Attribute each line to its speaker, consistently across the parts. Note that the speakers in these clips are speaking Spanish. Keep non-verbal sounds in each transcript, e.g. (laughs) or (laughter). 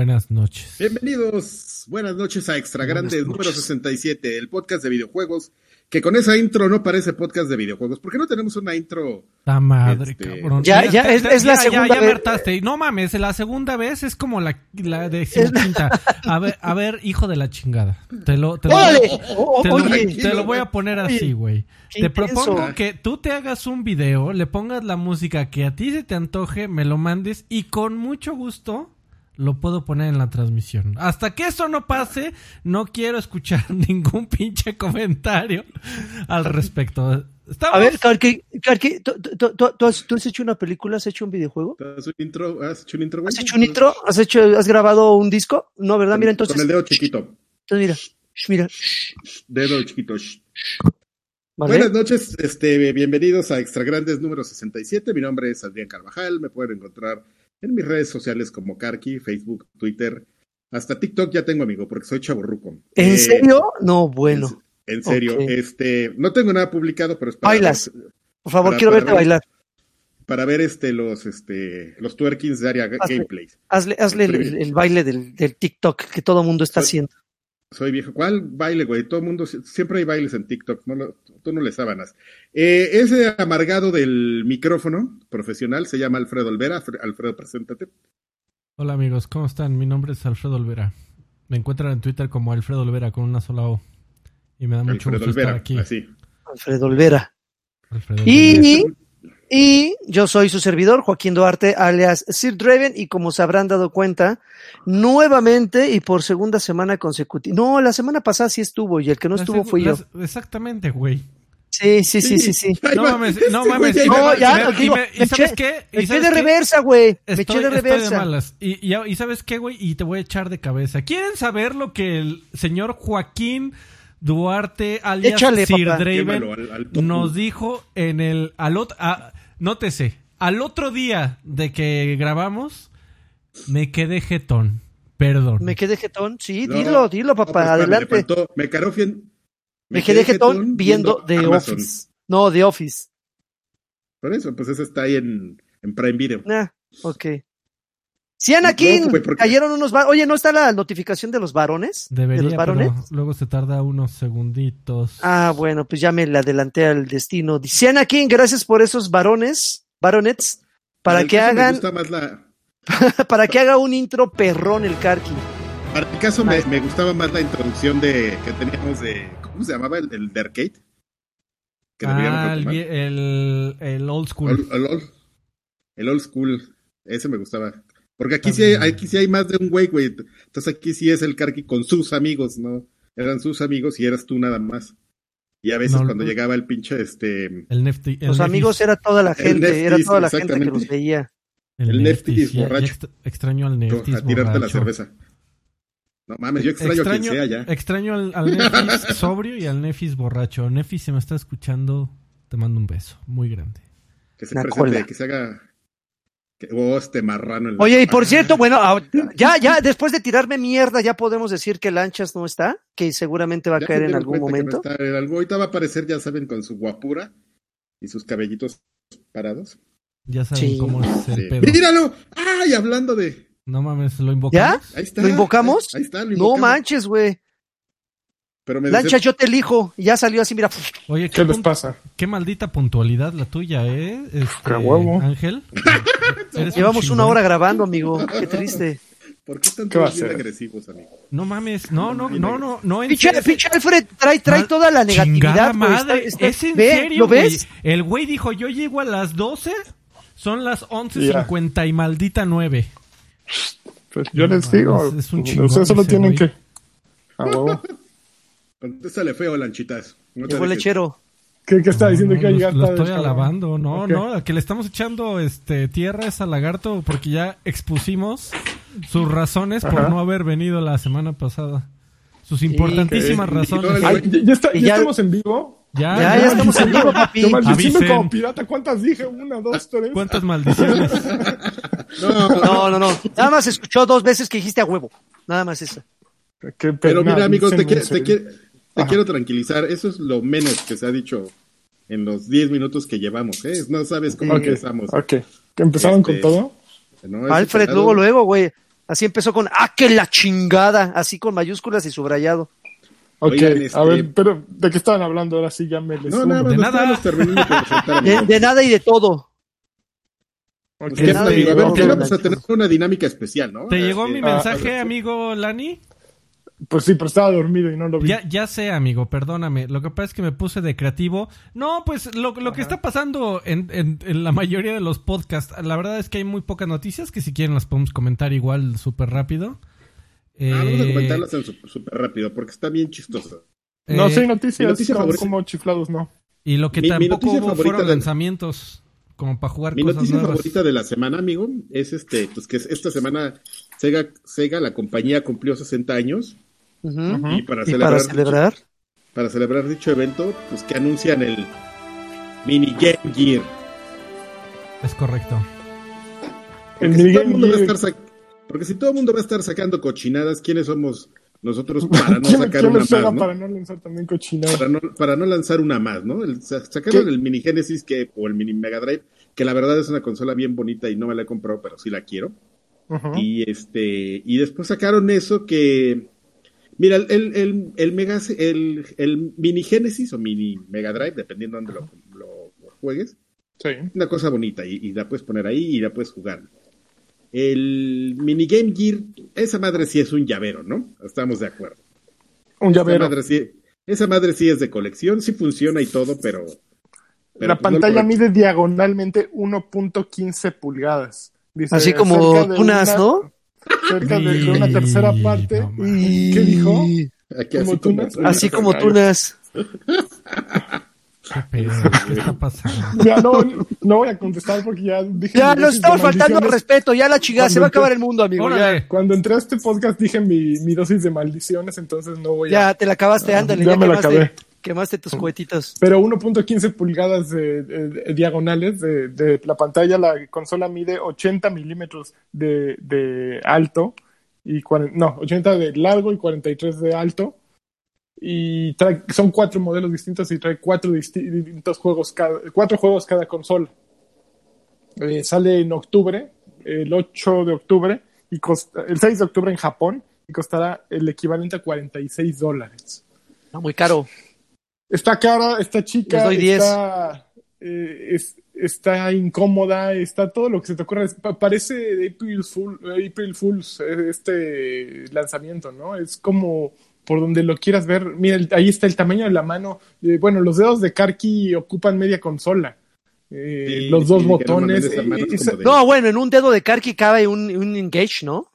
Speaker 1: Buenas noches.
Speaker 2: Bienvenidos, buenas noches a Extra Grandes número 67, el podcast de videojuegos, que con esa intro no parece podcast de videojuegos. ¿Por qué no tenemos una intro?
Speaker 1: La madre,
Speaker 2: Este,
Speaker 1: cabrón.
Speaker 3: Ya, ya, es- es la segunda
Speaker 1: ya, ya me
Speaker 3: vez.
Speaker 1: hartaste. No mames, la segunda vez es como la, la decimoquinta. A ver, a ver, hijo de la chingada. Te lo, te lo, te lo-
Speaker 3: oye,
Speaker 1: te lo voy a poner así, güey. Te
Speaker 3: intenso.
Speaker 1: propongo que tú te hagas un video, le pongas la música que a ti se te antoje, me lo mandes y con mucho gusto lo puedo poner en la transmisión. Hasta que eso no pase, no quiero escuchar (laughs) ningún pinche comentario al respecto. ¿Estamos?
Speaker 3: A ver, Karki, Karki, ¿tú, tú- tú- tú has, tú has hecho una película? ¿Has hecho un videojuego?
Speaker 2: ¿Has hecho un intro? ¿Has hecho un intro?
Speaker 3: ¿Has hecho un intro? ¿Has, hecho, ¿Has grabado un disco? No, ¿verdad? Mira, entonces,
Speaker 2: Con el dedo chiquito,
Speaker 3: entonces mira, shh, mira. shh,
Speaker 2: dedo chiquito. shh.
Speaker 3: ¿vale?
Speaker 2: Buenas noches, este, bienvenidos a Extra Grandes número 67. Mi nombre es Adrián Carvajal. Me pueden encontrar en mis redes sociales como Karki, Facebook, Twitter. Hasta TikTok ya tengo, amigo, porque soy chaborruco.
Speaker 3: ¿En
Speaker 2: Eh,
Speaker 3: serio? No, bueno.
Speaker 2: En, en serio, este, no tengo nada publicado, pero es para
Speaker 3: Bailas. Por favor,
Speaker 2: para-
Speaker 3: quiero
Speaker 2: para
Speaker 3: verte
Speaker 2: ver-
Speaker 3: bailar.
Speaker 2: para ver este los este los twerkings de área ga-
Speaker 3: Hazle.
Speaker 2: gameplays.
Speaker 3: Hazle, hazle el, el- el baile del, del TikTok que todo mundo está
Speaker 2: Soy-
Speaker 3: haciendo.
Speaker 2: Soy viejo. ¿Cuál baile, güey? Todo el mundo, siempre hay bailes en TikTok, no lo- tú no le sábanas. Eh, ese amargado del micrófono profesional se llama Alfredo Olvera. Alfre- Alfredo, preséntate.
Speaker 1: Hola amigos, ¿cómo están? Mi nombre es Alfredo Olvera. Me encuentran en Twitter como Alfredo Olvera con una sola O. Y me da mucho
Speaker 2: Alfredo
Speaker 1: gusto
Speaker 2: Olvera,
Speaker 1: estar aquí.
Speaker 2: así.
Speaker 3: Alfredo Olvera.
Speaker 1: Alfredo Olvera.
Speaker 3: Y, yo soy su servidor, Joaquín Duarte, alias Sir Draven, y como se habrán dado cuenta, nuevamente y por segunda semana consecutiva. No, la semana pasada sí estuvo, y el que no
Speaker 1: La
Speaker 3: estuvo fui yo.
Speaker 1: Exactamente, güey.
Speaker 3: Sí, sí, sí, sí, sí.
Speaker 1: No mames, no mames.
Speaker 3: No, ya, digo,
Speaker 1: y me- ¿Y
Speaker 3: me
Speaker 1: sabes
Speaker 3: eché-
Speaker 1: qué? ¿Y
Speaker 3: Me eché de reversa, güey. Me eché de
Speaker 1: estoy de
Speaker 3: reversa.
Speaker 1: malas. Y, y, y ¿sabes qué, güey? Y te voy a echar de cabeza. ¿Quieren saber lo que el señor Joaquín Duarte, alias
Speaker 3: Échale,
Speaker 1: Sir
Speaker 3: papá.
Speaker 1: Draven,
Speaker 2: al- al
Speaker 1: nos dijo en el... Al ot- a- nótese, al otro día de que grabamos, me quedé jetón. Perdón.
Speaker 3: Me quedé jetón. Sí,
Speaker 2: No,
Speaker 3: dilo, dilo,
Speaker 2: no,
Speaker 3: papá. adelante.
Speaker 2: faltó- me caro fien-
Speaker 3: Me quedé jetón viendo The
Speaker 2: Amazon.
Speaker 3: Office. No, The Office.
Speaker 2: Por eso, pues eso está ahí en, en Prime Video.
Speaker 3: Nah, ok. Si
Speaker 2: No, porque-
Speaker 3: cayeron unos varones. Oye, ¿no está la notificación de los varones? de
Speaker 1: Debería,
Speaker 3: los varones.
Speaker 1: pero luego se tarda unos segunditos.
Speaker 3: Ah, bueno, pues ya me la adelanté al destino. Dice Anakin, gracias por esos varones, varonets, para que
Speaker 2: me
Speaker 3: hagan,
Speaker 2: gusta más la- (laughs)
Speaker 3: para que haga un intro perrón el Karki.
Speaker 2: Para mi caso me, me gustaba más la introducción de que teníamos de ¿cómo se llamaba? el, el de arcade. Que
Speaker 1: Ah, el, el, el old school.
Speaker 2: Ol- ol- ol- el old school. Ese me gustaba. Porque aquí sí, hay, aquí sí hay más de un güey, güey. Entonces aquí sí es el Karki con sus amigos, ¿no? Eran sus amigos y eras tú nada más. Y a veces
Speaker 1: No,
Speaker 2: cuando
Speaker 1: no.
Speaker 2: llegaba el pinche, este,
Speaker 1: El Nefty. el
Speaker 3: Los
Speaker 1: Nefis-
Speaker 3: amigos era toda la
Speaker 2: El
Speaker 3: gente,
Speaker 2: Neftis,
Speaker 3: era toda la gente que
Speaker 2: exactamente.
Speaker 3: los veía.
Speaker 2: el Neftis
Speaker 1: ya- ya
Speaker 2: borracho.
Speaker 1: ext- extraño al Neftis
Speaker 2: a tirarte la
Speaker 1: borracho.
Speaker 2: cerveza. No mames, yo extraño, a quien sea ya.
Speaker 1: extraño al, al Nefis (laughs) sobrio y al Nefis borracho. Nefis, si me está escuchando, te mando un beso muy grande.
Speaker 2: Que se presente, que se haga. Oh, este marrano. en la-
Speaker 3: Oye, y por cierto, bueno, ah, (laughs) ya, ya, después de tirarme mierda, ya podemos decir que Lanchas no está, que seguramente va a
Speaker 2: Ya
Speaker 3: caer en algún
Speaker 2: no
Speaker 3: momento.
Speaker 2: está en algo. Ahorita va a aparecer, ya saben, con su guapura y sus cabellitos parados.
Speaker 1: Ya saben
Speaker 3: Sí.
Speaker 1: cómo es el
Speaker 2: Sí.
Speaker 1: pedo.
Speaker 2: ¡Míralo! ¡Ay! Hablando de.
Speaker 1: No mames, lo invocamos.
Speaker 2: Ahí está.
Speaker 3: ¿Lo invocamos?
Speaker 2: Ahí está, lo
Speaker 3: No
Speaker 2: invocamos.
Speaker 3: manches, güey.
Speaker 2: Pero me
Speaker 3: Lanchas, yo te elijo. Y ya salió así, mira.
Speaker 1: Oye,
Speaker 4: ¿Qué les pasa?
Speaker 1: qué maldita puntualidad la tuya, ¿eh? Este,
Speaker 4: ¡Qué huevo!
Speaker 1: Ángel. (laughs) Un
Speaker 3: Llevamos una hora grabando, amigo. Qué triste.
Speaker 2: ¿Por qué están
Speaker 4: ¿Qué va
Speaker 2: todos
Speaker 4: a
Speaker 2: bien agresivos, amigo?
Speaker 1: No mames, no, no, no, no, no. en
Speaker 3: Pinche, Alfred trae, trae toda la negatividad.
Speaker 1: madre,
Speaker 3: Está- está-
Speaker 1: es en
Speaker 3: ve,
Speaker 1: serio,
Speaker 3: ¿Lo
Speaker 1: güey.
Speaker 3: ves?
Speaker 1: El güey dijo, yo llego a las 12, son las 11.50 y maldita 9.
Speaker 4: Pues yo
Speaker 1: No,
Speaker 4: les digo,
Speaker 1: es- es un chingón
Speaker 4: ustedes solo tienen
Speaker 1: güey.
Speaker 4: que...
Speaker 2: Contéstale feo, lanchitas. No
Speaker 3: Llegó lechero.
Speaker 4: ¿Qué, qué está diciendo
Speaker 1: No,
Speaker 4: que va a
Speaker 1: lo- estoy alabando, no, no, al que le estamos echando este tierra es al lagarto porque ya expusimos sus razones por
Speaker 4: Ajá.
Speaker 1: no haber venido la semana pasada. Sus importantísimas
Speaker 2: Ok.
Speaker 1: razones.
Speaker 2: Ay,
Speaker 4: Ay, ¿Ya, ya está- ya
Speaker 3: ya-
Speaker 4: estamos en vivo?
Speaker 1: Ya,
Speaker 3: Ya, ya estamos en vivo, papi.
Speaker 4: Yo como pirata, ¿cuántas dije? Una, dos, tres.
Speaker 1: ¿Cuántas maldiciones? (laughs)
Speaker 2: No,
Speaker 3: No, no, no. Nada más escuchó dos veces que dijiste a huevo. Nada más eso.
Speaker 4: Qué
Speaker 2: pero mira, amigos, te, quiero- te quiero- te
Speaker 4: Ajá.
Speaker 2: quiero tranquilizar. Eso es lo menos que se ha dicho en los 10 minutos que llevamos. ¿eh? No sabes cómo empezamos.
Speaker 4: ok. ¿Que empezaron
Speaker 2: Este,
Speaker 4: con todo?
Speaker 2: No, es
Speaker 3: Alfred,
Speaker 2: empezado-
Speaker 3: luego, luego, güey. Así empezó con, ah, que la chingada, así con mayúsculas y subrayado.
Speaker 4: Ok,
Speaker 2: Oigan, este-
Speaker 4: a ver, pero ¿de qué estaban hablando? Ahora sí ya me les
Speaker 2: No, nada
Speaker 1: De
Speaker 2: nos
Speaker 1: nada.
Speaker 2: de
Speaker 3: De, nada y de todo.
Speaker 4: Ok,
Speaker 2: Pues. A ver, que
Speaker 3: todo,
Speaker 2: vamos a tener una dinámica especial, ¿no?
Speaker 1: ¿Te llegó
Speaker 2: Este,
Speaker 1: mi
Speaker 4: ah,
Speaker 1: mensaje,
Speaker 2: ah,
Speaker 1: amigo Lani?
Speaker 4: Pues sí, pero estaba dormido y no lo vi.
Speaker 1: Ya, ya sé, amigo, perdóname. Lo que pasa es que me puse de creativo. No, pues lo, lo que está pasando en, en- en la mayoría de los podcasts, la verdad es que hay muy pocas noticias que si quieren las podemos comentar igual súper rápido.
Speaker 2: Ah, vamos a
Speaker 1: Eh,
Speaker 2: comentarlas súper rápido porque está bien chistoso.
Speaker 4: No,
Speaker 1: eh,
Speaker 4: sí, noticias,
Speaker 2: noticia
Speaker 4: no,
Speaker 2: favorita-
Speaker 4: como chiflados, no.
Speaker 1: Y lo que
Speaker 2: Mi-
Speaker 1: tampoco hubo fueron
Speaker 2: de-
Speaker 1: lanzamientos como para jugar
Speaker 2: Mi
Speaker 1: cosas
Speaker 2: noticia
Speaker 1: nuevas.
Speaker 2: favorita de la semana, amigo, es este, pues que esta semana Sega, Sega, la compañía cumplió 60 años Y para
Speaker 3: Y
Speaker 2: celebrar,
Speaker 3: para
Speaker 2: dicho-
Speaker 3: celebrar,
Speaker 2: para celebrar dicho evento, pues que anuncian el mini Game Gear.
Speaker 1: Es correcto.
Speaker 4: El
Speaker 2: Porque si, todo el mundo va a
Speaker 4: Gear-
Speaker 2: estar sac- porque si todo el mundo va a estar sacando cochinadas, ¿quiénes somos nosotros (laughs) para no
Speaker 4: ¿Quién,
Speaker 2: sacar una más, ¿no?
Speaker 4: para no lanzar también cochinada?
Speaker 2: para no, para no lanzar una más, ¿no? El, sacaron
Speaker 4: ¿Qué?
Speaker 2: el mini Genesis que, o el mini Mega Drive, que la verdad es una consola bien bonita y no me la he comprado, pero sí la quiero. Y este, y después sacaron eso que, mira, el, el, el, el Mega, el, el mini Genesis o mini Mega Drive, dependiendo de dónde lo, lo- lo juegues,
Speaker 4: Sí.
Speaker 2: una cosa bonita y, y la puedes poner ahí y la puedes jugar. El mini Game Gear, esa madre sí es un llavero, ¿no? Estamos de acuerdo.
Speaker 4: Un
Speaker 2: Esa
Speaker 4: llavero.
Speaker 2: madre sí, esa madre sí es de colección, sí funciona y todo, pero... pero
Speaker 4: la
Speaker 2: pues
Speaker 4: pantalla mide diagonalmente 1.15 pulgadas. Dice,
Speaker 3: así como unas,
Speaker 4: una-
Speaker 3: ¿no?
Speaker 4: Cerca de, de una tercera parte.
Speaker 1: no mames.
Speaker 4: ¿Y ¿Qué dijo?
Speaker 2: Aquí
Speaker 4: como
Speaker 2: así
Speaker 4: tú
Speaker 2: como,
Speaker 4: nas-
Speaker 3: Así como tunas.
Speaker 1: ¿Qué pedo? ¿Qué está pasando?
Speaker 4: Ya no, no voy a contestar porque ya dije.
Speaker 3: Ya nos estamos faltando al respeto, ya la chingada,
Speaker 4: Cuando
Speaker 3: se va a acabar el mundo, amigo.
Speaker 1: Órale.
Speaker 4: Cuando entré a este podcast dije mi, mi dosis de maldiciones, entonces no voy a.
Speaker 3: ya te la acabaste, ándale,
Speaker 4: ya
Speaker 3: ya,
Speaker 4: me la acabé.
Speaker 3: Quemaste tus cohetitos.
Speaker 4: Pero 1.15 pulgadas de, de- de diagonales de, la pantalla, la consola mide 80 milímetros de, de alto y no, 80 de largo y 43 de alto. Y trae, son cuatro modelos distintos y trae cuatro disti- distintos juegos cada, cuatro juegos cada consola. Eh, sale en octubre, el 8 de octubre, y costa- el 6 de octubre en Japón, y costará el equivalente a 46 dólares.
Speaker 3: No, muy caro.
Speaker 4: Está cara, está chica,
Speaker 3: Les doy 10.
Speaker 4: está, eh, es- está incómoda, está todo lo que se te ocurra. Parece April, Fool, April Fools eh, este lanzamiento, ¿no? Es como por donde lo quieras ver. Mira, el- ahí está el tamaño de la mano. Eh, bueno, los dedos de Karki ocupan media consola. Eh,
Speaker 2: Sí,
Speaker 4: los dos botones. eh,
Speaker 2: es de-
Speaker 3: No, bueno, en un dedo de Karki cabe un, un engage, ¿no?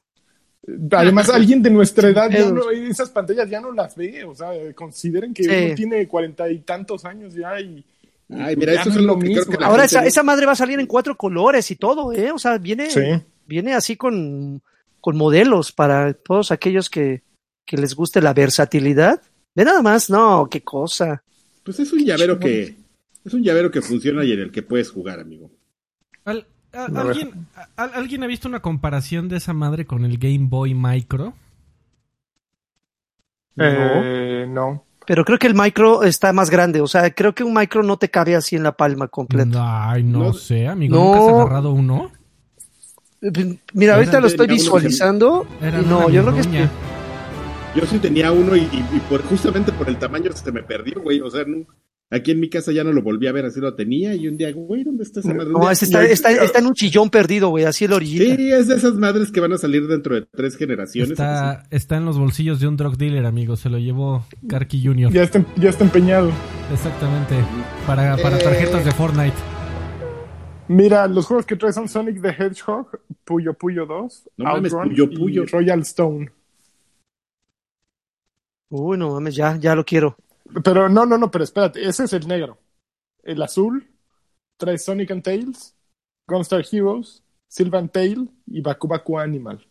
Speaker 4: Además, (laughs) alguien de nuestra edad ya no, esas pantallas ya no las ve. O sea, consideren que
Speaker 3: Sí.
Speaker 4: uno tiene cuarenta y tantos años ya y.
Speaker 2: Ay, mira,
Speaker 4: ya
Speaker 2: eso
Speaker 4: no
Speaker 2: es lo que creo que la
Speaker 3: Ahora
Speaker 2: gente
Speaker 3: esa, esa madre va a salir en cuatro colores y todo, ¿eh? O sea, viene,
Speaker 4: Sí.
Speaker 3: viene así con, con modelos para todos aquellos que, que les guste la versatilidad. Ve nada más, no, qué cosa.
Speaker 2: Pues es un llavero que es un llavero que funciona y en el que puedes jugar, amigo.
Speaker 1: Al-. ¿Alguien, ¿Alguien ha visto una comparación de esa madre con el Game Boy Micro?
Speaker 4: Eh, no.
Speaker 3: Pero creo que el micro está más grande, o sea, creo que un micro no te cabe así en la palma completa.
Speaker 1: Ay, no,
Speaker 2: No.
Speaker 1: sé, amigo.
Speaker 3: No.
Speaker 1: ¿Nunca has agarrado uno?
Speaker 3: Mira, ahorita lo estoy visualizando
Speaker 1: Era
Speaker 3: y no, yo creo que es
Speaker 1: ñoña.
Speaker 2: Yo sí tenía uno y, y- y por, justamente por el tamaño se me perdió, güey. O sea, no- aquí en mi casa ya no lo volví a ver, así lo tenía. Y un día, güey, ¿dónde está esa madre?
Speaker 3: No, está, está, está en un chillón perdido, güey, así el original.
Speaker 2: Sí, es de esas madres que van a salir dentro de tres generaciones.
Speaker 1: Está, está en los bolsillos de un drug dealer, amigo. Se lo llevó Karki Jr.
Speaker 4: Ya está, ya está empeñado.
Speaker 1: Exactamente. Para, para
Speaker 2: Eh.
Speaker 1: tarjetas de Fortnite.
Speaker 4: Mira, los juegos que trae son Sonic the Hedgehog, Puyo Puyo 2,
Speaker 2: No mames,
Speaker 4: Outrun
Speaker 2: Puyo
Speaker 4: y
Speaker 2: Puyo.
Speaker 4: Royal Stone.
Speaker 3: Uy, no mames, ya, ya lo quiero.
Speaker 4: Pero no, no, no, pero espérate, ese es el negro. El azul trae Sonic and Tails, Gunstar Heroes, Sylvan Tail y Baku Baku Animal.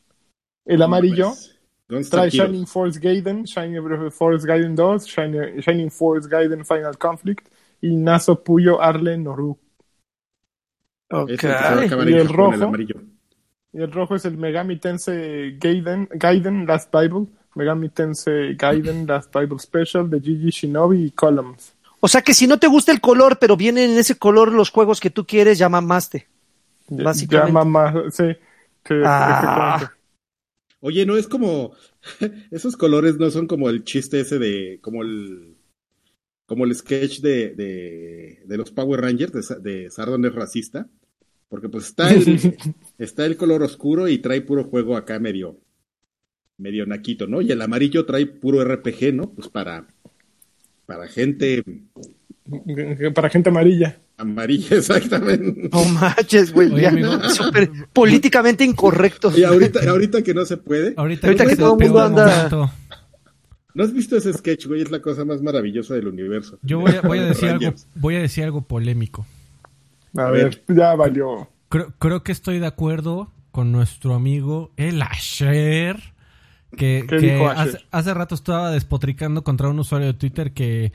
Speaker 4: El amarillo
Speaker 2: Pues, Gunstar
Speaker 4: trae
Speaker 2: Heroes.
Speaker 4: Shining Force Gaiden, Shining Force Gaiden 2, Shining, Shining Force Gaiden Final Conflict y Naso Puyo Arlen Noru. ¿Y el
Speaker 2: el
Speaker 4: rojo?
Speaker 2: amarillo.
Speaker 4: Y el rojo es el Megami Tensei Gaiden, Gaiden Last Bible, Megami Tensei Gaiden Last Bible Special de Gigi Shinobi y Columns.
Speaker 3: O sea que si no te gusta el color, pero vienen en ese color los juegos que tú quieres, ya mamaste. Básicamente.
Speaker 4: Ya mamá, sí. sí,
Speaker 3: Ah.
Speaker 2: Oye, no es como. (laughs) Esos colores no son como el chiste ese de. Como el. Como el sketch de, de, de los Power Rangers de, de Sardon es racista. Porque pues está el, (laughs) está el color oscuro y trae puro juego acá medio. Medio naquito, ¿no? Y el amarillo trae puro RPG, ¿no? Pues para. Para gente
Speaker 4: Para gente amarilla.
Speaker 2: amarilla, (laughs) exactamente.
Speaker 3: No manches, güey.
Speaker 1: Oye,
Speaker 3: ya,
Speaker 1: amigo. (laughs)
Speaker 3: súper políticamente incorrecto.
Speaker 2: Y ahorita, ahorita que no se puede.
Speaker 1: Ahorita,
Speaker 3: Ahorita
Speaker 1: que
Speaker 3: todo
Speaker 1: el
Speaker 3: mundo anda-
Speaker 1: momento.
Speaker 2: ¿No has visto ese sketch, güey? Es la cosa más maravillosa del universo.
Speaker 1: Yo voy a, voy a (laughs) decir algo, voy a decir algo polémico.
Speaker 4: A
Speaker 2: A
Speaker 4: ver, ya valió.
Speaker 1: Creo, creo que estoy de acuerdo con nuestro amigo el Asher. Que, hace, hace rato estaba despotricando contra un usuario de Twitter que,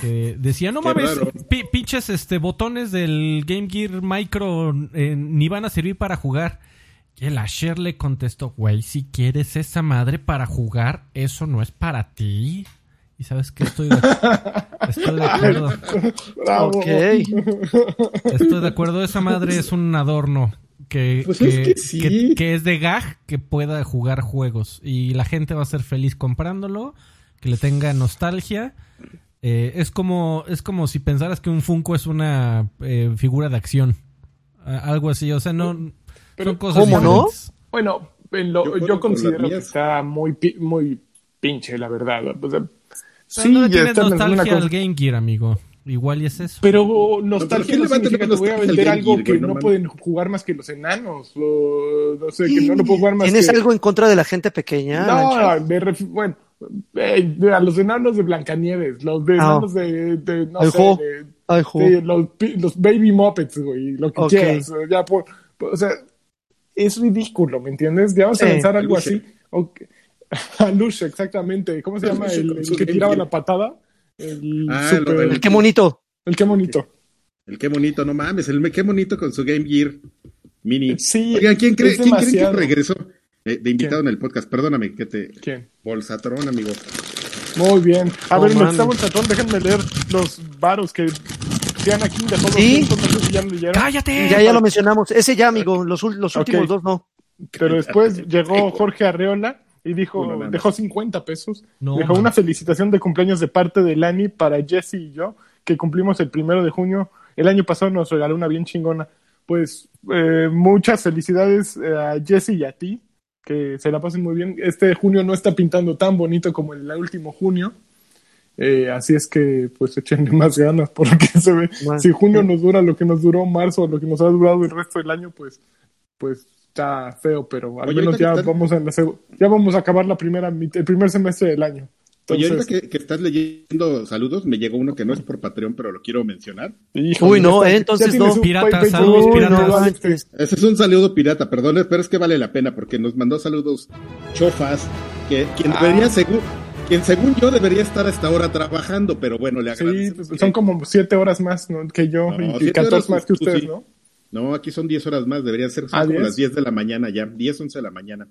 Speaker 1: que (laughs) decía, no mames, pi- pinches este, botones del Game Gear Micro eh, ni van a servir para jugar. Y el Asher le contestó, güey, si quieres esa madre para jugar, eso no es para ti. Y sabes que estoy de, estoy de acuerdo. (laughs)
Speaker 4: Bravo.
Speaker 3: Ok.
Speaker 1: Estoy de acuerdo, esa madre es un adorno que,
Speaker 2: Pues
Speaker 1: que,
Speaker 2: es que sí.
Speaker 1: que- que es de gag que pueda jugar juegos y la gente va a ser feliz comprándolo, que le tenga nostalgia. Eh, es como es como si pensaras que un Funko es una eh, figura de acción, algo así, o sea, no
Speaker 4: Pero,
Speaker 1: son cosas
Speaker 3: ¿cómo no?
Speaker 4: Bueno, en lo-
Speaker 2: Yo
Speaker 4: considero que está muy, pi- muy pinche, la verdad. O sea,
Speaker 1: Pero no le
Speaker 4: ya
Speaker 1: tienes nostalgia al Game Gear, amigo. Igual y es eso.
Speaker 4: Pero
Speaker 2: ¿Pero
Speaker 4: nostalgia
Speaker 2: quién
Speaker 4: no
Speaker 2: a tener
Speaker 4: significa que voy a vender algo
Speaker 2: Gear,
Speaker 4: que?
Speaker 2: No
Speaker 4: no pueden jugar más que los enanos. O, no sé, que no lo puedo jugar más
Speaker 3: ¿Tienes
Speaker 4: que...
Speaker 3: algo en contra de la gente pequeña?
Speaker 4: No, me ref- bueno, eh, a los enanos de Blancanieves, los de
Speaker 3: Ah.
Speaker 4: enanos de, de, no
Speaker 3: Ay,
Speaker 4: sé,
Speaker 3: jo.
Speaker 4: de,
Speaker 3: Ay, jo.
Speaker 4: de los, pi- los baby muppets, güey, lo que
Speaker 3: Ok.
Speaker 4: quieras. o Ya por, por- o sea, es ridículo, ¿me entiendes? Ya vamos a lanzar algo
Speaker 2: Aluche.
Speaker 4: así. Ok. (laughs) Aluche, exactamente. ¿Cómo se llama? El, el
Speaker 2: su
Speaker 4: que tiraba la patada. El,
Speaker 2: Ah,
Speaker 4: super-
Speaker 2: lo-
Speaker 3: El qué bonito.
Speaker 4: el qué bonito.
Speaker 2: El qué bonito, no mames, el qué bonito con su Game Gear Mini.
Speaker 4: Sí,
Speaker 2: Oigan, ¿quién, cree, ¿quién creen que regresó eh, de invitado
Speaker 4: ¿Quién?
Speaker 2: en el podcast? Perdóname, que te...
Speaker 4: ¿Quién?
Speaker 2: Bolsatrón, amigo.
Speaker 4: Muy bien. A
Speaker 3: No
Speaker 4: ver, me
Speaker 3: mames.
Speaker 4: está Bolsatón, déjenme leer los varos que Diana King dejó
Speaker 3: ¿Sí?
Speaker 4: 200, no sé si ya lo leyeron.
Speaker 1: ¡Cállate!
Speaker 3: Ya, ya lo mencionamos. Ese ya, amigo. Los, los últimos dos no.
Speaker 4: Pero después llegó (laughs) Jorge Arreola y dijo, dejó 50 pesos.
Speaker 1: No,
Speaker 4: dejó
Speaker 1: man.
Speaker 4: una felicitación de cumpleaños de parte de Lani para Jesse y yo, que cumplimos el primero de junio. El año pasado nos regaló una bien chingona. Pues eh, muchas felicidades eh, a Jesse y a ti, que se la pasen muy bien. Este junio no está pintando tan bonito como el último junio. Eh, así es que pues échenle más ganas (laughs) porque se ve si junio nos dura lo que nos duró marzo o lo que nos ha durado el resto del año pues pues está feo pero al
Speaker 2: Oye,
Speaker 4: menos ya vamos a la seg- ya vamos a acabar la primera el primer semestre del año
Speaker 2: Oye,
Speaker 4: Entonces,
Speaker 2: ahorita que, que estás leyendo saludos, me llegó uno que no es por Patreon, pero lo quiero mencionar.
Speaker 4: híjole,
Speaker 3: Uy, no, eh, entonces no.
Speaker 4: un
Speaker 1: Pirata,
Speaker 4: Patreon,
Speaker 1: saludos, piratas.
Speaker 4: no, este.
Speaker 2: Ese es un saludo pirata, perdón, pero es que vale la pena porque nos mandó saludos Chofas, que quien
Speaker 4: Ah.
Speaker 2: debería según quien según yo debería estar a esta hora trabajando, pero bueno, le
Speaker 4: Sí,
Speaker 2: agradecemos
Speaker 4: pues,
Speaker 2: que-
Speaker 4: son como siete horas más ¿no? que yo
Speaker 2: No,
Speaker 4: y- y,
Speaker 2: siete
Speaker 4: 14
Speaker 2: horas,
Speaker 4: más que
Speaker 2: tú
Speaker 4: ustedes,
Speaker 2: sí.
Speaker 4: ¿no?
Speaker 2: No, aquí son 10 horas más, deberían ser son
Speaker 4: ¿Ah,
Speaker 2: como
Speaker 4: 10?
Speaker 2: las 10 de la mañana ya, 10, 11 de la mañana.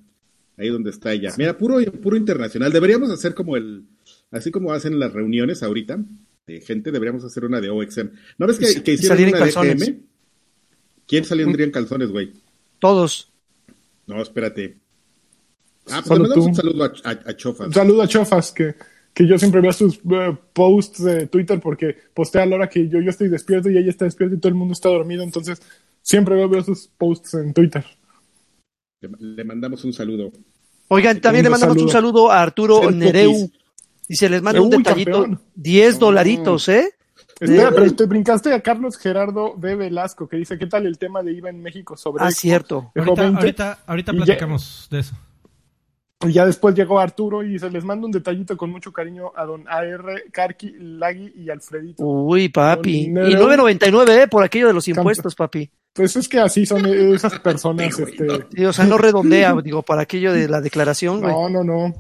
Speaker 2: Ahí donde está ella. Mira, puro puro internacional. Deberíamos hacer como el así como hacen las reuniones ahorita de gente, deberíamos hacer una de OXM. ¿No ves que, que hicieron una de
Speaker 3: calzones.
Speaker 2: GM? ¿Quién saldría en calzones, güey?
Speaker 3: Todos.
Speaker 2: No, espérate. Ah, pues
Speaker 4: Solo
Speaker 2: le mandamos
Speaker 4: tú.
Speaker 2: un saludo a, a, a Chofas.
Speaker 4: Un saludo a Chofas, que, que yo siempre veo sus eh, posts de Twitter porque postea a la hora que yo, yo estoy despierto y ella está despierta y todo el mundo está dormido, entonces siempre veo, veo sus posts en Twitter.
Speaker 2: Le, le mandamos un saludo.
Speaker 3: Oigan, también le mandamos un
Speaker 4: saludo.
Speaker 3: a Arturo
Speaker 2: El
Speaker 3: Nereu.
Speaker 2: Popis.
Speaker 3: Y se les manda un detallito.
Speaker 4: campeón.
Speaker 3: 10 dolaritos, ¿eh?
Speaker 4: Espera,
Speaker 3: De-
Speaker 4: pero te brincaste a Carlos Gerardo de Velasco, que dice, ¿qué tal el tema de IVA en México sobre
Speaker 3: Ah,
Speaker 4: Xbox?"
Speaker 3: cierto.
Speaker 1: Ahorita,
Speaker 4: 20.
Speaker 1: ahorita, ahorita
Speaker 4: Y ya-
Speaker 1: platicamos de eso.
Speaker 4: Y ya después llegó Arturo y se les manda un detallito con mucho cariño a don AR, Karki, Lagui y Alfredito.
Speaker 3: Uy, papi.
Speaker 4: Con
Speaker 3: Y
Speaker 4: Nereu.
Speaker 3: 9.99, ¿eh? Por aquello de los impuestos, papi.
Speaker 4: Pues es que así son esas personas. (laughs) este,
Speaker 2: no.
Speaker 3: Sí, o sea, no redondea, digo, para aquello de la declaración, güey.
Speaker 4: No, no, no.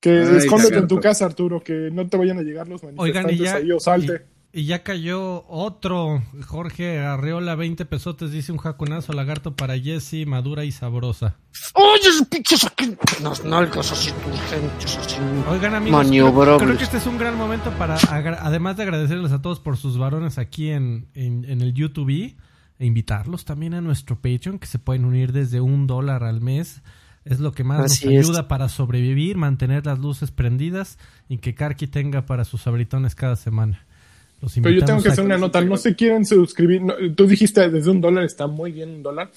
Speaker 4: Que
Speaker 2: Ay,
Speaker 4: escóndete en tu casa, Arturo, que no te vayan a llegar los
Speaker 1: Oigan,
Speaker 4: manifestantes
Speaker 1: y ya,
Speaker 4: ahí o salte.
Speaker 1: y, y ya cayó otro. Jorge Arreola, 20 pesotes, dice un jacunazo lagarto para Jessy, madura y sabrosa.
Speaker 3: Oye, pinches aquí, las nalgas así turgentes, así.
Speaker 1: Oigan, amigos, creo, creo que este es un gran momento para, además de agradecerles a todos por sus varones aquí en, en, en el YouTube, e invitarlos también a nuestro Patreon, que se pueden unir desde un dólar al mes. Es lo que más
Speaker 3: Así
Speaker 1: nos
Speaker 3: es.
Speaker 1: ayuda para sobrevivir, mantener las luces prendidas y que Karki tenga para sus abritones cada semana. Los
Speaker 4: Pero yo tengo que hacer una nota. No se quieren suscribir. no, tú dijiste desde un dólar está muy bien un dólar.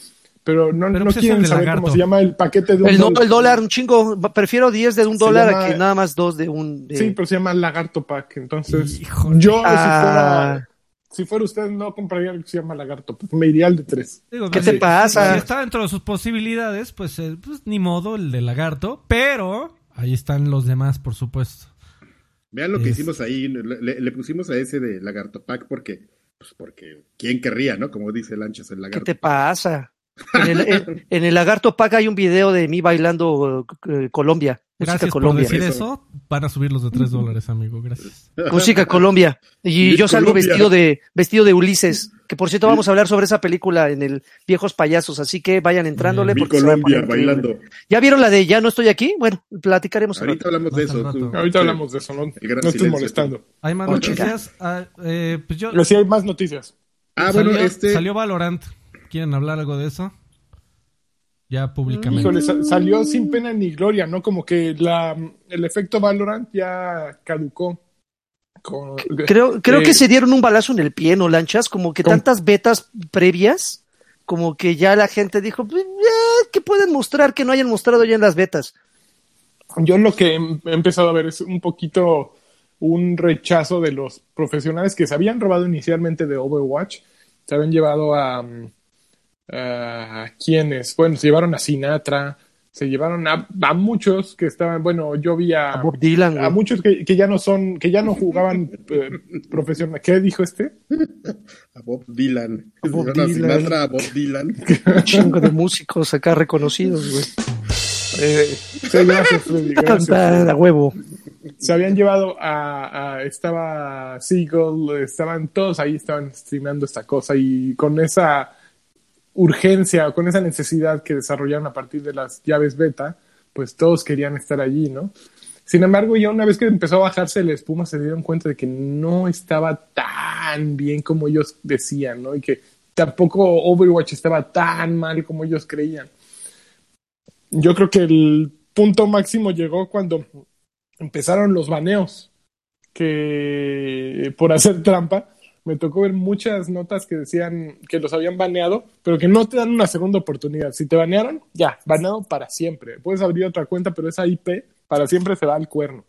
Speaker 4: Pero no,
Speaker 1: Pero
Speaker 4: no
Speaker 1: pues es
Speaker 4: quieren saber
Speaker 1: lagarto.
Speaker 4: cómo se llama el paquete de un
Speaker 3: El, no,
Speaker 4: dólar.
Speaker 3: el dólar, un chingo. Prefiero 10 de un
Speaker 4: Se
Speaker 3: dólar
Speaker 4: llama-
Speaker 3: a que nada más dos de un. de-
Speaker 4: Sí, pero se llama Lagarto Pack. Entonces,
Speaker 1: Híjole.
Speaker 4: yo
Speaker 3: Ah.
Speaker 4: si fuera. Si fuera usted, no compraría el que se llama Lagarto Pack. Me iría al de tres.
Speaker 1: Digo,
Speaker 3: ¿Qué
Speaker 1: pues,
Speaker 3: te
Speaker 1: si-
Speaker 3: pasa?
Speaker 1: Si está dentro de sus posibilidades, pues, eh, pues ni modo el de lagarto, pero ahí están los demás, por supuesto.
Speaker 2: Vean lo que hicimos ahí, le, le pusimos a ese de Lagarto Pack porque, pues porque, ¿quién querría, no? Como dice Lanchas el
Speaker 3: ¿Qué
Speaker 2: Lagarto.
Speaker 3: te pasa? En el, en- en el Lagarto Pack hay un video de mí bailando eh, Colombia. Música
Speaker 1: Gracias por
Speaker 3: Colombia.
Speaker 1: decir
Speaker 2: Eso.
Speaker 1: Van a subir los de 3 dólares, amigo. Gracias.
Speaker 3: Música Colombia. Y yo salgo
Speaker 2: Colombia.
Speaker 3: vestido de vestido de Ulises. Que por cierto vamos a hablar sobre esa película en el Viejos Payasos. Así que vayan entrándole
Speaker 2: Mi
Speaker 3: porque
Speaker 2: Colombia bailando.
Speaker 3: ¿Ya vieron la de Ya no estoy aquí? Bueno, platicaremos
Speaker 2: Ahorita
Speaker 3: rato.
Speaker 2: hablamos de eso. tú.
Speaker 4: Ahorita
Speaker 2: Sí.
Speaker 4: hablamos de eso. No, no estoy
Speaker 2: silencio.
Speaker 4: molestando.
Speaker 1: Hay más noticias. Ah, eh, pues yo.
Speaker 4: Pero sí hay más noticias.
Speaker 2: Ah,
Speaker 1: salió,
Speaker 2: bueno, este.
Speaker 1: salió Valorant. ¿Quieren hablar algo de eso? Ya públicamente.
Speaker 4: Híjole, sa- salió sin pena ni gloria, ¿no? Como que la, el efecto Valorant ya caducó. Con-
Speaker 3: Creo, creo
Speaker 4: eh,
Speaker 3: que se dieron un balazo en el pie, ¿no, Lanchas? Como que tantas betas previas, como que ya la gente dijo, pues, eh, ¿qué pueden mostrar que no hayan mostrado ya en las betas?
Speaker 4: Yo lo que he he empezado a ver es un poquito un rechazo de los profesionales que se habían robado inicialmente de Overwatch. Se habían llevado a. mm, a quienes. Bueno, se llevaron a Sinatra, se llevaron a, a muchos que estaban. Bueno, yo vi a.
Speaker 3: A Bob Dylan,
Speaker 4: a muchos que, que ya no son, que ya no jugaban eh, profesional. ¿Qué dijo este?
Speaker 2: A Bob Dylan.
Speaker 3: A Bob Dylan.
Speaker 2: Sinatra, a Bob Dylan.
Speaker 3: Un chingo de músicos acá reconocidos, güey.
Speaker 4: Eh, sí, gracias, Freddy, gracias,
Speaker 3: a huevo.
Speaker 4: se habían llevado a, a- estaba Seagull, estaban todos ahí, estaban streamando esta cosa y con esa urgencia, con esa necesidad que desarrollaron a partir de las llaves beta, pues todos querían estar allí, ¿no? Sin embargo, ya una vez que empezó a bajarse la espuma, se dieron cuenta de que no estaba tan bien como ellos decían, ¿no? Y que tampoco Overwatch estaba tan mal como ellos creían. Yo creo que el punto máximo llegó cuando empezaron los baneos, que por hacer trampa, me tocó ver muchas notas que decían que los habían baneado, pero que no te dan una segunda oportunidad. Si te banearon, ya, baneado para siempre. Puedes abrir otra cuenta, pero esa IP para siempre se va al cuerno.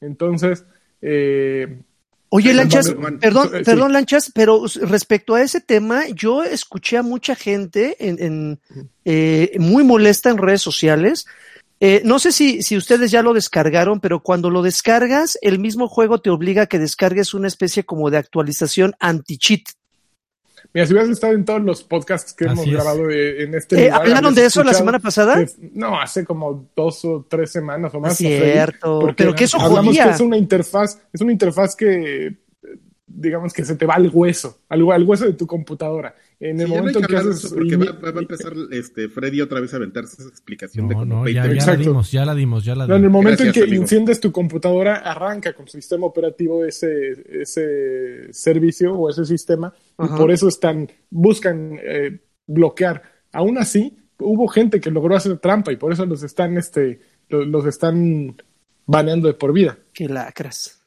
Speaker 4: Entonces, eh,
Speaker 3: Oye, Lanchas, perdón,
Speaker 4: sí.
Speaker 3: perdón, Lanchas, pero respecto a ese tema, yo escuché a mucha gente en, en, eh, muy molesta en redes sociales. Eh, no sé si, si ustedes ya lo descargaron, pero cuando lo descargas, el mismo juego te obliga a que descargues una especie como de actualización anti-cheat.
Speaker 4: mira, si hubieras estado en todos los podcasts que
Speaker 1: Así
Speaker 4: hemos
Speaker 1: es.
Speaker 4: grabado eh, en este
Speaker 3: Eh,
Speaker 4: lugar,
Speaker 3: ¿Hablaron de eso la semana pasada?
Speaker 4: que- no, hace como dos o tres semanas o más.
Speaker 3: es cierto,
Speaker 4: Porque
Speaker 3: pero que eso
Speaker 4: hablamos
Speaker 3: jodía.
Speaker 4: que es una interfaz, es una interfaz que digamos que se te va al hueso, al, al hueso de tu computadora. En el
Speaker 2: Sí, ya no
Speaker 4: momento
Speaker 2: que
Speaker 4: en que
Speaker 2: de
Speaker 4: haces
Speaker 2: eso porque va, va a empezar este Freddy otra vez a aventarse esa explicación de
Speaker 1: No,
Speaker 2: como
Speaker 1: no,
Speaker 2: 20
Speaker 1: ya, ya la dimos, ya la dimos, ya la
Speaker 4: No, en el
Speaker 1: dimos.
Speaker 4: momento
Speaker 2: Gracias,
Speaker 4: en que
Speaker 2: amigo.
Speaker 4: enciendes tu computadora, arranca con su sistema operativo ese, ese servicio o ese sistema,
Speaker 3: Ajá.
Speaker 4: y por eso están, buscan eh, bloquear. Aún así, hubo gente que logró hacer trampa y por eso los están, este, los, los están baneando de por vida.
Speaker 3: Qué lacras.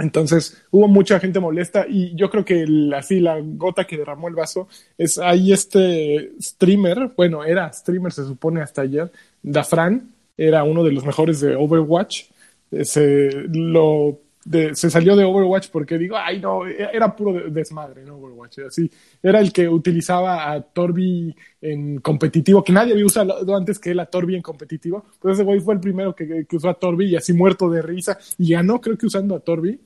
Speaker 4: Entonces hubo mucha gente molesta y yo creo que así la gota que derramó el vaso es ahí este streamer, bueno, era streamer se supone hasta ayer, Dafran, era uno de los mejores de Overwatch, Eh, se, lo, de- se salió de Overwatch porque digo, ay no, era puro de- desmadre en Overwatch, así, era el que utilizaba a Torbi en competitivo, que nadie había usado antes que él a Torbi en competitivo, pues ese güey fue el primero que, que usó a Torbi y así muerto de risa y ganó creo que usando a Torbi.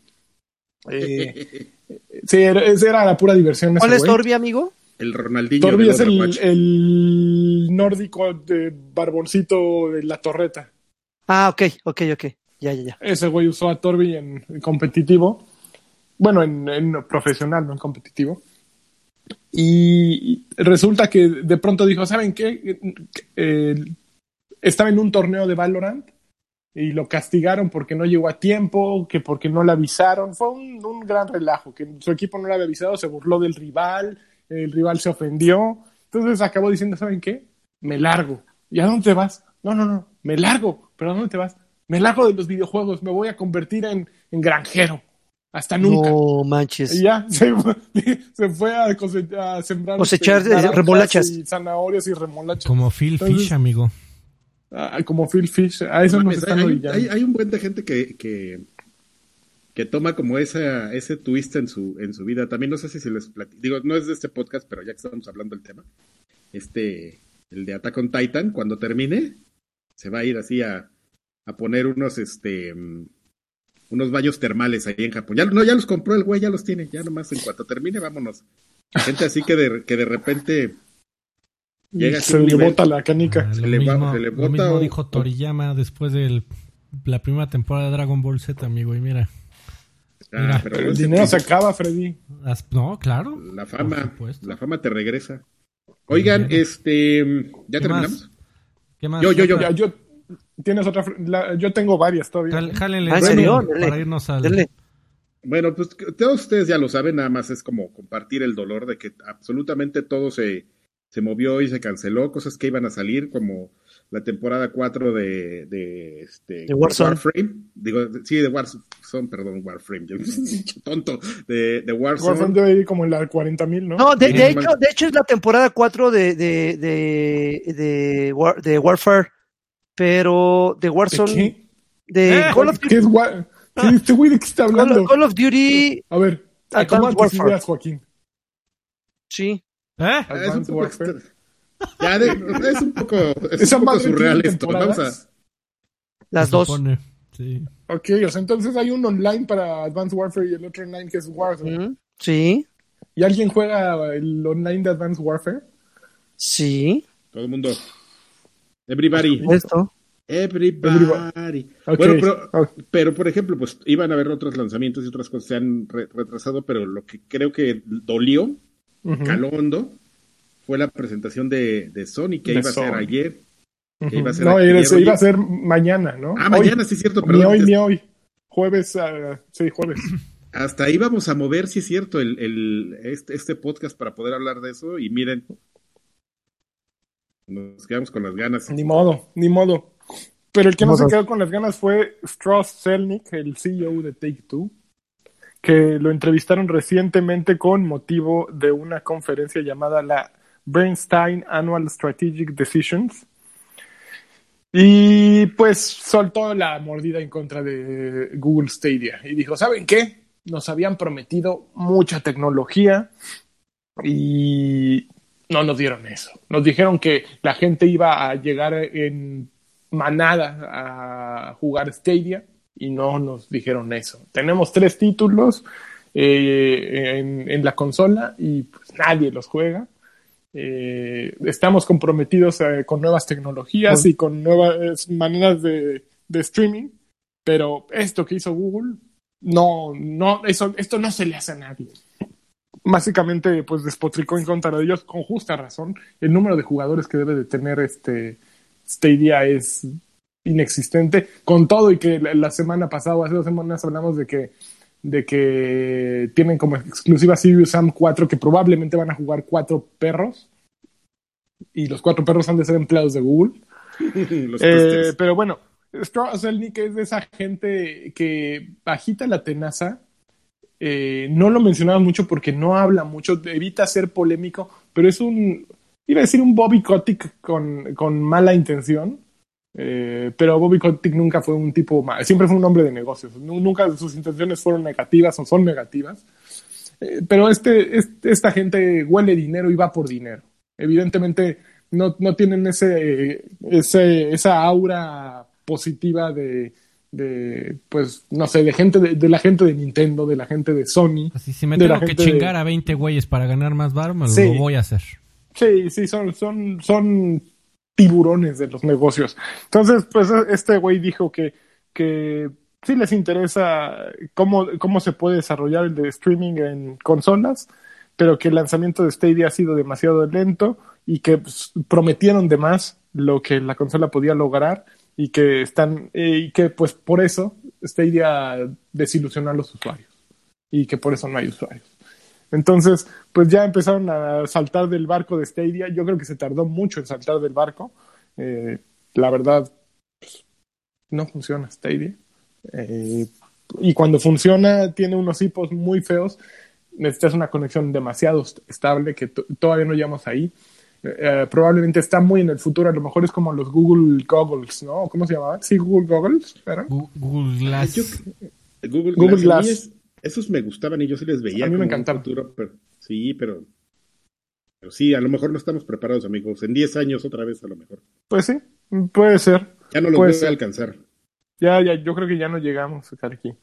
Speaker 4: Eh, (laughs) sí, era, esa era la pura diversión. ese
Speaker 3: ¿Cuál es. Torbi, amigo?
Speaker 2: El Ronaldinho
Speaker 4: Torbi es el, el nórdico de barboncito de la torreta.
Speaker 3: Ah, ok, ok, ok. Ya, ya, ya.
Speaker 4: Ese güey usó a Torbi en, en competitivo. Bueno, en, en profesional, no en competitivo. Y resulta que de pronto dijo, ¿saben qué? Eh, estaba en un torneo de Valorant y lo castigaron porque no llegó a tiempo, que porque no le avisaron. Fue un, un gran relajo, que su equipo no le había avisado, se burló del rival, el rival se ofendió. Entonces acabó diciendo, ¿saben qué? Me largo. ¿Y a dónde vas? no, no, no, me largo, pero ¿a dónde te vas? Me largo de los videojuegos, me voy a convertir en, en granjero. Hasta nunca.
Speaker 3: No manches.
Speaker 4: Y ya (laughs) se, fue- se fue a, cose- a sembrar
Speaker 3: Cosechar,
Speaker 4: este,
Speaker 3: eh, remolachas.
Speaker 4: y zanahorias y remolachas.
Speaker 1: Como Phil
Speaker 4: Entonces-
Speaker 1: Fish, amigo.
Speaker 4: Ah, como Phil Fish. A eso nos
Speaker 2: Mames,
Speaker 4: están
Speaker 2: hay,
Speaker 4: orillando.
Speaker 2: hay- hay un buen de gente que, que, que toma como esa, ese twist en su, en su vida. También no sé si se les platico. Digo, no es de este podcast, pero ya que estamos hablando del tema. Este, el de Attack on Titan, cuando termine, se va a ir así a, a poner unos, este, unos baños termales ahí en Japón. Ya, no, ya los compró el güey, ya los tiene. Ya nomás en cuanto termine, vámonos. Gente así que de, que de repente llega
Speaker 4: se le
Speaker 2: nivel-
Speaker 4: bota la canica.
Speaker 1: Ah,
Speaker 2: Se
Speaker 1: lo
Speaker 2: le va-
Speaker 1: mismo,
Speaker 2: se le
Speaker 1: lo
Speaker 2: bota
Speaker 1: mismo
Speaker 2: o-
Speaker 1: dijo Toriyama después de la primera temporada de Dragon Ball Z, amigo. Y mira,
Speaker 2: Ah,
Speaker 1: Mira,
Speaker 2: pero
Speaker 4: Pero el dinero se acaba, Freddy.
Speaker 1: as- no, claro.
Speaker 2: La fama, la fama te regresa. Oigan,
Speaker 1: bien.
Speaker 2: este, ¿ya
Speaker 1: ¿Qué
Speaker 2: terminamos?
Speaker 1: ¿Qué más?
Speaker 2: Yo, yo, yo.
Speaker 4: Ya, yo, ¿Tienes otra? la- yo tengo varias todavía.
Speaker 1: Jal- jálenle
Speaker 3: Ah,
Speaker 1: para irnos al...
Speaker 3: Dele.
Speaker 2: Bueno, pues todos ustedes ya lo saben, nada más es como compartir el dolor de que absolutamente todo se, se movió y se canceló, cosas que iban a salir, como la temporada 4 de, de, este,
Speaker 3: De Warzone.
Speaker 2: Warframe. Digo, sí, de Warzone, perdón, Warframe, yo (laughs) tonto, de, de Warzone.
Speaker 4: Warzone debe ir como en la 40 mil, ¿no?
Speaker 3: No, de, de hecho, de hecho es la temporada 4 de, de, de, de, War- de Warfare, pero de
Speaker 4: ¿De
Speaker 3: Warzone,
Speaker 4: qué?
Speaker 3: de
Speaker 1: Eh,
Speaker 3: Call of
Speaker 4: ¿Qué es wa- ¿Qué este güey de qué está
Speaker 3: Call,
Speaker 4: hablando?
Speaker 3: Call of Duty,
Speaker 4: A ver, acomódate tus ideas, Joaquín.
Speaker 3: sí.
Speaker 1: ¿Eh?
Speaker 2: Es un
Speaker 4: Advanced
Speaker 2: poco
Speaker 4: Warfare.
Speaker 2: extra- Ya, de- es un poco, es
Speaker 4: Esa
Speaker 2: un poco
Speaker 4: madre
Speaker 2: surreal esto. Vamos a,
Speaker 4: temporadas.
Speaker 3: Las dos.
Speaker 1: supone, Sí.
Speaker 4: Ok, o sea, entonces hay un online para Advanced Warfare y el otro online que es Warzone.
Speaker 3: Sí,
Speaker 4: ¿Y alguien juega el online de Advanced Warfare?
Speaker 3: sí.
Speaker 2: todo el mundo. Everybody.
Speaker 3: Esto.
Speaker 2: Everybody. Bueno, pero, pero por ejemplo, pues iban a haber otros lanzamientos y otras cosas se han re- retrasado, pero lo que creo que dolió, Hondo, fue la presentación de, de Sony que
Speaker 4: De
Speaker 2: iba a ser ayer.
Speaker 4: ujú.
Speaker 2: iba a ser
Speaker 4: No,
Speaker 2: ayer,
Speaker 4: iba a ser mañana, ¿no?
Speaker 2: Ah,
Speaker 4: Hoy.
Speaker 2: mañana, sí es cierto,
Speaker 4: Ni
Speaker 2: perdón.
Speaker 4: hoy
Speaker 2: es-
Speaker 4: ni hoy. Jueves, ah, sí, jueves.
Speaker 2: Hasta ahí vamos a mover, sí es cierto, el, el, este, este podcast para poder hablar de eso. Y miren, nos quedamos con las ganas.
Speaker 4: Ni modo, ni modo. Pero el que
Speaker 3: Ni
Speaker 4: no se quedó con las ganas fue Strauss Selnick, el CEO de Take Two, que lo entrevistaron recientemente con motivo de una conferencia llamada la Bernstein Annual Strategic Decisions. Y pues soltó la mordida en contra de Google Stadia y dijo, ¿saben qué? Nos habían prometido mucha tecnología y no nos dieron eso. Nos dijeron que la gente iba a llegar en manada a jugar Stadia y no nos dijeron eso. Tenemos tres títulos eh, en, en la consola y pues, nadie los juega. Eh, estamos comprometidos eh, con nuevas tecnologías y con nuevas maneras de, de streaming, pero esto que hizo Google, no, no, eso, esto no se le hace a nadie básicamente pues despotricó en contra de ellos con justa razón. El número de jugadores que debe de tener este Stadia es inexistente. Con todo y que la, la semana pasada o hace dos semanas hablamos de que de que tienen como exclusiva Sirius Sam 4 que probablemente van a jugar cuatro perros y los cuatro perros han de ser empleados de Google. (laughs) Eh, pero bueno, Strauss Zelnick es de esa gente que agita la tenaza. Eh, no lo mencionaba mucho porque no habla mucho, evita ser polémico, pero es un, iba a decir un Bobby Kotick con, con mala intención. Eh, pero Bobby Kotick nunca fue un tipo mal, siempre fue un hombre de negocios. Nu- Nunca sus intenciones fueron negativas o son negativas. Eh, pero este, este- esta gente huele dinero y va por dinero. Evidentemente no, no tienen ese, ese, esa aura positiva de, de, pues, no sé, de gente, de, de la gente de Nintendo, de la gente de Sony.
Speaker 1: Así, si me
Speaker 4: De la
Speaker 1: tengo que
Speaker 4: gente de-
Speaker 1: chingar a 20 güeyes para ganar más bar, me
Speaker 4: Sí.
Speaker 1: lo voy a hacer.
Speaker 4: Sí, sí, son, son, son tiburones de los negocios. Entonces, pues este güey dijo que, que sí les interesa cómo, cómo se puede desarrollar el de streaming en consolas, pero que el lanzamiento de Stadia ha sido demasiado lento y que pues, prometieron de más lo que la consola podía lograr y que están eh, y que pues por eso Stadia desilusionó a los usuarios y que por eso no hay usuarios. Entonces, pues ya empezaron a saltar del barco de Stadia. Yo creo que se tardó mucho en saltar del barco. Eh, la verdad, pues, no funciona Stadia. Eh, y cuando funciona, tiene unos hipos muy feos. Necesitas una conexión demasiado est- estable que todavía no llegamos ahí. Eh, probablemente está muy en el futuro. A lo mejor es como los Google Goggles, ¿no? ¿Cómo se llamaban? Sí, Google Goggles.
Speaker 1: Gu- Google Glass.
Speaker 2: Yo- Google,
Speaker 4: Google
Speaker 2: Glass. Es- esos me gustaban y yo sí les veía.
Speaker 4: A mí me encantaban.
Speaker 2: futuro, pero, sí, pero, pero sí, a lo mejor no estamos preparados, amigos. En 10 años otra vez a lo mejor.
Speaker 4: Pues sí, puede ser.
Speaker 2: Ya no
Speaker 4: Puede
Speaker 2: voy a alcanzar.
Speaker 4: Ya, ya, yo creo que ya no llegamos a estar aquí.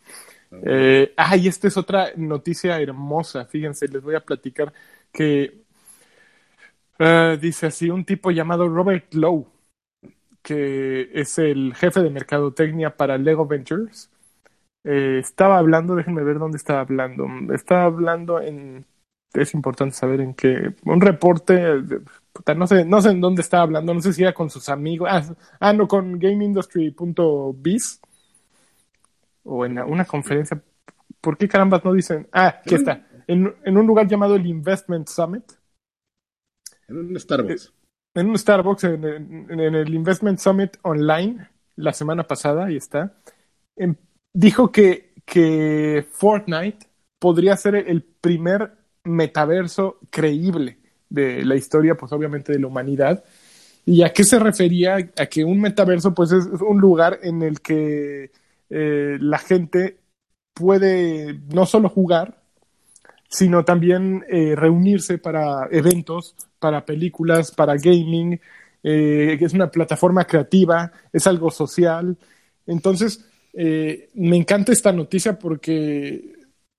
Speaker 4: Eh, ah, y esta es otra noticia hermosa. Fíjense, les voy a platicar que eh, dice así un tipo llamado Robert Lowe, que es el jefe de mercadotecnia para Lego Ventures. Eh, estaba hablando, déjenme ver dónde estaba hablando. Estaba hablando en, es importante saber en qué, un reporte, de- puta, no sé, no sé en dónde estaba hablando, no sé si era con sus amigos, ah, ah no, con GameIndustry.biz o en una conferencia. ¿Por qué carambas no dicen? Ah, aquí está. En, en un lugar llamado el Investment Summit,
Speaker 2: En un Starbucks.
Speaker 4: en un Starbucks, en, en- en el Investment Summit Online, la semana pasada, ahí está, em, dijo que, que Fortnite podría ser el primer metaverso creíble de la historia, pues obviamente de la humanidad. ¿Y a qué se refería? A que un metaverso, pues es un lugar en el que eh, la gente puede no solo jugar, sino también eh, reunirse para eventos, para películas, para gaming, eh, es una plataforma creativa, es algo social. Entonces, eh, me encanta esta noticia porque,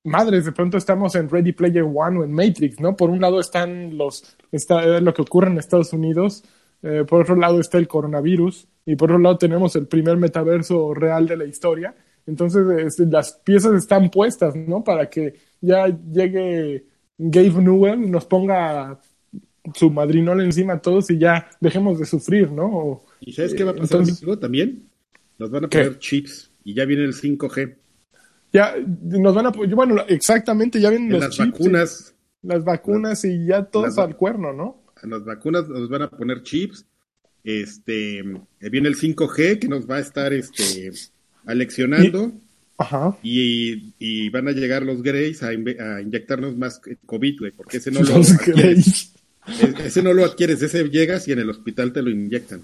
Speaker 4: madres, de pronto estamos en Ready Player One o en Matrix, ¿no? Por un lado están los, está lo que ocurre en Estados Unidos, eh, por otro lado está el coronavirus y por otro lado tenemos el primer metaverso real de la historia. Entonces, este, las piezas están puestas, ¿no? Para que ya llegue Gabe Newell, nos ponga su madrinola encima a todos y ya dejemos de sufrir, ¿no? O-
Speaker 2: ¿Y sabes qué va a pasar,
Speaker 4: Entonces-
Speaker 2: amigo? También nos van a
Speaker 4: ¿Qué?
Speaker 2: poner chips y ya viene el 5G.
Speaker 4: ya nos van a, bueno, exactamente, ya vienen
Speaker 2: En
Speaker 4: los
Speaker 2: las
Speaker 4: chips,
Speaker 2: vacunas,
Speaker 4: las vacunas y ya todos al cuerno, ¿no?
Speaker 2: en las vacunas nos van a poner chips. Este, eh, viene el 5G que nos va a estar este, aleccionando
Speaker 4: Ajá.
Speaker 2: y, y van a llegar los Greys a, inve- a inyectarnos más COVID, güey, porque ese no (laughs) lo adquieres. Ese no lo adquieres, ese llegas y en el hospital te lo inyectan.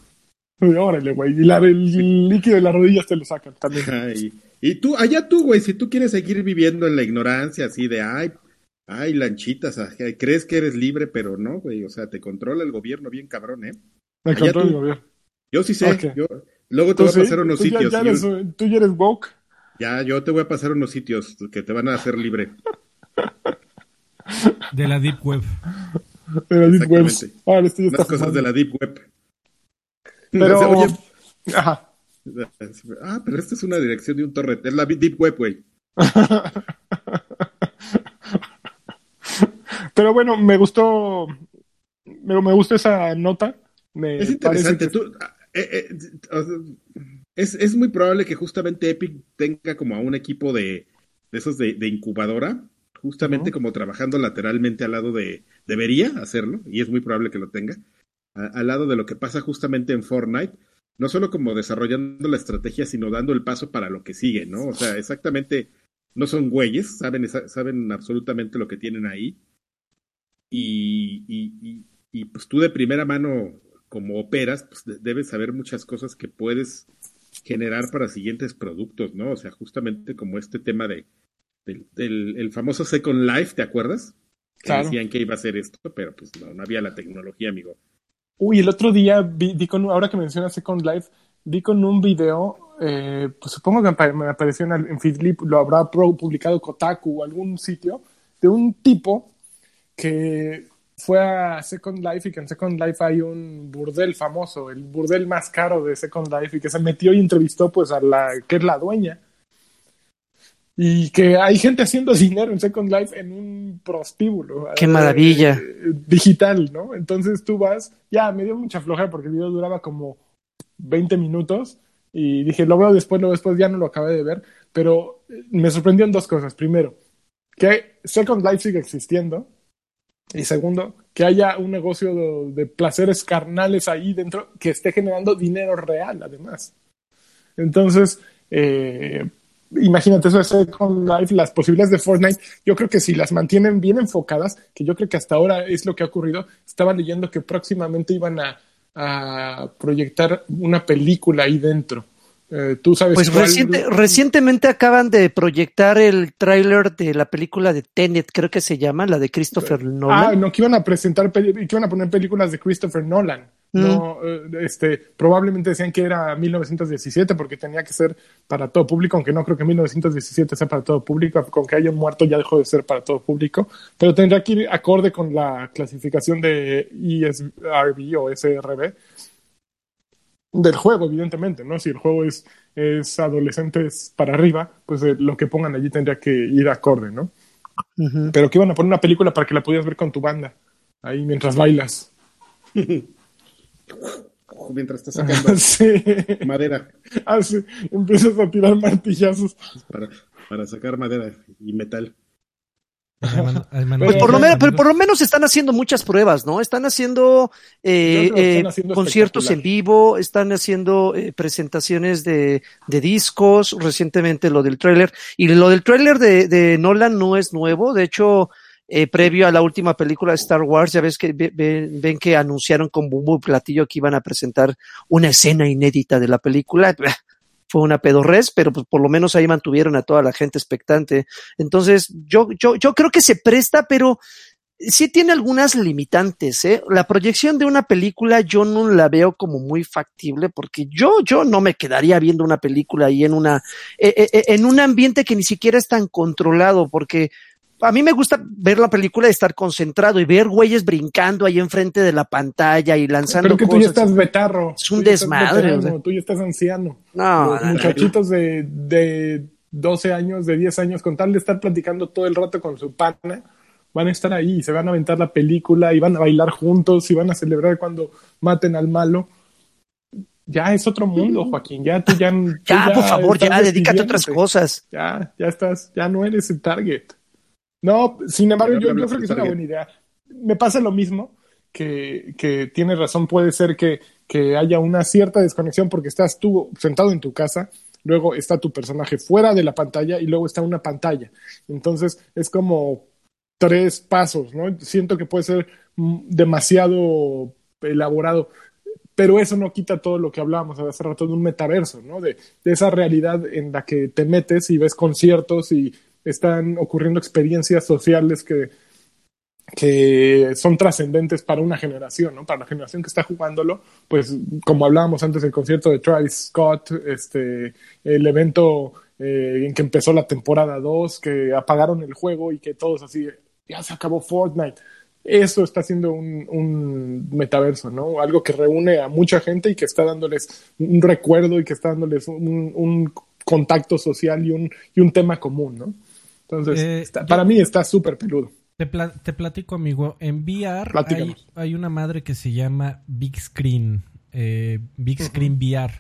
Speaker 2: (laughs)
Speaker 4: Órale, güey. Y la, el líquido de las rodillas te lo sacan también.
Speaker 2: Y, tú, allá tú, güey, si tú quieres seguir viviendo en la ignorancia, así de, ay, ay, lanchitas, ay, crees que eres libre, pero no, güey, o sea, te controla el gobierno bien cabrón, ¿eh?
Speaker 4: Me
Speaker 2: Allá
Speaker 4: controla
Speaker 2: tú.
Speaker 4: el gobierno.
Speaker 2: Yo sí sé, yo, luego te voy a pasar unos
Speaker 4: tú
Speaker 2: sitios,
Speaker 4: ya
Speaker 2: y
Speaker 4: eres,
Speaker 2: un-
Speaker 4: tú ya eres woke.
Speaker 2: ya, yo te voy a pasar unos sitios que te van a hacer libre.
Speaker 1: De la Deep Web.
Speaker 4: De la Deep Web. Este
Speaker 2: Unas
Speaker 4: está
Speaker 2: cosas de la Deep Web.
Speaker 4: Pero,
Speaker 2: O sea, oye, (laughs)
Speaker 4: Ajá.
Speaker 2: ah, pero esta es una dirección de un torrent, es la Deep Web, güey. (laughs)
Speaker 4: Pero bueno, me gustó. Me, me gustó esa nota. Me
Speaker 2: Es interesante.
Speaker 4: que-
Speaker 2: Tú, eh, eh, es, es muy probable que justamente Epic tenga como a un equipo de, de esos de, de incubadora, justamente como trabajando lateralmente al lado de... Debería hacerlo, y es muy probable que lo tenga, a- al lado de lo que pasa justamente en Fortnite, no solo como desarrollando la estrategia, sino dando el paso para lo que sigue, ¿no? O sea, exactamente, no son güeyes, saben, saben absolutamente lo que tienen ahí. Y, y, y, y, pues tú de primera mano, como operas, pues de- debes saber muchas cosas que puedes generar para siguientes productos, ¿no? O sea, justamente como este tema de del, del- el famoso Second Life, ¿te acuerdas? Que
Speaker 4: Claro.
Speaker 2: decían que iba a ser esto, pero pues no, no había la tecnología, amigo.
Speaker 4: Uy, el otro día vi, con, ahora que mencionas Second Life, vi con un video, eh, pues supongo que me apareció en, en lo habrá publicado Kotaku o algún sitio, de un tipo que fue a Second Life y que en Second Life hay un burdel famoso, el burdel más caro de Second Life y que se metió y entrevistó pues a la que es la dueña. Y que hay gente haciendo (laughs) dinero en Second Life en un prostíbulo.
Speaker 3: ¡Qué
Speaker 4: eh,
Speaker 3: maravilla!
Speaker 4: eh, digital, ¿no? Entonces tú vas, ya me dio mucha flojera porque el video duraba como 20 minutos y dije, lo veo después, lo veo después, ya no lo acabé de ver, pero eh, me sorprendieron dos cosas. Primero, que Second Life sigue existiendo Y segundo, que haya un negocio de, de placeres carnales ahí dentro que esté generando dinero real, además. Entonces, eh, imagínate eso de Second Life, las posibilidades de Fortnite, yo creo que si las mantienen bien enfocadas, que yo creo que hasta ahora es lo que ha ocurrido, estaba leyendo que próximamente iban a, a proyectar una película ahí dentro. Eh, tú sabes
Speaker 3: Pues
Speaker 4: cuál-
Speaker 3: reciente- recientemente acaban de proyectar el tráiler de la película de Tenet, creo que se llama, la de Christopher
Speaker 4: Ah,
Speaker 3: Nolan.
Speaker 4: no, que iban a presentar, que iban a poner películas de Christopher Nolan.
Speaker 3: Mm.
Speaker 4: No, eh, este, probablemente decían que era 1917 porque tenía que ser para todo público, aunque no creo que 1917 sea para todo público, con que haya un muerto ya dejó de ser para todo público, pero tendrá que ir acorde con la clasificación de ESRB o SRB del juego, evidentemente, ¿no? Si el juego es, es adolescentes para arriba, pues eh, lo que pongan allí tendría que ir acorde, ¿no? Pero que iban a poner una película para que la pudieras ver con tu banda, ahí mientras bailas. (laughs)
Speaker 2: Mientras estás (laughs) sacando
Speaker 4: sí.
Speaker 2: madera
Speaker 4: Ah, sí. Empiezas a tirar martillazos.
Speaker 2: para, para sacar madera y metal.
Speaker 3: Pues por lo menos, pero por lo menos están haciendo muchas pruebas, ¿no? Están haciendo, eh, eh, conciertos en vivo, están haciendo eh, presentaciones de, de discos, recientemente lo del tráiler. Y lo del tráiler de, de Nolan no es nuevo, de hecho, eh, previo a la última película de Star Wars, ya ves que ve- ve- ven que anunciaron con bombo y platillo que iban a presentar una escena inédita de la película. (sighs) Fue una pedorrez, pero pues por lo menos ahí mantuvieron a toda la gente expectante. Entonces, yo, yo, yo creo que se presta, pero sí tiene algunas limitantes, ¿eh? La proyección de una película yo no la veo como muy factible porque yo, yo no me quedaría viendo una película ahí en una, eh, eh, en un ambiente que ni siquiera es tan controlado porque a mí me gusta ver la película y estar concentrado y ver güeyes brincando ahí enfrente de la pantalla y lanzando
Speaker 4: Pero que tú ya estás vetarro.
Speaker 3: Es un desmadre,
Speaker 4: veterano,
Speaker 3: o sea.
Speaker 4: Tú ya estás anciano.
Speaker 3: No,
Speaker 4: Los
Speaker 3: no, no.
Speaker 4: muchachitos de, de 12 años, de 10 años, con tal de estar platicando todo el rato con su pana, van a estar ahí y se van a aventar la película y van a bailar juntos y van a celebrar cuando maten al malo. Ya es otro mundo, Joaquín. Ya tú ya. tú
Speaker 3: Ya, por favor, ya, dedícate a otras cosas.
Speaker 4: Ya, ya estás, ya no eres el target. No, sin embargo, yo, creo que es una buena idea. Me pasa lo mismo, que, que tiene razón, puede ser que, que haya una cierta desconexión porque estás tú sentado en tu casa, luego está tu personaje fuera de la pantalla y luego está una pantalla. Entonces es como tres pasos, ¿no? Siento que puede ser mm, demasiado elaborado pero eso no quita todo lo que hablábamos hace rato de un metaverso, ¿no? De, de esa realidad en la que te metes y ves conciertos y están ocurriendo experiencias sociales que, que son trascendentes para una generación, ¿no? Para la generación que está jugándolo, pues como hablábamos antes del concierto de Travis Scott, este, el evento eh, en que empezó la temporada 2, que apagaron el juego y que todos así, ya se acabó Fortnite eso está siendo un, un, metaverso, ¿no? Algo que reúne a mucha gente y que está dándoles un recuerdo y que está dándoles un, un contacto social y un, y un tema común, ¿no? Entonces,
Speaker 1: Eh,
Speaker 4: está-
Speaker 1: yo-
Speaker 4: para mí está súper peludo.
Speaker 1: Te, pla- te platico, amigo. En VR hay, hay una madre que se llama Big Screen. eh, Big Screen VR.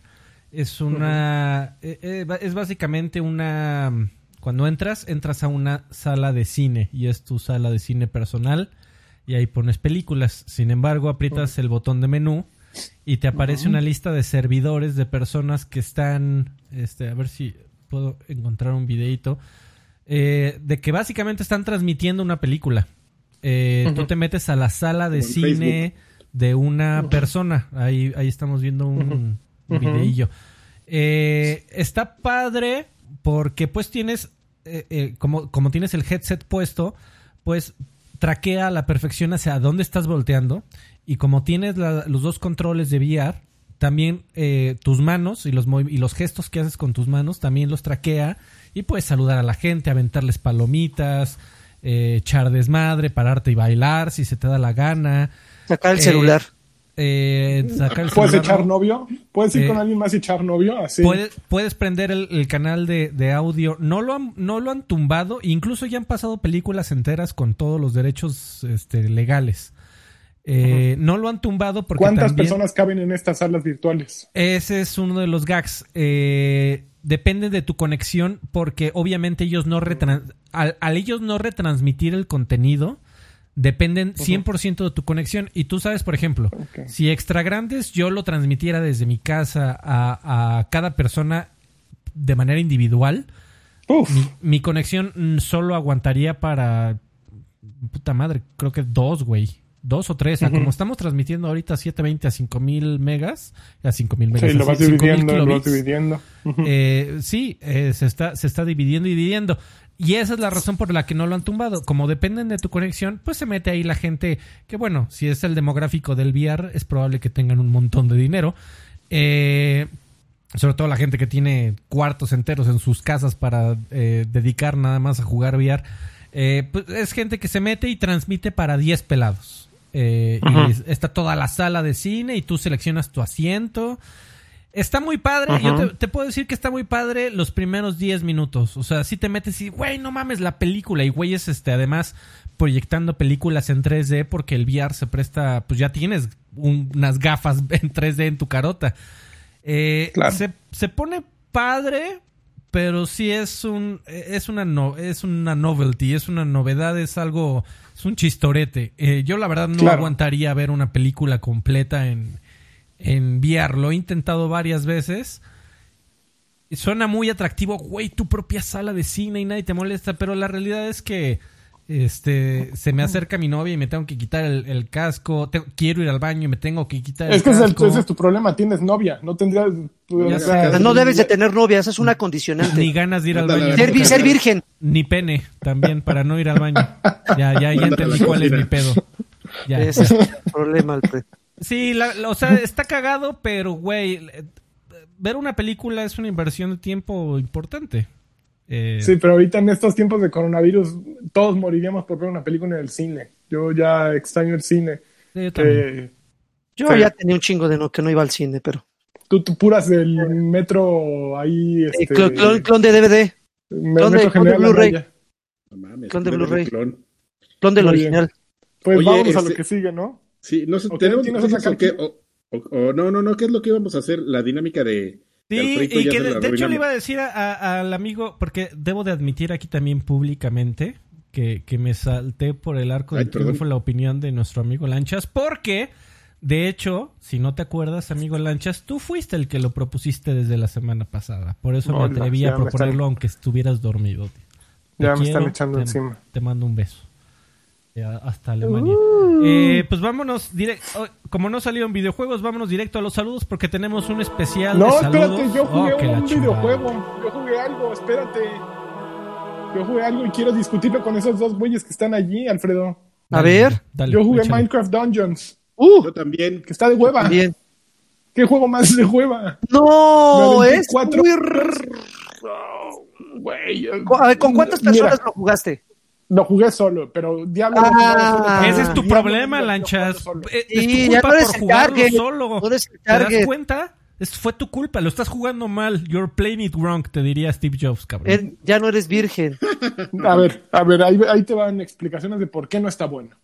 Speaker 1: Es una. eh, eh, es básicamente una. Cuando entras, entras a una sala de cine y es tu sala de cine personal y ahí pones películas. Sin embargo, aprietas el botón de menú y te aparece una lista de servidores de personas que están. Este, a ver si puedo encontrar un videito eh, de que básicamente están transmitiendo una película. Eh, Tú te metes a la sala de cine de una persona. Ahí, ahí estamos viendo un
Speaker 4: Ujú.
Speaker 1: videillo. Eh, está padre porque pues tienes, eh, eh, como, como tienes el headset puesto, pues traquea a la perfección hacia dónde estás volteando. Y como tienes la- los dos controles de VR, también eh, tus manos y los, y los gestos que haces con tus manos también los traquea. Y puedes saludar a la gente, aventarles palomitas, eh, echar desmadre, pararte y bailar si se te da la gana.
Speaker 3: Sacar el
Speaker 1: Eh,
Speaker 3: celular.
Speaker 1: eh, sacar el
Speaker 4: ¿Puedes
Speaker 1: celular,
Speaker 4: echar
Speaker 1: ¿no?
Speaker 4: novio? ¿Puedes ir
Speaker 1: Eh,
Speaker 4: con alguien más y echar novio? Así.
Speaker 1: Puedes, puedes prender el, el canal de, de audio. No lo, han, no lo han tumbado. Incluso ya han pasado películas enteras con todos los derechos este, legales. Eh, No lo han tumbado porque
Speaker 4: ¿Cuántas
Speaker 1: también-
Speaker 4: personas caben en estas salas virtuales?
Speaker 1: Ese es uno de los gags. Eh, depende de tu conexión porque obviamente ellos no retran- al, al ellos no retransmitir el contenido dependen 100% de tu conexión. Y tú sabes, por ejemplo, si Extra Grandes yo lo transmitiera desde mi casa a, a cada persona de manera individual,
Speaker 4: Uf,
Speaker 1: mi, mi conexión mm, solo aguantaría para. Puta madre, creo que dos, güey. Dos o tres. O sea, como estamos transmitiendo ahorita 720 a 5000 megas, a 5000 megas,
Speaker 4: sí, lo vas
Speaker 1: 5000
Speaker 4: dividiendo, lo vas dividiendo.
Speaker 1: Eh, sí, eh, se, está, se está dividiendo y dividiendo. Y esa es la razón por la que no lo han tumbado. Como dependen de tu conexión, pues se mete ahí la gente que, bueno, si es el demográfico del VR, es probable que tengan un montón de dinero. Eh, sobre todo la gente que tiene cuartos enteros en sus casas para eh, dedicar nada más a jugar VR. Eh, pues es gente que se mete y transmite para 10 pelados. Eh. Y es- está toda la sala de cine y tú seleccionas tu asiento. Está muy padre.
Speaker 4: Ajá.
Speaker 1: Yo te, te puedo decir que está muy padre los primeros 10 minutos. O sea, si te metes y, güey, no mames la película. Y güey, es este, además proyectando películas en 3D porque el VR se presta, pues ya tienes un- unas gafas (laughs) en 3D en tu carota. Eh,
Speaker 4: Claro.
Speaker 1: se, se pone padre, pero sí es un es una no, es una novelty, es una novedad, es algo es un chistorete. Eh, yo la verdad no
Speaker 4: Claro.
Speaker 1: aguantaría ver una película completa en en VR, lo he intentado varias veces. Suena muy atractivo, güey, tu propia sala de cine y nadie te molesta, pero la realidad es que este se me acerca mi novia y me tengo que quitar el, el casco, te- quiero ir al baño y me tengo que quitar el
Speaker 4: Es que ese es, el-
Speaker 1: casco.
Speaker 4: ese es tu problema, tienes novia, no tendrías... o
Speaker 1: Ya
Speaker 4: sea,
Speaker 1: sé.
Speaker 3: No debes de tener novia, esa es una condicionante.
Speaker 1: ni ganas de ir al baño.
Speaker 3: Ser, vi- ser virgen.
Speaker 1: Ni pene, también, para no ir al baño. Ya, ya, ya entendí cuál es mi pedo. Ya.
Speaker 3: Ese es el problema, Alfred.
Speaker 1: Sí, la- la- o sea, está cagado, pero, güey, ver una película es una inversión de tiempo importante. Eh,
Speaker 4: Sí, pero ahorita en estos tiempos de coronavirus todos moriríamos por ver una película en el cine. Yo ya extraño el cine.
Speaker 1: sí, yo también.
Speaker 4: Eh,
Speaker 3: Yo ya tenía un chingo de no, que no iba al cine, pero.
Speaker 4: tú, tú puras del metro ahí...
Speaker 3: Eh,
Speaker 4: Este,
Speaker 3: clon, clon- clon de DVD,
Speaker 4: me-
Speaker 3: clon de- clon Blu-ray.
Speaker 2: No mames,
Speaker 3: Clon de Blu-ray.
Speaker 2: clon.
Speaker 3: clon del
Speaker 4: Muy bien.
Speaker 3: original.
Speaker 4: Pues
Speaker 2: Oye,
Speaker 4: vámonos a lo
Speaker 2: este-
Speaker 4: que sigue, ¿no?
Speaker 2: Sí, no sé, tenemos
Speaker 4: ¿tienes
Speaker 2: cosas
Speaker 4: otra
Speaker 2: o o, o- o no, no, no, ¿qué es lo que íbamos a hacer? La dinámica de, de
Speaker 1: Sí, y que de, hecho le iba a decir a- a- al amigo, porque debo de admitir aquí también públicamente que, que me salté por el arco
Speaker 2: Ay,
Speaker 1: del
Speaker 2: perdón.
Speaker 1: triunfo la opinión de nuestro amigo Lanchas, porque, de hecho, si no te acuerdas, amigo Lanchas, tú fuiste el que lo propusiste desde la semana pasada. Por eso me atreví a proponerlo
Speaker 4: están-
Speaker 1: aunque estuvieras dormido. Te
Speaker 4: Ya me están echando
Speaker 1: te-
Speaker 4: encima.
Speaker 1: Te mando un beso. Hasta Alemania. Eh, pues vámonos directo. Como no salieron videojuegos, vámonos directo a los saludos porque tenemos un especial.
Speaker 4: No,
Speaker 1: de
Speaker 4: espérate,
Speaker 1: saludos.
Speaker 4: yo jugué
Speaker 1: Oh,
Speaker 4: un videojuego. Yo jugué algo, espérate. Yo jugué algo y quiero discutirlo con esos dos güeyes que están allí, Alfredo.
Speaker 3: A ver.
Speaker 1: dale,
Speaker 4: Yo jugué
Speaker 1: échale.
Speaker 4: Minecraft Dungeons,
Speaker 3: Uh,
Speaker 2: Yo también.
Speaker 4: que está de hueva.
Speaker 3: bien.
Speaker 4: ¿Qué juego más de hueva?
Speaker 3: No, es
Speaker 4: cuatro
Speaker 3: muy
Speaker 4: Güey.
Speaker 3: Co- a ver, ¿Con cuántas
Speaker 4: Mira,
Speaker 3: personas lo jugaste?
Speaker 4: Lo jugué solo, pero Diablo.
Speaker 3: Ah,
Speaker 4: lo jugaba solo.
Speaker 1: Ese es tu
Speaker 4: Diablo
Speaker 1: problema, Lanchas. Eh, Es tu
Speaker 3: ya
Speaker 1: culpa
Speaker 3: no eres
Speaker 1: por jugarlo
Speaker 3: target.
Speaker 1: solo.
Speaker 3: No eres el
Speaker 1: ¿Te das cuenta? Es- fue tu culpa, lo estás jugando mal. You're playing it wrong, te diría Steve Jobs, cabrón.
Speaker 3: Er- ya no eres virgen. (laughs)
Speaker 4: A ver, a ver, ahí, ahí te van explicaciones de por qué no está bueno.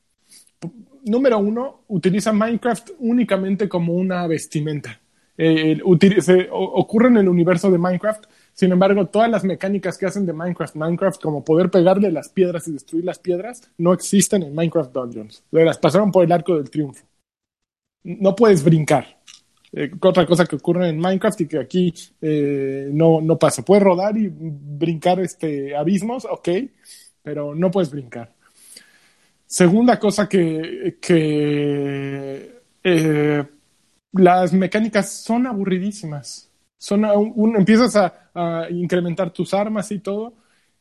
Speaker 4: P- Número uno, utiliza Minecraft únicamente como una vestimenta. Eh, el- util- se- o- ocurre en el universo de Minecraft, sin embargo, todas las mecánicas que hacen de Minecraft, Minecraft, como poder pegarle las piedras y destruir las piedras, no existen en Minecraft Dungeons. Las pasaron por el arco del triunfo. No puedes brincar. Eh, otra cosa que ocurre en Minecraft y que aquí eh, no, no pasa. Puedes rodar y brincar este, abismos, ok, pero no puedes brincar. Segunda cosa que, que eh, las mecánicas son aburridísimas. Son un- un- empiezas a, a incrementar tus armas y todo.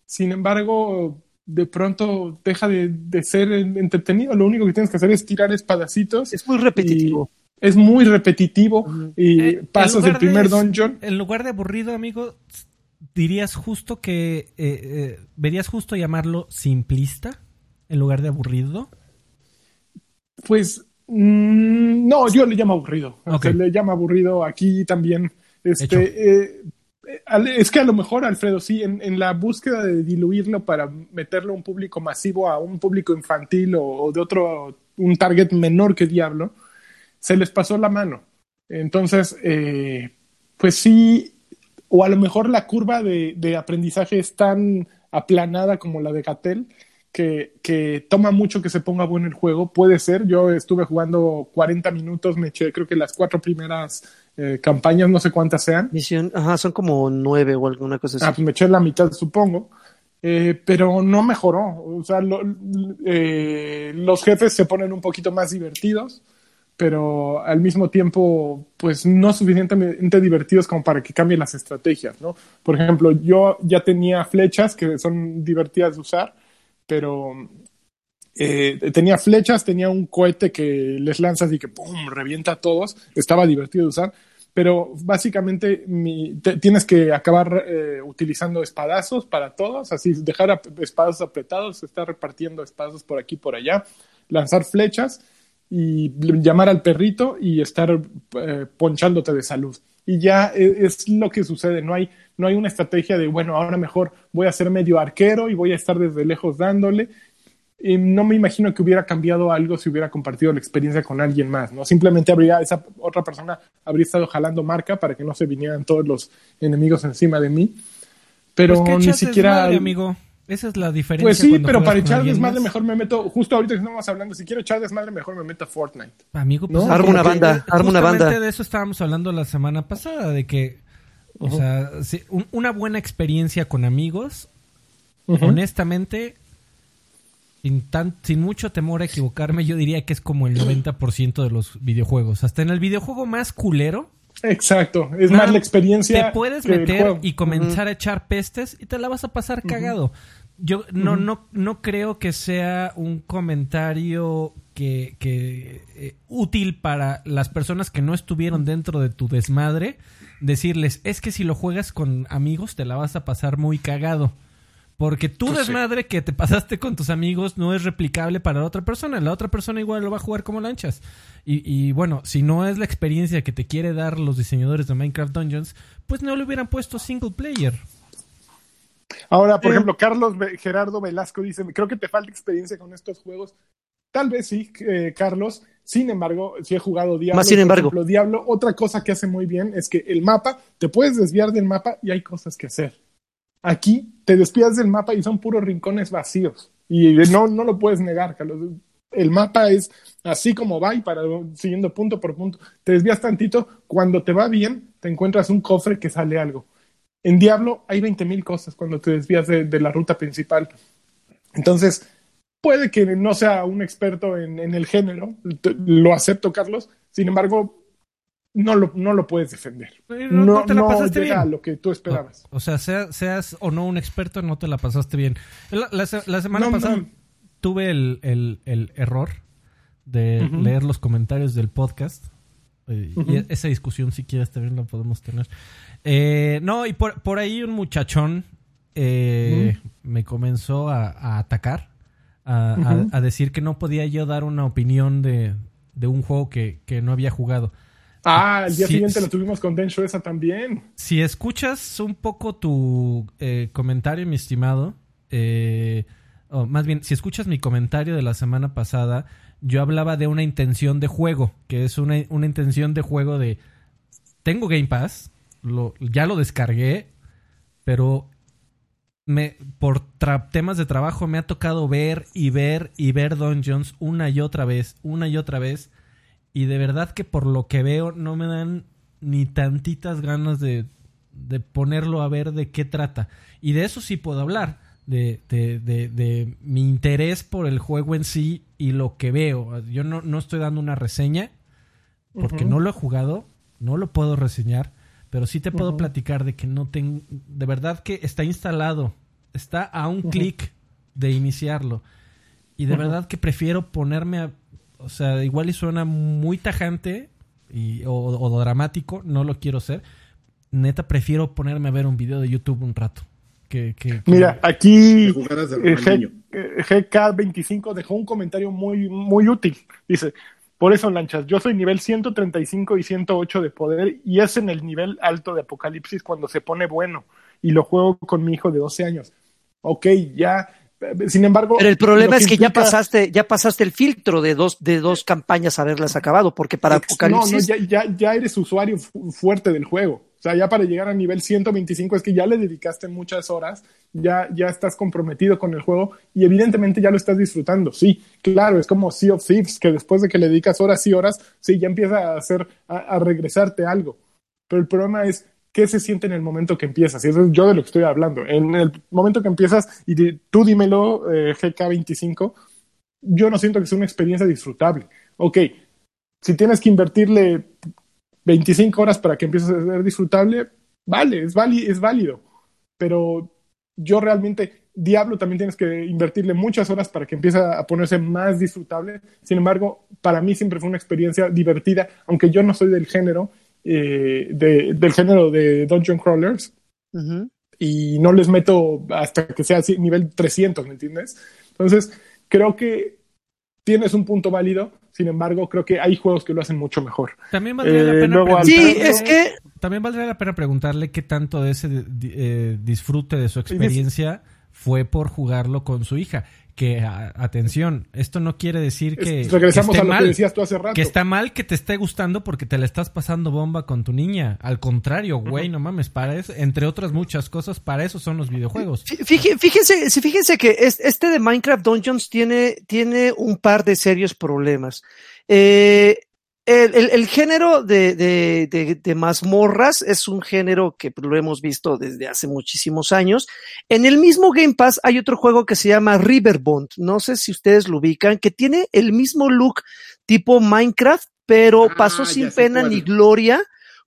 Speaker 4: Sin embargo, de pronto deja de, de ser entretenido. Lo único que tienes que hacer es tirar espadacitos.
Speaker 3: Es muy repetitivo.
Speaker 4: Y es muy repetitivo y
Speaker 1: Eh,
Speaker 4: pasas el
Speaker 1: lugar de-
Speaker 4: primer dungeon.
Speaker 1: En lugar de aburrido, amigo, dirías justo que. eh, eh, ¿Verías justo llamarlo simplista en lugar de aburrido?
Speaker 4: Pues mm, no, yo le llamo aburrido. O
Speaker 1: Ok.
Speaker 4: sea, le llamo aburrido aquí también. Este, eh, eh, es que a lo mejor, Alfredo, sí, en, en la búsqueda de diluirlo para meterlo a un público masivo, a un público infantil o, o de otro, un target menor que Diablo, se les pasó la mano. Entonces, eh, pues sí, o a lo mejor la curva de, de aprendizaje es tan aplanada como la de Gatel que, que toma mucho que se ponga bueno el juego. Puede ser, yo estuve jugando 40 minutos, me eché creo que las cuatro primeras eh, campañas, no sé cuántas sean.
Speaker 3: Misión, ajá, son como nueve o alguna cosa así.
Speaker 4: Ah, pues me eché la mitad, supongo. Eh, pero no mejoró. O sea, lo- eh, los jefes se ponen un poquito más divertidos, pero al mismo tiempo, pues no suficientemente divertidos como para que cambien las estrategias, ¿no? Por ejemplo, yo ya tenía flechas que son divertidas de usar, pero eh, tenía flechas, tenía un cohete que les lanzas y que ¡pum! revienta a todos. Estaba divertido de usar. Pero básicamente tienes que acabar eh, utilizando espadazos para todos, así dejar ap- espadazos apretados, estar repartiendo espadazos por aquí por allá, lanzar flechas y llamar al perrito y estar eh, ponchándote de salud. Y ya e- es lo que sucede, no hay, no hay una estrategia de, bueno, ahora mejor voy a ser medio arquero y voy a estar desde lejos dándole. Y no me imagino que hubiera cambiado algo si hubiera compartido la experiencia con alguien más, ¿no? Simplemente habría, esa otra persona habría estado jalando marca para que no se vinieran todos los enemigos encima de mí. Pero
Speaker 1: Pues que
Speaker 4: ni siquiera.
Speaker 1: desmadre, amigo. Esa es la diferencia.
Speaker 4: Pues sí, pero para echar desmadre mejor me meto, justo ahorita que estamos hablando, si quiero echar desmadre mejor me meto a Fortnite.
Speaker 1: Amigo, pues
Speaker 4: ¿No?
Speaker 3: Arma una banda, arma una banda.
Speaker 1: de eso estábamos hablando la semana pasada, de que, o sea, si- un- una buena experiencia con amigos, honestamente, sin, tan, sin mucho temor a equivocarme, yo diría que es como el 90% de los videojuegos. Hasta en el videojuego más culero,
Speaker 4: Exacto, es
Speaker 1: Nada,
Speaker 4: más la experiencia.
Speaker 1: te puedes meter y comenzar a echar pestes y te la vas a pasar cagado. Yo no, no, no creo que sea un comentario que, que, eh, útil para las personas que no estuvieron dentro de tu desmadre. Decirles, es que si lo juegas con amigos te la vas a pasar muy cagado. Porque tu
Speaker 4: Pues sí.
Speaker 1: desmadre que te pasaste con tus amigos no es replicable para la otra persona. La otra persona igual lo va a jugar como lanchas. Y, y bueno, si no es la experiencia que te quiere dar los diseñadores de Minecraft Dungeons, pues no le hubieran puesto single player.
Speaker 4: Ahora, por
Speaker 3: Eh.
Speaker 4: ejemplo, Carlos Gerardo Velasco dice, creo que te falta experiencia con estos juegos. Tal vez sí, eh, Carlos. Sin embargo, si he jugado Diablo.
Speaker 3: Más sin
Speaker 4: por
Speaker 3: embargo.
Speaker 4: ejemplo, Diablo, otra cosa que hace muy bien es que el mapa, te puedes desviar del mapa y hay cosas que hacer. Aquí te desvías del mapa y son puros rincones vacíos. Y no, no lo puedes negar, Carlos. El mapa es así como va y para siguiendo punto por punto. Te desvías tantito, cuando te va bien, te encuentras un cofre que sale algo. En Diablo hay 20.000 cosas cuando te desvías de, de la ruta principal. Entonces, puede que no sea un experto en, en el género, lo acepto, Carlos. Sin embargo, no lo, no lo puedes defender. No,
Speaker 1: no- no te la
Speaker 4: no
Speaker 1: pasaste
Speaker 4: a
Speaker 1: bien.
Speaker 4: lo que tú esperabas.
Speaker 1: O sea, sea- seas o no un experto, no te la pasaste bien. La, la se- la semana
Speaker 4: No,
Speaker 1: pasada
Speaker 4: no.
Speaker 1: tuve el, el- el error de leer los comentarios del podcast. Eh. Y esa discusión, si quieres, también la podemos tener. Eh, no, y por, por ahí un muchachón eh, me comenzó a, a atacar, a, a- a decir que no podía yo dar una opinión de, de un juego que, que no había jugado.
Speaker 4: Ah, el día siguiente lo tuvimos con Den esa también.
Speaker 1: Si escuchas un poco tu eh, comentario, mi estimado, eh, o más bien, si escuchas mi comentario de la semana pasada, yo hablaba de una intención de juego, que es una, una intención de juego de, tengo Game Pass, lo, ya lo descargué, pero me, por tra- temas de trabajo me ha tocado ver y ver y ver Dungeons una y otra vez, una y otra vez. Y de verdad que por lo que veo no me dan ni tantitas ganas de, de ponerlo a ver de qué trata. Y de eso sí puedo hablar. De, de, de, de mi interés por el juego en sí y lo que veo. Yo no, no estoy dando una reseña porque no lo he jugado, no lo puedo reseñar, pero sí te puedo platicar de que no tengo, de verdad que está instalado, está a un clic de iniciarlo y de verdad que prefiero ponerme a, o sea, igual y suena muy tajante y, o, o dramático, no lo quiero ser, neta prefiero ponerme a ver un video de YouTube un rato. Que, que- que-
Speaker 4: Mira, aquí
Speaker 2: Que jugaras de
Speaker 4: eh, G-
Speaker 2: Ronaldinho.
Speaker 4: eh, GK25 dejó un comentario muy, muy útil. Dice, por eso, Lanchas, yo soy nivel 135 y 108 de poder y es en el nivel alto de Apocalipsis cuando se pone bueno y lo juego con mi hijo de 12 años. Ok, ya. Eh, Sin embargo...
Speaker 3: Pero el problema es que ya pasaste, ya pasaste el filtro de dos, de dos campañas haberlas acabado, porque para
Speaker 4: Ex-
Speaker 3: Apocalipsis.
Speaker 4: No, no, ya, ya, ya eres usuario fu- fuerte del juego. sea, ya para llegar a nivel 125 es que ya le dedicaste muchas horas, ya, ya estás comprometido con el juego y evidentemente ya lo estás disfrutando. Sí, claro, es como Sea of Thieves, que después de que le dedicas horas y horas, sí, ya empieza a hacer, a, a regresarte algo. Pero el problema es, ¿qué se siente en el momento que empiezas? Y eso es yo de lo que estoy hablando. En el momento que empiezas, y di- tú dímelo, eh, GK25, yo no siento que sea una experiencia disfrutable. Ok, si tienes que invertirle 25 horas para que empieces a ser disfrutable, vale, es, válido, es válido. Pero yo realmente, Diablo también tienes que invertirle muchas horas para que empiece a ponerse más disfrutable. Sin embargo, para mí siempre fue una experiencia divertida, aunque yo no soy del género, eh, de- del género de Dungeon Crawlers y no les meto hasta que sea así, nivel 300, ¿me entiendes? Entonces, creo que tienes un punto válido, sin embargo, creo que hay juegos que lo hacen mucho mejor.
Speaker 1: También valdría
Speaker 4: Eh,
Speaker 1: la pena
Speaker 4: luego
Speaker 3: Sí, es que
Speaker 1: También valdría la pena preguntarle qué tanto de ese eh, disfrute de su experiencia fue por jugarlo con su hija. Que, a- atención, esto no quiere decir que,
Speaker 4: Es- regresamos
Speaker 1: que esté
Speaker 4: a lo
Speaker 1: mal,
Speaker 4: que decías tú hace rato.
Speaker 1: que está mal que te esté gustando porque te la estás pasando bomba con tu niña. Al contrario, güey, no mames, para eso, entre otras muchas cosas, para eso son los videojuegos.
Speaker 3: Fí- fíje- Fíjense, sí, fíjense que es- este de Minecraft Dungeons tiene, tiene un par de serios problemas. Eh, el, el- el género de, de, de, de mazmorras es un género que lo hemos visto desde hace muchísimos años. En el mismo Game Pass hay otro juego que se llama Riverbond. No sé si ustedes lo ubican, que tiene el mismo look tipo Minecraft, pero
Speaker 2: Ah,
Speaker 3: pasó sin pena ni gloria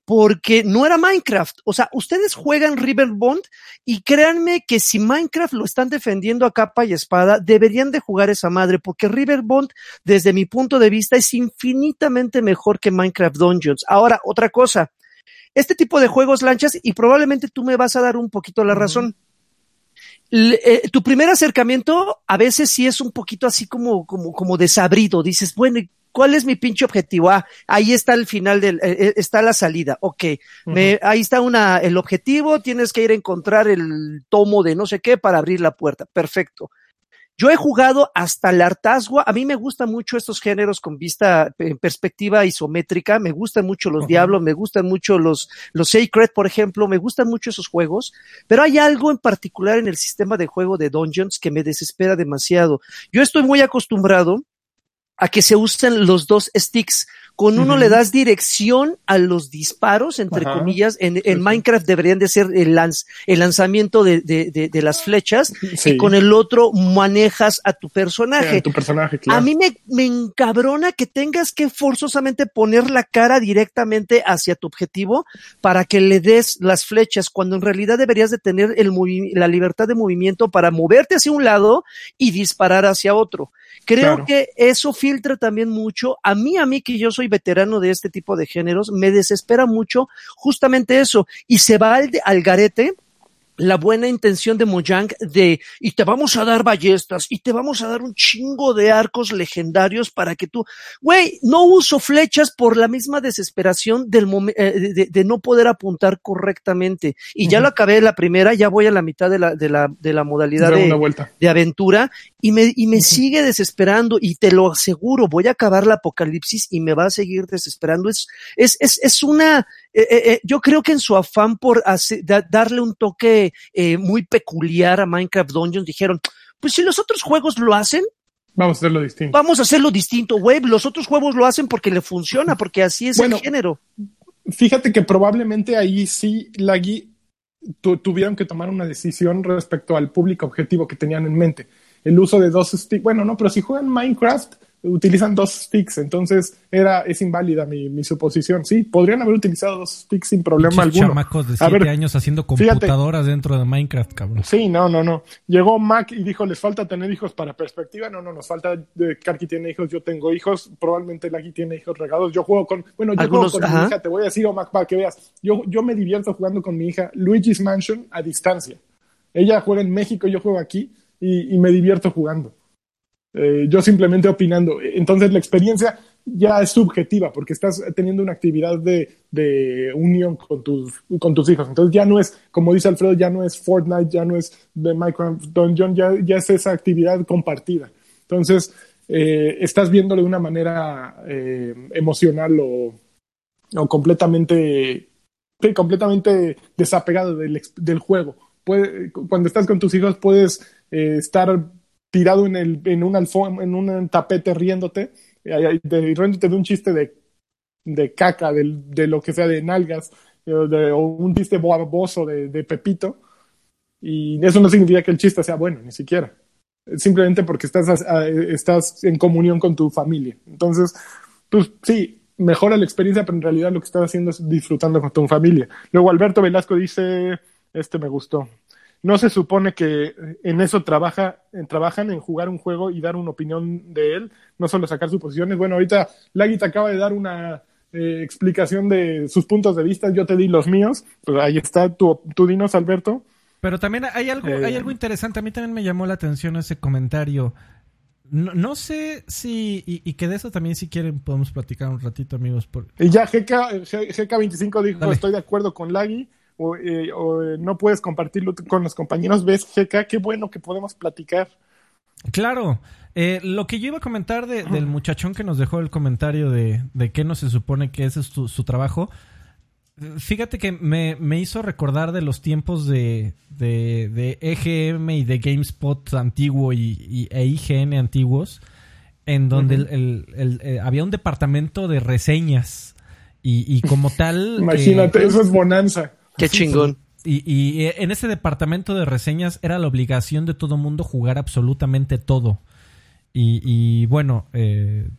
Speaker 3: porque no era Minecraft. O sea, ustedes juegan Riverbond y créanme que si Minecraft lo están defendiendo a capa y espada, deberían de jugar esa madre, porque Riverbond, desde mi punto de vista, es infinitamente mejor que Minecraft Dungeons. Ahora, otra cosa. Este tipo de juegos lanchas, y probablemente tú me vas a dar un poquito la razón. Le- eh, tu primer acercamiento a veces sí es un poquito así como, como, como desabrido. Dices, bueno, ¿y ¿cuál es mi pinche objetivo? Ah, ahí está el final del, eh, eh, está la salida. Ok, me, ahí está una, el objetivo, tienes que ir a encontrar el tomo de no sé qué para abrir la puerta. Perfecto. Yo he jugado hasta el hartazgo. A mí me gustan mucho estos géneros con vista en perspectiva isométrica. Me gustan mucho los. Diablos, me gustan mucho los, los Sacred, por ejemplo. Me gustan mucho esos juegos. Pero hay algo en particular en el sistema de juego de Dungeons que me desespera demasiado. Yo estoy muy acostumbrado a que se usen los dos sticks. Con uno le das dirección a los disparos, entre
Speaker 4: Ajá.
Speaker 3: comillas. En, en
Speaker 4: sí.
Speaker 3: Minecraft deberían de ser el, lanz- el lanzamiento de, de- de- de las flechas
Speaker 4: Sí.
Speaker 3: y con el otro manejas a tu personaje.
Speaker 4: Eh, tu personaje, claro.
Speaker 3: A mí me, me encabrona que tengas que forzosamente poner la cara directamente hacia tu objetivo para que le des las flechas, cuando en realidad deberías de tener el la libertad de movimiento para moverte hacia un lado y disparar hacia otro. Creo
Speaker 4: Claro.
Speaker 3: que eso filtra también mucho. A mí, a mí que yo soy veterano de este tipo de géneros, me desespera mucho justamente eso. Y se va al, de- al garete la buena intención de Mojang de y te vamos a dar ballestas y te vamos a dar un chingo de arcos legendarios para que tú, güey, no uso flechas por la misma desesperación del eh, de, de- de no poder apuntar correctamente. Y ya lo acabé la primera, ya voy a la mitad de la, de la, de la modalidad
Speaker 4: Da
Speaker 3: de, aventura y me, y me sigue desesperando y te lo aseguro, voy a acabar la apocalipsis y me va a seguir desesperando. Es, es, es, es una, eh, eh, eh, yo creo que en su afán por hacer- da- darle un toque eh, muy peculiar a Minecraft Dungeons, dijeron, pues si los otros juegos lo hacen,
Speaker 4: Vamos a hacerlo distinto.
Speaker 3: vamos a hacerlo distinto, güey. Los otros juegos lo hacen porque le funciona, porque así es
Speaker 4: Bueno,
Speaker 3: el género.
Speaker 4: Fíjate que probablemente ahí sí Lagui tu- tuvieron que tomar una decisión respecto al público objetivo que tenían en mente. El uso de dos sticks. Bueno, no, pero si juegan Minecraft, utilizan dos sticks, entonces era, es inválida mi, mi suposición. Sí, podrían haber utilizado dos sticks sin problema alguno.
Speaker 1: chamacos de
Speaker 4: A
Speaker 1: 7
Speaker 4: ver,
Speaker 1: años haciendo
Speaker 4: fíjate.
Speaker 1: computadoras dentro de Minecraft, cabrón.
Speaker 4: Sí, no, no, no. Llegó Mac y dijo, les falta tener hijos para perspectiva. No, no, nos falta, de Karki tiene hijos, yo tengo hijos, probablemente Lagui tiene hijos regados. Yo juego con, bueno, yo
Speaker 3: Algunos,
Speaker 4: juego con
Speaker 3: ajá.
Speaker 4: mi hija, te voy a decir, oh, Mac, para que veas. Yo, yo me divierto jugando con mi hija Luigi's Mansion a distancia. Ella juega en México, yo juego aquí y, y me divierto jugando. Eh, yo simplemente opinando. Entonces la experiencia ya es subjetiva porque estás teniendo una actividad de, de unión con tus, con tus hijos. Entonces ya no es, como dice Alfredo, ya no es Fortnite, ya no es de Minecraft Dungeon, ya, ya es esa actividad compartida. Entonces eh, estás viéndolo de una manera eh, emocional o, o completamente completamente desapegado del, del juego. Cuando estás con tus hijos puedes estar tirado en, el, en, un en un tapete riéndote, de, riéndote de un chiste de, de caca, del- de, lo que sea, de nalgas, eh, de- o un chiste baboso de, de Pepito. Y eso no significa que el chiste sea bueno, ni siquiera. Simplemente porque estás, a- estás en comunión con tu familia. Entonces, pues sí, mejora la experiencia, pero en realidad lo que estás haciendo es disfrutando con tu familia. Luego Alberto Velasco dice, este me gustó. No se supone que en eso trabaja, en- trabajan en jugar un juego y dar una opinión de él, no solo sacar suposiciones. Bueno, ahorita Lagui te acaba de dar una eh, explicación de sus puntos de vista, yo te di los míos, pues ahí está, tú, tú dinos, Alberto.
Speaker 1: Pero también hay algo,
Speaker 4: Eh.
Speaker 1: hay algo interesante. A mí también me llamó la atención ese comentario. No, no sé si, y, y que de eso también si quieren podemos platicar un ratito, amigos. Por...
Speaker 4: Y ya GK, GK25 dijo,
Speaker 1: Dale.
Speaker 4: estoy de acuerdo con Lagui, o, eh, o, eh, no puedes compartirlo con los compañeros. ¿Ves, GK? Qué bueno que podemos platicar.
Speaker 1: Claro, eh, lo que yo iba a comentar de- del muchachón que nos dejó el comentario de, de qué no se supone que ese es su, su trabajo, fíjate que me, me hizo recordar de los tiempos de, de, de EGM y de GameSpot antiguo y, y- e IGN antiguos, en donde el- el- el- había un departamento de reseñas y, y como tal... (laughs)
Speaker 4: Imagínate,
Speaker 1: eh,
Speaker 4: eso es bonanza.
Speaker 3: Qué chingón.
Speaker 1: Y, y, eh, en ese departamento de reseñas era la obligación de todo mundo jugar absolutamente todo. Y, y, bueno, eh,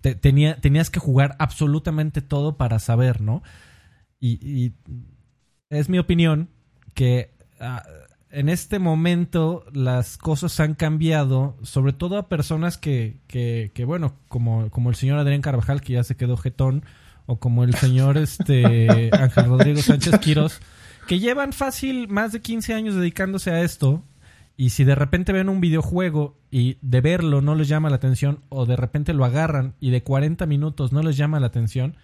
Speaker 1: te- tenía, tenías que jugar absolutamente todo para saber, ¿no? Y, y es mi opinión que ah, en este momento las cosas han cambiado, sobre todo a personas que, que, que, bueno, como, como el señor Adrián Carvajal, que ya se quedó jetón, o como el señor este (laughs) Ángel Rodrigo Sánchez Quirós, que llevan fácil más de 15 años dedicándose a esto. Y si de repente ven un videojuego y de verlo no les llama la atención, o de repente lo agarran y de 40 minutos no les llama la atención,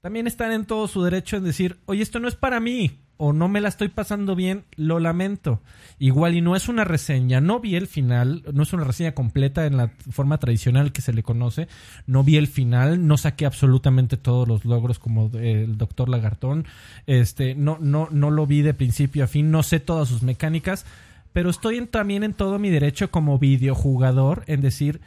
Speaker 1: también están en todo su derecho en decir, oye, esto no es para mí, o no me la estoy pasando bien, lo lamento. Igual y no es una reseña, no vi el final, no es una reseña completa en la forma tradicional que se le conoce, no vi el final, no saqué absolutamente todos los logros como el doctor Lagartón, este, no, no, no lo vi de principio a fin, no sé todas sus mecánicas, pero estoy también en todo mi derecho como videojugador en decir,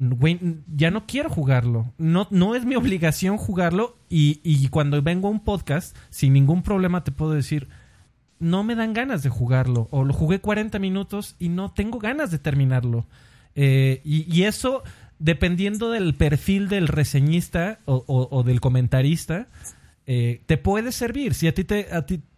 Speaker 1: güey, ya no quiero jugarlo. No, no es mi obligación jugarlo. Y, y cuando vengo a un podcast, sin ningún problema te puedo decir, no me dan ganas de jugarlo. O lo jugué 40 minutos y no tengo ganas de terminarlo. Eh, y, eso, dependiendo del perfil del reseñista o, o- del comentarista, eh, te puede servir. Si a ti te,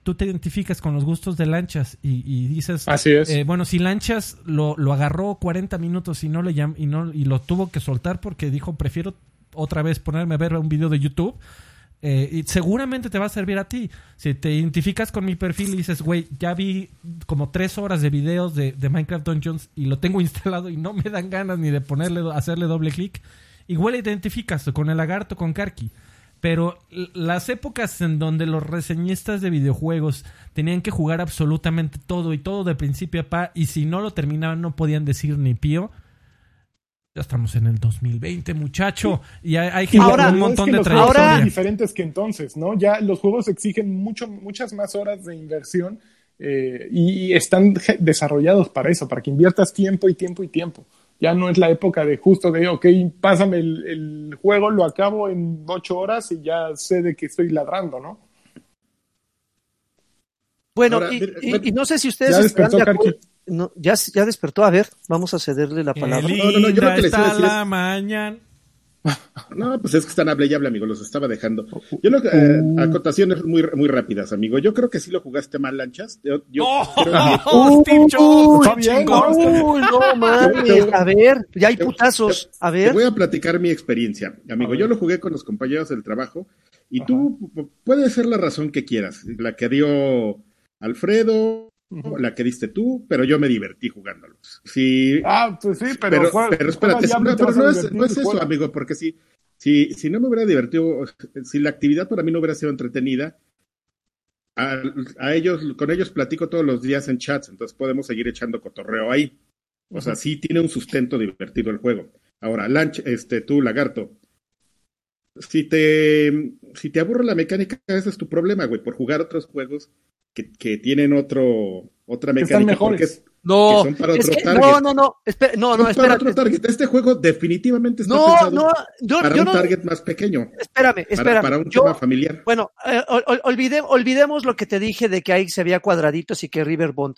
Speaker 1: tú te identificas con los gustos de lanchas y, y dices,
Speaker 4: Así es.
Speaker 1: eh, bueno, si Lanchas lo, lo agarró 40 minutos y no le llam- y no y lo tuvo que soltar porque dijo prefiero otra vez ponerme a ver un video de YouTube. eh, y seguramente te va a servir a ti. Si te identificas con mi perfil y dices, güey, ya vi como tres horas de videos de, de Minecraft Dungeons y lo tengo (laughs) instalado y no me dan ganas ni de ponerle, hacerle doble clic, igual identificas con el lagarto, con Karki. Pero las épocas en donde los reseñistas de videojuegos tenían que jugar absolutamente todo y todo de principio a pa y si no lo terminaban no podían decir ni pío. Ya estamos en el 2020, muchacho. Y hay, hay gente
Speaker 3: Ahora-
Speaker 1: un montón
Speaker 4: es que
Speaker 1: de
Speaker 4: son
Speaker 1: trayectoria.
Speaker 4: muy diferentes que entonces, ¿no? Ya los juegos exigen mucho, muchas más horas de inversión eh, y, están desarrollados para eso, para que inviertas tiempo y tiempo y tiempo. Ya no es la época de justo de, ok, pásame el, el juego, lo acabo en ocho horas y ya sé de que estoy ladrando, ¿no?
Speaker 3: Bueno,
Speaker 2: Ahora,
Speaker 3: y, no sé si ustedes
Speaker 4: ya despertó,
Speaker 3: de acuerdo-. No, ya, ya despertó. A ver, vamos a cederle la
Speaker 1: Qué
Speaker 3: palabra.
Speaker 2: No, no, no, yo
Speaker 1: linda
Speaker 2: lo que les iba a
Speaker 1: está
Speaker 2: decir es-
Speaker 1: la mañana.
Speaker 2: No, pues es que están hable y hable, amigo, los estaba dejando. Yo lo que, eh,
Speaker 1: Uh.
Speaker 2: acotaciones muy, muy rápidas, amigo. Yo creo que sí lo jugaste mal, lanchas. Yo, yo
Speaker 1: ¡Oh!
Speaker 2: creo (laughs) que-
Speaker 1: ¡Oh.
Speaker 4: ¿no?
Speaker 3: Uy, no (laughs) mames. A ver, ya hay putazos. A
Speaker 2: Te
Speaker 3: ver.
Speaker 2: voy a platicar mi experiencia, amigo. Yo lo jugué con los compañeros del trabajo y tú pu- puede ser la razón que quieras, la que dio Alfredo. La que diste tú, pero yo me divertí jugándolos. Sí,
Speaker 4: Ah, pues sí, pero,
Speaker 2: pero,
Speaker 4: juega-
Speaker 2: pero espérate, no, pero no es, no eso,
Speaker 4: juega.
Speaker 2: amigo, porque si, si, si no me hubiera divertido, si la actividad para mí no hubiera sido entretenida, a, a ellos, con ellos platico todos los días en chats, entonces podemos seguir echando cotorreo ahí. O sea, sí tiene un sustento divertido el juego. Ahora, Lanch, este, tú, Lagarto, si te, si te aburre la mecánica, ese es tu problema, güey, por jugar otros juegos que, que tienen otro, otra
Speaker 4: Que están
Speaker 2: mecánica.
Speaker 4: mejores.
Speaker 2: porque
Speaker 3: No,
Speaker 2: que son para
Speaker 3: es que- no, no, no, espera, no, no,
Speaker 2: son para
Speaker 3: espera.
Speaker 2: otro target. Este juego definitivamente está
Speaker 3: No,
Speaker 2: pensado
Speaker 3: no, yo,
Speaker 2: para
Speaker 3: yo
Speaker 2: un
Speaker 3: no,
Speaker 2: target más pequeño,
Speaker 3: espérame,
Speaker 2: para,
Speaker 3: espérame.
Speaker 2: para un
Speaker 3: yo,
Speaker 2: tema familiar.
Speaker 3: Bueno, eh, ol- ol- olvide- olvidemos lo que te dije de que ahí se veía cuadraditos y que River Bond.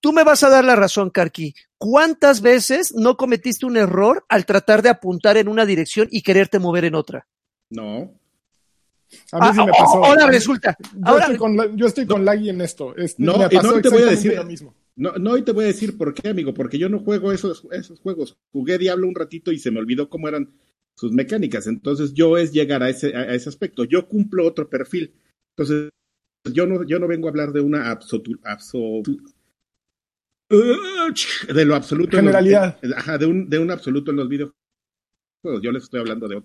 Speaker 3: Tú me vas a dar la razón, Karki. ¿Cuántas veces no cometiste un error al tratar de apuntar en una dirección y quererte mover en otra?
Speaker 2: No.
Speaker 4: A mí sí
Speaker 3: Ah,
Speaker 4: me
Speaker 3: oh,
Speaker 4: pasó.
Speaker 3: ahora resulta.
Speaker 4: Yo,
Speaker 3: Ahora,
Speaker 4: estoy con, la- yo estoy con Laggy en esto. Es-
Speaker 2: No,
Speaker 4: me
Speaker 2: y
Speaker 4: pasó
Speaker 2: no te voy a decir-
Speaker 4: lo mismo.
Speaker 2: No, no, y te voy a decir por qué, amigo, porque yo no juego esos, esos juegos. Jugué Diablo un ratito y se me olvidó cómo eran sus mecánicas. Entonces, yo es llegar a ese, a, a ese aspecto. Yo cumplo otro perfil. Entonces, yo no, yo no vengo a hablar de una absoluta, de lo absoluto. en los-
Speaker 4: Generalidad.
Speaker 2: en- ajá, de un, de un absoluto en los videojuegos. Yo les estoy hablando de,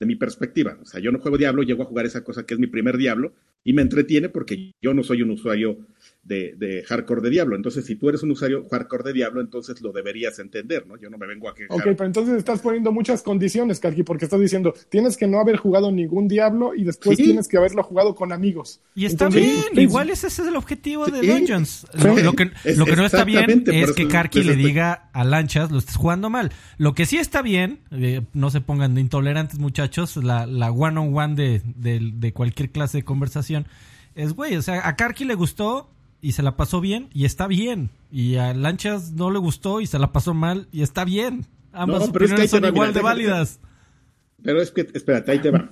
Speaker 2: de mi perspectiva. O sea, yo no juego Diablo, llego a jugar esa cosa que es mi primer Diablo y me entretiene porque yo no soy un usuario de, de hardcore de Diablo. Entonces, si tú eres un usuario hardcore de Diablo, entonces lo deberías entender, ¿no? Yo no me vengo a quejar.
Speaker 4: Ok, pero entonces estás poniendo muchas condiciones, Karki, porque estás diciendo, tienes que no haber jugado ningún Diablo y después
Speaker 2: Sí.
Speaker 4: tienes que haberlo jugado con amigos.
Speaker 1: Y está
Speaker 4: Entonces,
Speaker 1: bien,
Speaker 4: sí,
Speaker 1: igual ese es el objetivo de
Speaker 2: Sí.
Speaker 1: Dungeons. Lo, que, lo que no está bien es que Karki le diga a Lanchas, lo estás jugando mal. Lo que sí está bien, eh, no se pongan de intolerantes muchachos, la, la one on one de, de- de cualquier clase de conversación, es güey, o sea, a Karki le gustó y se la pasó bien y está bien. Y a Lanchas no le gustó y se la pasó mal y está bien. Ambas
Speaker 2: No, pero es que ahí
Speaker 1: opiniones son
Speaker 2: va,
Speaker 1: igual
Speaker 2: mira,
Speaker 1: de válidas.
Speaker 2: Pero es que, espérate, ahí te va.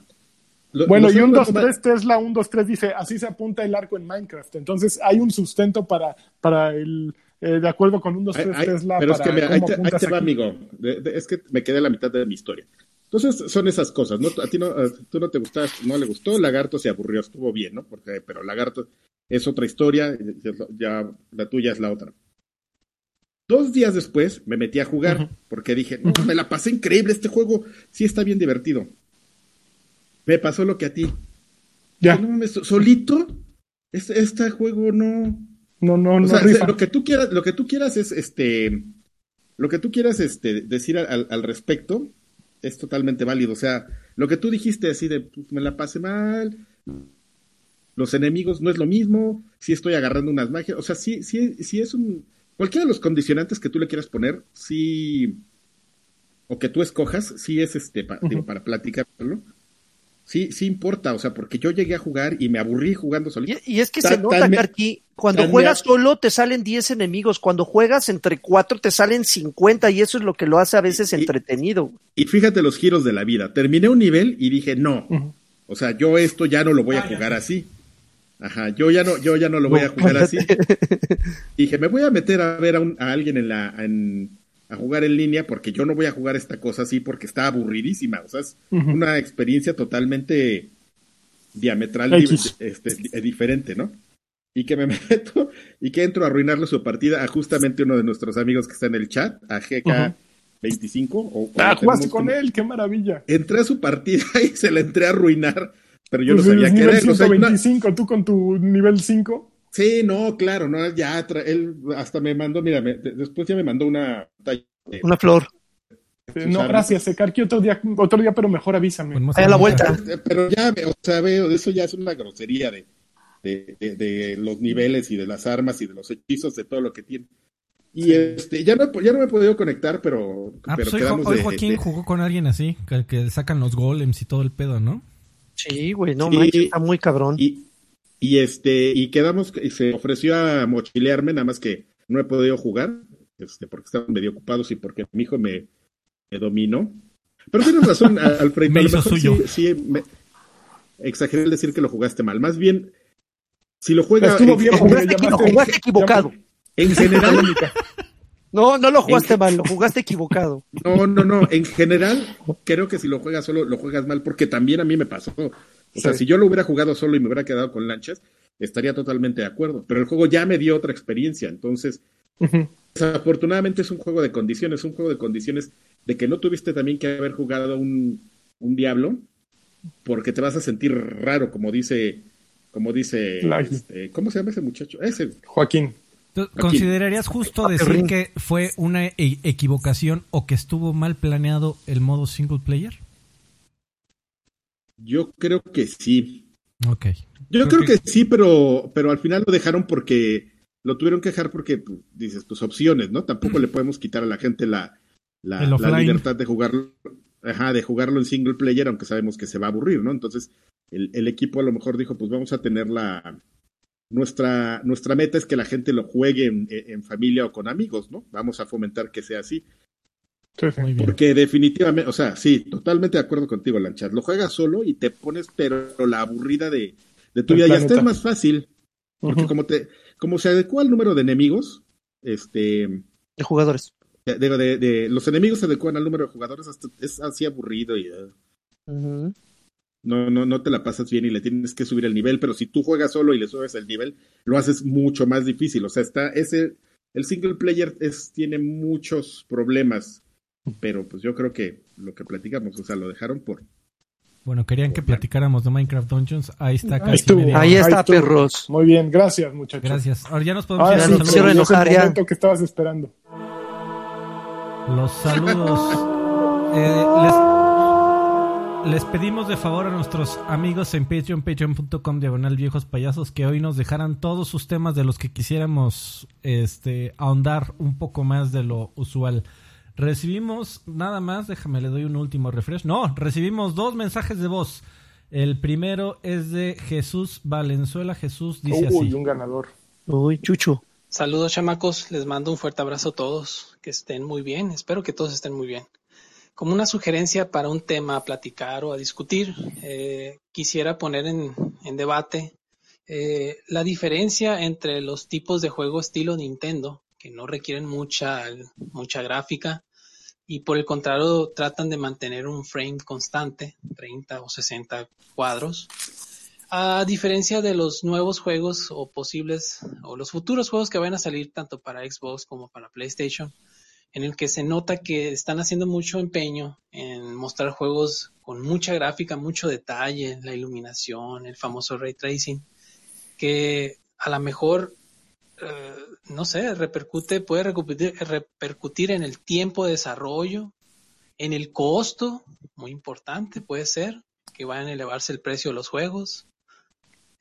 Speaker 2: Lo-
Speaker 4: Bueno, y un
Speaker 2: otros
Speaker 4: 2,
Speaker 2: toma-
Speaker 4: 3 Tesla, un 2, 3 dice, así se apunta el arco en Minecraft. Entonces hay un sustento para, para el, eh, de acuerdo con un 2,
Speaker 2: Ay,
Speaker 4: 3
Speaker 2: ay,
Speaker 4: Tesla.
Speaker 2: pero es que mira, ahí te, ahí te va,
Speaker 4: aquí.
Speaker 2: amigo. De- de- es que me quedé a la mitad de mi historia. Entonces, son esas cosas, ¿no? A ti no, a- tú no te gustas, no le gustó, Lagarto se aburrió, estuvo bien, ¿no? Porque, pero Lagarto es otra historia, ya, la tuya es la otra. Dos días después me metí a jugar, porque dije, no, me la pasé increíble, este juego sí está bien divertido. Me pasó lo que a ti.
Speaker 4: Ya,
Speaker 2: No, solito, este, este juego no,
Speaker 4: no, no,
Speaker 2: o
Speaker 4: no
Speaker 2: sea,
Speaker 4: rifa.
Speaker 2: lo que tú quieras, lo que tú quieras es este, lo que tú quieras este decir al, al respecto es totalmente válido. O sea, lo que tú dijiste así de pues, me la pasé mal, los enemigos no es lo mismo, si estoy agarrando unas magias, o sea, sí, sí, sí es un cualquiera de los condicionantes que tú le quieras poner, sí o que tú escojas, sí es este pa- digo,
Speaker 4: Ujú.
Speaker 2: para platicarlo. Sí, sí importa, o sea, porque yo llegué a jugar y me aburrí jugando solito.
Speaker 3: y, y es que
Speaker 2: Tan-
Speaker 3: se nota,
Speaker 2: me-
Speaker 3: Karki, cuando
Speaker 2: me
Speaker 3: juegas solo te salen 10 enemigos, cuando juegas entre 4 te salen 50 y eso es lo que lo hace a veces
Speaker 2: Y-
Speaker 3: entretenido.
Speaker 2: Y fíjate los giros de la vida. Terminé un nivel y dije, no. O sea, yo esto ya no lo voy a jugar así. Ajá, yo ya no, yo ya no lo voy a jugar así. (laughs) Dije, me voy a meter a ver a, un- a alguien en la, en- a jugar en línea porque yo no voy a jugar esta cosa así porque está aburridísima. O sea, es una experiencia totalmente diametral di- este, eh, diferente, ¿no? Y que me (laughs) meto y que entro a arruinarle su partida a justamente uno de nuestros amigos que está en el chat, a GK25. o, o
Speaker 4: Ah, jugaste con
Speaker 2: como-
Speaker 4: él, qué maravilla.
Speaker 2: entré a su partida (laughs) y se la entré a arruinar, pero yo
Speaker 4: Pues
Speaker 2: no sabía que era él. O sea, una-
Speaker 4: 125, tú con tu nivel 5.
Speaker 2: Sí, no, claro, no, ya, tra- él hasta me mandó, mira, me- de- después ya me mandó una
Speaker 3: Una flor.
Speaker 4: Eh, no, gracias, Secarqui, otro día, otro día, pero mejor avísame.
Speaker 3: A la vuelta.
Speaker 2: Eh, Pero ya, o sea, veo, eso ya es una grosería de, de, de- de los niveles y de las armas y de los hechizos, de todo lo que tiene. Y este, ya no, ya no me he podido conectar, pero,
Speaker 1: Ah,
Speaker 2: pero
Speaker 1: pues hoy,
Speaker 2: quedamos
Speaker 1: hoy Joaquín
Speaker 2: de-
Speaker 1: jugó con alguien así, que, que sacan los golems y todo el pedo, ¿no?
Speaker 3: Sí, güey, no
Speaker 2: Sí.
Speaker 3: manches, está muy cabrón.
Speaker 2: Y, y este, y quedamos, y se ofreció a mochilearme, nada más que no he podido jugar, este, porque estaban medio ocupados y porque mi hijo me, me dominó. Pero tienes razón, (laughs) Alfredo,
Speaker 1: Me hizo suyo.
Speaker 2: sí, sí, me- exageré el decir que lo jugaste mal. Más bien, si lo juega
Speaker 4: Estuvo
Speaker 2: en,
Speaker 4: bien,
Speaker 2: en-
Speaker 3: Jugaste, jugaste equivocado.
Speaker 2: en general,
Speaker 3: No, no lo jugaste
Speaker 2: En-
Speaker 3: mal, lo jugaste equivocado.
Speaker 2: no, no, no, en general, creo que si lo juegas solo, lo juegas mal, porque también a mí me pasó. O sea, si yo lo hubiera jugado solo y me hubiera quedado con lanchas, estaría totalmente de acuerdo. Pero el juego ya me dio otra experiencia, entonces
Speaker 4: Ujú.
Speaker 2: Desafortunadamente es un juego de condiciones, un juego de condiciones de que no tuviste también que haber jugado un, un Diablo, porque te vas a sentir raro, como dice, como dice,
Speaker 4: Like.
Speaker 2: este, ¿cómo se llama ese muchacho? Ese,
Speaker 4: Joaquín.
Speaker 1: ¿Considerarías justo decir que fue una e- equivocación o que estuvo mal planeado el modo single player?
Speaker 2: Yo creo que sí.
Speaker 1: Ok.
Speaker 2: Yo creo, que... sí, pero, pero al final lo dejaron porque lo tuvieron que dejar porque pues, dices, pues opciones, ¿no? Tampoco le podemos quitar a la gente la, la, libertad de jugarlo, ajá, de jugarlo en single player, aunque sabemos que se va a aburrir, ¿no? Entonces, el, el equipo a lo mejor dijo, pues vamos a tener la nuestra, nuestra meta es que la gente lo juegue en, en familia o con amigos, ¿no? Vamos a fomentar que sea así.
Speaker 4: Sí, sí.
Speaker 1: Muy bien.
Speaker 2: Porque definitivamente, o sea, sí, totalmente de acuerdo contigo, Lanchat. Lo juegas solo y te pones, pero la aburrida de, de tu vida. Y hasta es más fácil, porque como te, como se adecua al número de enemigos, este,
Speaker 3: de jugadores.
Speaker 2: de, de- de- los enemigos se adecuan al número de jugadores, hasta es así aburrido y
Speaker 3: Ujú.
Speaker 2: no, no, no te la pasas bien y le tienes que subir el nivel, pero si tú juegas solo y le subes el nivel, lo haces mucho más difícil. O sea, está ese, el single player es, tiene muchos problemas, pero pues yo creo que lo que platicamos, o sea, lo dejaron por,
Speaker 1: Bueno, querían que platicáramos de Minecraft Dungeons. Ahí está
Speaker 4: Ahí
Speaker 1: casi
Speaker 3: Ahí está, perros.
Speaker 4: Muy bien, gracias, muchachos.
Speaker 1: Gracias. Ahora ya nos podemos
Speaker 4: Ahora
Speaker 1: ir a
Speaker 4: sí,
Speaker 1: los
Speaker 4: el
Speaker 3: enojar ya.
Speaker 4: momento que estabas esperando.
Speaker 1: Los saludos. (laughs) Eh, les, les pedimos de favor a nuestros amigos en Patreon, patreon.com diagonal viejos payasos, que hoy nos dejaran todos sus temas de los que quisiéramos este, ahondar un poco más de lo usual. Recibimos nada más, déjame le doy un último refresh. No, recibimos dos mensajes de voz. El primero es de Jesús Valenzuela. Jesús dice
Speaker 4: Uy,
Speaker 1: así.
Speaker 4: un ganador.
Speaker 3: Uy, chucho.
Speaker 5: Saludos chamacos, les mando un fuerte abrazo a todos, que estén muy bien, espero que todos estén muy bien. Como una sugerencia para un tema a platicar o a discutir, eh, quisiera poner en, en debate eh, la diferencia entre los tipos de juego estilo Nintendo, que no requieren mucha, mucha gráfica, y por el contrario tratan de mantener un frame constante, 30 o 60 cuadros, a diferencia de los nuevos juegos o posibles o los futuros juegos que van a salir tanto para Xbox como para PlayStation, en el que se nota que están haciendo mucho empeño en mostrar juegos con mucha gráfica, mucho detalle, la iluminación, el famoso ray tracing, que a lo mejor, eh, no sé, repercute, puede repercutir, repercutir en el tiempo de desarrollo, en el costo, muy importante puede ser, que vayan a elevarse el precio de los juegos.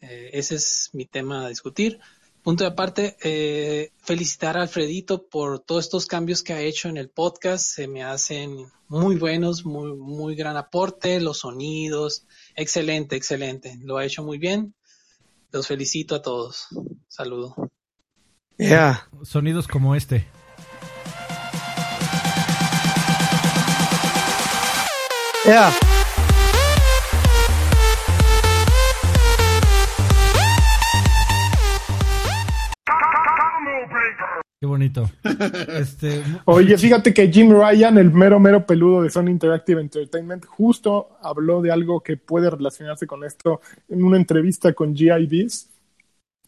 Speaker 5: Eh, ese es mi tema a discutir. Punto de aparte, eh, felicitar a Alfredito por todos estos cambios que ha hecho en el podcast. Se me hacen muy buenos, muy, muy gran aporte, los sonidos. Excelente, excelente. Lo ha hecho muy bien. Los felicito a todos. Saludo.
Speaker 3: Yeah.
Speaker 1: Sonidos como este.
Speaker 3: Yeah.
Speaker 1: Qué bonito. (laughs) Este,
Speaker 4: Oye, fíjate que Jim Ryan, el mero mero peludo de Sony Interactive Entertainment, justo habló de algo que puede relacionarse con esto en una entrevista con GIBiz,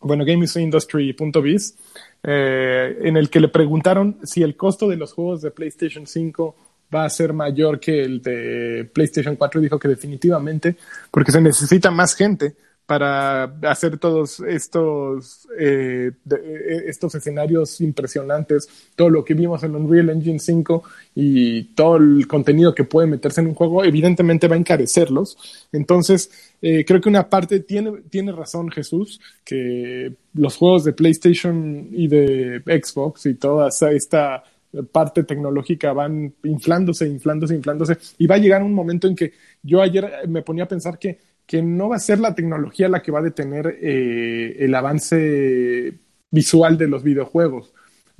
Speaker 4: bueno, GamesIndustry.biz, eh, en el que le preguntaron si el costo de los juegos de PlayStation 5 va a ser mayor que el de PlayStation 4 y dijo que definitivamente, porque se necesita más gente para hacer todos estos, eh, eh, estos escenarios impresionantes, todo lo que vimos en Unreal Engine 5 y todo el contenido que puede meterse en un juego, evidentemente va a encarecerlos. Entonces, eh, creo que una parte tiene, tiene razón Jesús, que los juegos de PlayStation y de Xbox y toda esta parte tecnológica van inflándose, inflándose, inflándose, y va a llegar un momento en que yo ayer me ponía a pensar que que no va a ser la tecnología la que va a detener eh, el avance visual de los videojuegos,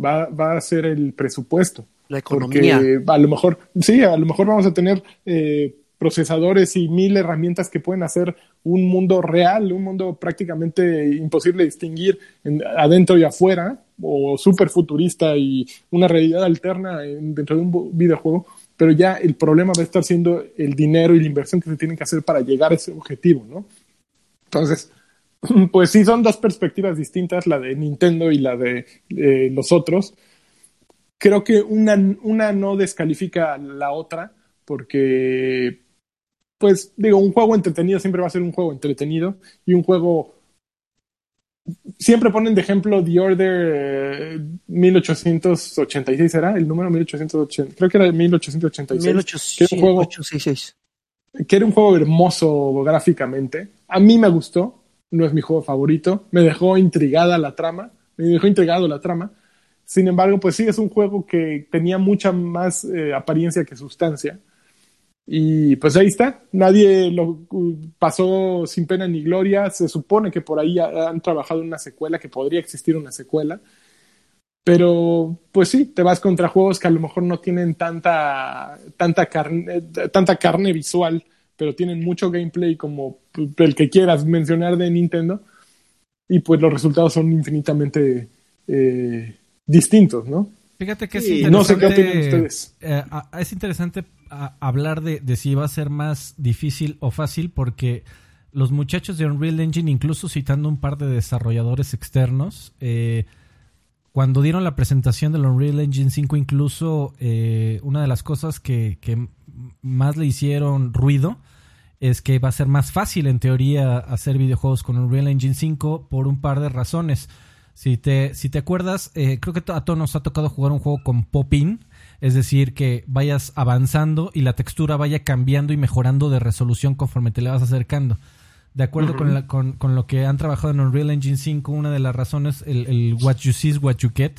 Speaker 4: va, va a ser el presupuesto.
Speaker 3: La economía.
Speaker 4: Porque a lo mejor, sí, a lo mejor vamos a tener eh, procesadores y mil herramientas que pueden hacer un mundo real, un mundo prácticamente imposible de distinguir en- adentro y afuera, o súper futurista y una realidad alterna en- dentro de un videojuego, pero ya el problema va a estar siendo el dinero y la inversión que se tienen que hacer para llegar a ese objetivo, ¿no? Entonces, (clears throat) pues sí, son dos perspectivas distintas, la de Nintendo y la de eh, los otros. Creo que una, una no descalifica a la otra, porque, pues, digo, un juego entretenido siempre va a ser un juego entretenido y un juego. Siempre ponen de ejemplo The Order eh, 1886, ¿era? El número 1880, creo que era 1886. que era un juego
Speaker 3: 1866.
Speaker 4: que era un juego hermoso gráficamente. A mí me gustó, no es mi juego favorito, me dejó intrigada la trama, me dejó intrigado la trama. Sin embargo, pues sí, es un juego que tenía mucha más eh, apariencia que sustancia. Y pues ahí está, nadie lo uh, pasó sin pena ni gloria. Se supone que por ahí han trabajado una secuela, que podría existir una secuela. Pero, pues sí, te vas contra juegos que a lo mejor no tienen tanta, tanta, carne, tanta carne visual, pero tienen mucho gameplay como el que quieras mencionar de Nintendo. Y pues los resultados son infinitamente eh, distintos, ¿no?
Speaker 1: Fíjate que es
Speaker 4: Sí,
Speaker 1: interesante.
Speaker 4: no sé qué opinan ustedes.
Speaker 1: eh, es interesante hablar de, si va a ser más difícil o fácil porque los muchachos de Unreal Engine, incluso citando un par de desarrolladores externos, eh, cuando dieron la presentación del Unreal Engine 5, incluso eh, una de las cosas que, más le hicieron ruido es que va a ser más fácil en teoría hacer videojuegos con Unreal Engine 5 por un par de razones. Si te, si te acuerdas, eh, creo que a todos nos ha tocado jugar un juego con pop-in, es decir, que vayas avanzando y la textura vaya cambiando y mejorando de resolución conforme te le vas acercando. De acuerdo con, la- con, con lo que han trabajado en Unreal Engine 5, una de las razones, el, el What You See is What You Get,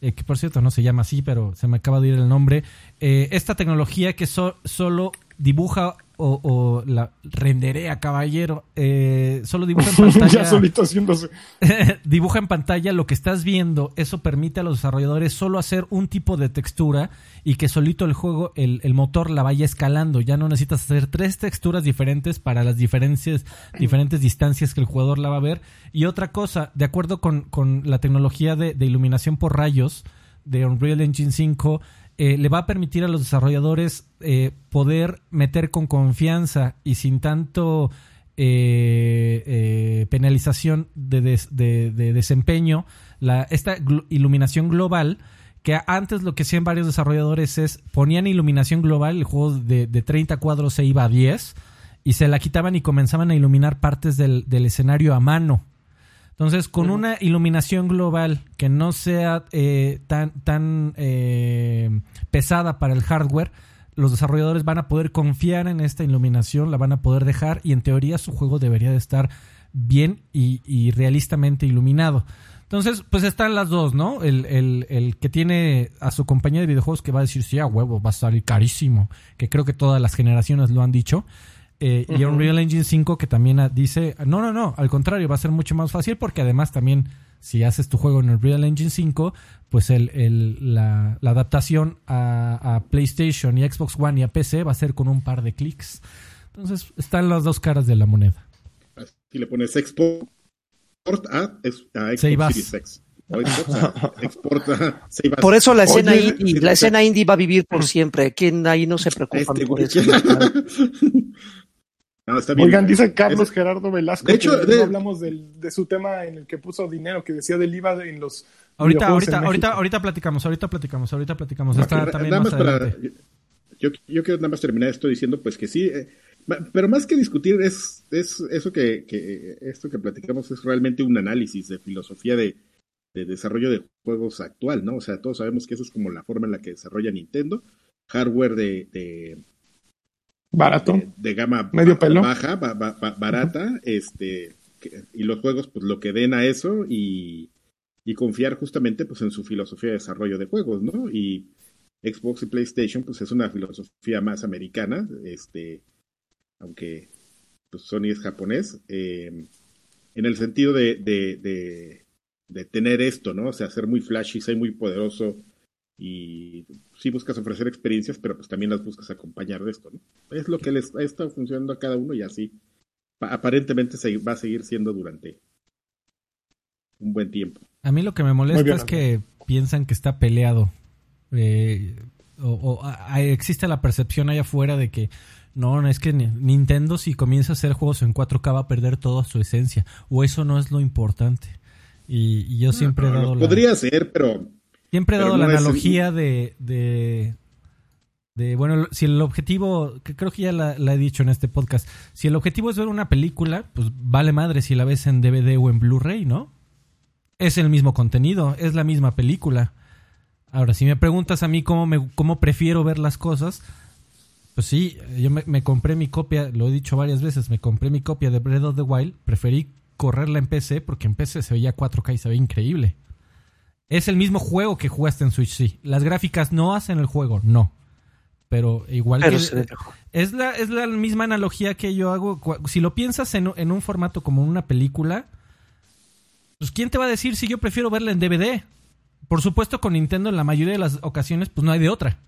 Speaker 1: eh, que por cierto no se llama así, pero se me acaba de ir el nombre. Eh, esta tecnología que so- solo dibuja o, o la renderea, caballero, eh, solo dibuja en (laughs) pantalla.
Speaker 4: ya solito haciéndose. (laughs)
Speaker 1: dibuja en pantalla lo que estás viendo. Eso permite a los desarrolladores solo hacer un tipo de textura y que solito el juego, el, el motor la vaya escalando. Ya no necesitas hacer tres texturas diferentes para las diferencias, diferentes distancias que el jugador la va a ver. Y otra cosa, de acuerdo con, con la tecnología de, de iluminación por rayos de Unreal Engine 5, eh, le va a permitir a los desarrolladores eh, poder meter con confianza y sin tanto eh, eh, penalización de, des- de- de desempeño esta iluminación global que antes lo que hacían varios desarrolladores es ponían iluminación global, el juego de, de 30 cuadros se iba a 10 y se la quitaban y comenzaban a iluminar partes del escenario a mano. Entonces, con una iluminación global que no sea eh, tan, tan eh, pesada para el hardware, los desarrolladores van a poder confiar en esta iluminación, la van a poder dejar y en teoría su juego debería de estar bien y, y realistamente iluminado. Entonces, pues están las dos, ¿no? El, el, el que tiene a su compañía de videojuegos que va a decir, sí, a huevo, va a salir carísimo, que creo que todas las generaciones lo han dicho. Eh, Y Unreal Engine 5 que también dice, no, no, no, al contrario, va a ser mucho más fácil porque además también si haces tu juego en Unreal Engine 5, pues el, el- la, la adaptación a, a PlayStation y Xbox One y a PC va a ser con un par de clics. Entonces están las dos caras de la moneda.
Speaker 2: Así le pones export a, a Xbox. Series X. O Xbox a- export a (laughs) Save as.
Speaker 3: Por eso la escena
Speaker 4: Oye,
Speaker 3: indie, la (laughs) escena indie va a vivir por siempre. Quien ahí no se preocupa
Speaker 2: Este
Speaker 3: por eso.
Speaker 2: No, está bien.
Speaker 4: Oigan, dice Carlos
Speaker 2: Es-
Speaker 4: Gerardo Velasco
Speaker 2: De hecho, de-
Speaker 4: no hablamos del- de su tema en el que puso dinero, que decía del IVA en los
Speaker 1: Ahorita, ahorita,
Speaker 4: en
Speaker 1: ahorita, ahorita platicamos, ahorita platicamos, ahorita platicamos.
Speaker 2: No,
Speaker 1: Está
Speaker 2: que-
Speaker 1: también
Speaker 2: nada
Speaker 1: más
Speaker 2: más para-
Speaker 1: adelante.
Speaker 2: yo, yo quiero nada más terminar esto diciendo pues que sí, eh, pero más que discutir es, es eso que, que esto que platicamos es realmente un análisis de filosofía de, de desarrollo de juegos actual, ¿no? O sea, todos sabemos que eso es como la forma en la que desarrolla Nintendo, hardware de, de,
Speaker 4: Barato.
Speaker 2: de, de gama
Speaker 4: Medio
Speaker 2: ba-
Speaker 4: pelo.
Speaker 2: baja, ba- ba- ba- barata, este, que- y los juegos pues lo que den a eso y, y confiar justamente pues en su filosofía de desarrollo de juegos, ¿no? Y Xbox y PlayStation pues es una filosofía más americana, este, aunque pues Sony es japonés, eh, en el sentido de, de, de, de tener esto, ¿no? O sea, ser muy flashy, ser muy poderoso y sí buscas ofrecer experiencias, pero pues también las buscas acompañar de esto, ¿no? Es lo que les ha estado funcionando a cada uno y así pa- aparentemente se va a seguir siendo durante un buen tiempo.
Speaker 1: A mí lo que me molesta
Speaker 4: bien,
Speaker 1: es que piensan que está peleado. Eh, o o, a- a- existe la percepción allá afuera de que no, no, es que ni- Nintendo si comienza a hacer juegos en 4K va a perder toda su esencia. O eso no es lo importante. Y, y yo siempre he
Speaker 2: No,
Speaker 1: dado
Speaker 2: lo
Speaker 1: la,
Speaker 2: podría ser, pero
Speaker 1: siempre he dado la analogía de, de, de, bueno, si el objetivo, que creo que ya la, la he dicho en este podcast, si el objetivo es ver una película, pues vale madre si la ves en DVD o en Blu-ray, ¿no? Es el mismo contenido, es la misma película. Ahora, si me preguntas a mí cómo, me, cómo prefiero ver las cosas, Pues sí, yo me, me compré mi copia, lo he dicho varias veces, me compré mi copia de Breath of the Wild, preferí correrla en PC porque en PC se veía 4K y se ve increíble. Es el mismo juego que jugaste en Switch, sí. Las gráficas no hacen el juego, no. Pero igual
Speaker 3: Pero
Speaker 1: que- es la, es la misma analogía que yo hago. Si lo piensas en, en un formato como una película, pues ¿quién te va a decir si yo prefiero verla en DVD? Por supuesto, con Nintendo en la mayoría de las ocasiones, pues no hay de otra.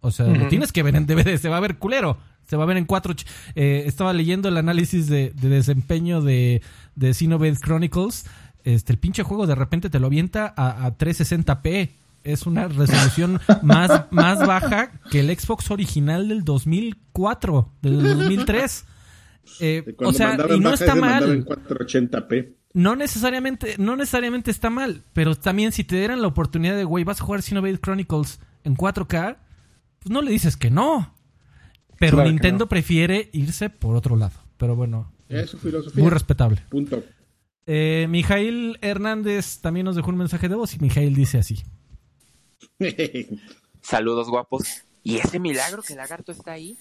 Speaker 1: O sea, lo
Speaker 4: Ujú.
Speaker 1: tienes que ver en DVD, se va a ver culero. Se va a ver en cuatro. eh, estaba leyendo el análisis de, de desempeño de, de Xenoblade Chronicles. Este, el pinche juego de repente te lo avienta a, a 360p. Es una resolución (laughs) más, más baja que el Xbox original del 2004, del 2003. (laughs) Eh, o sea, y no
Speaker 2: baja,
Speaker 1: está
Speaker 2: mandaba en
Speaker 1: mal.
Speaker 2: 480p.
Speaker 1: No necesariamente, no necesariamente está mal, pero también si te dieran la oportunidad de, güey, vas a jugar Xenoblade Chronicles en 4K, pues no le dices que no. Pero
Speaker 4: Claro
Speaker 1: Nintendo
Speaker 4: no.
Speaker 1: prefiere irse por otro lado. Pero bueno,
Speaker 2: Es su filosofía.
Speaker 1: muy respetable.
Speaker 2: Punto.
Speaker 1: Eh, Mijail Hernández también nos dejó un mensaje de voz y Mijail dice así. (laughs)
Speaker 6: Saludos guapos. ¿Y ese milagro que el lagarto está ahí?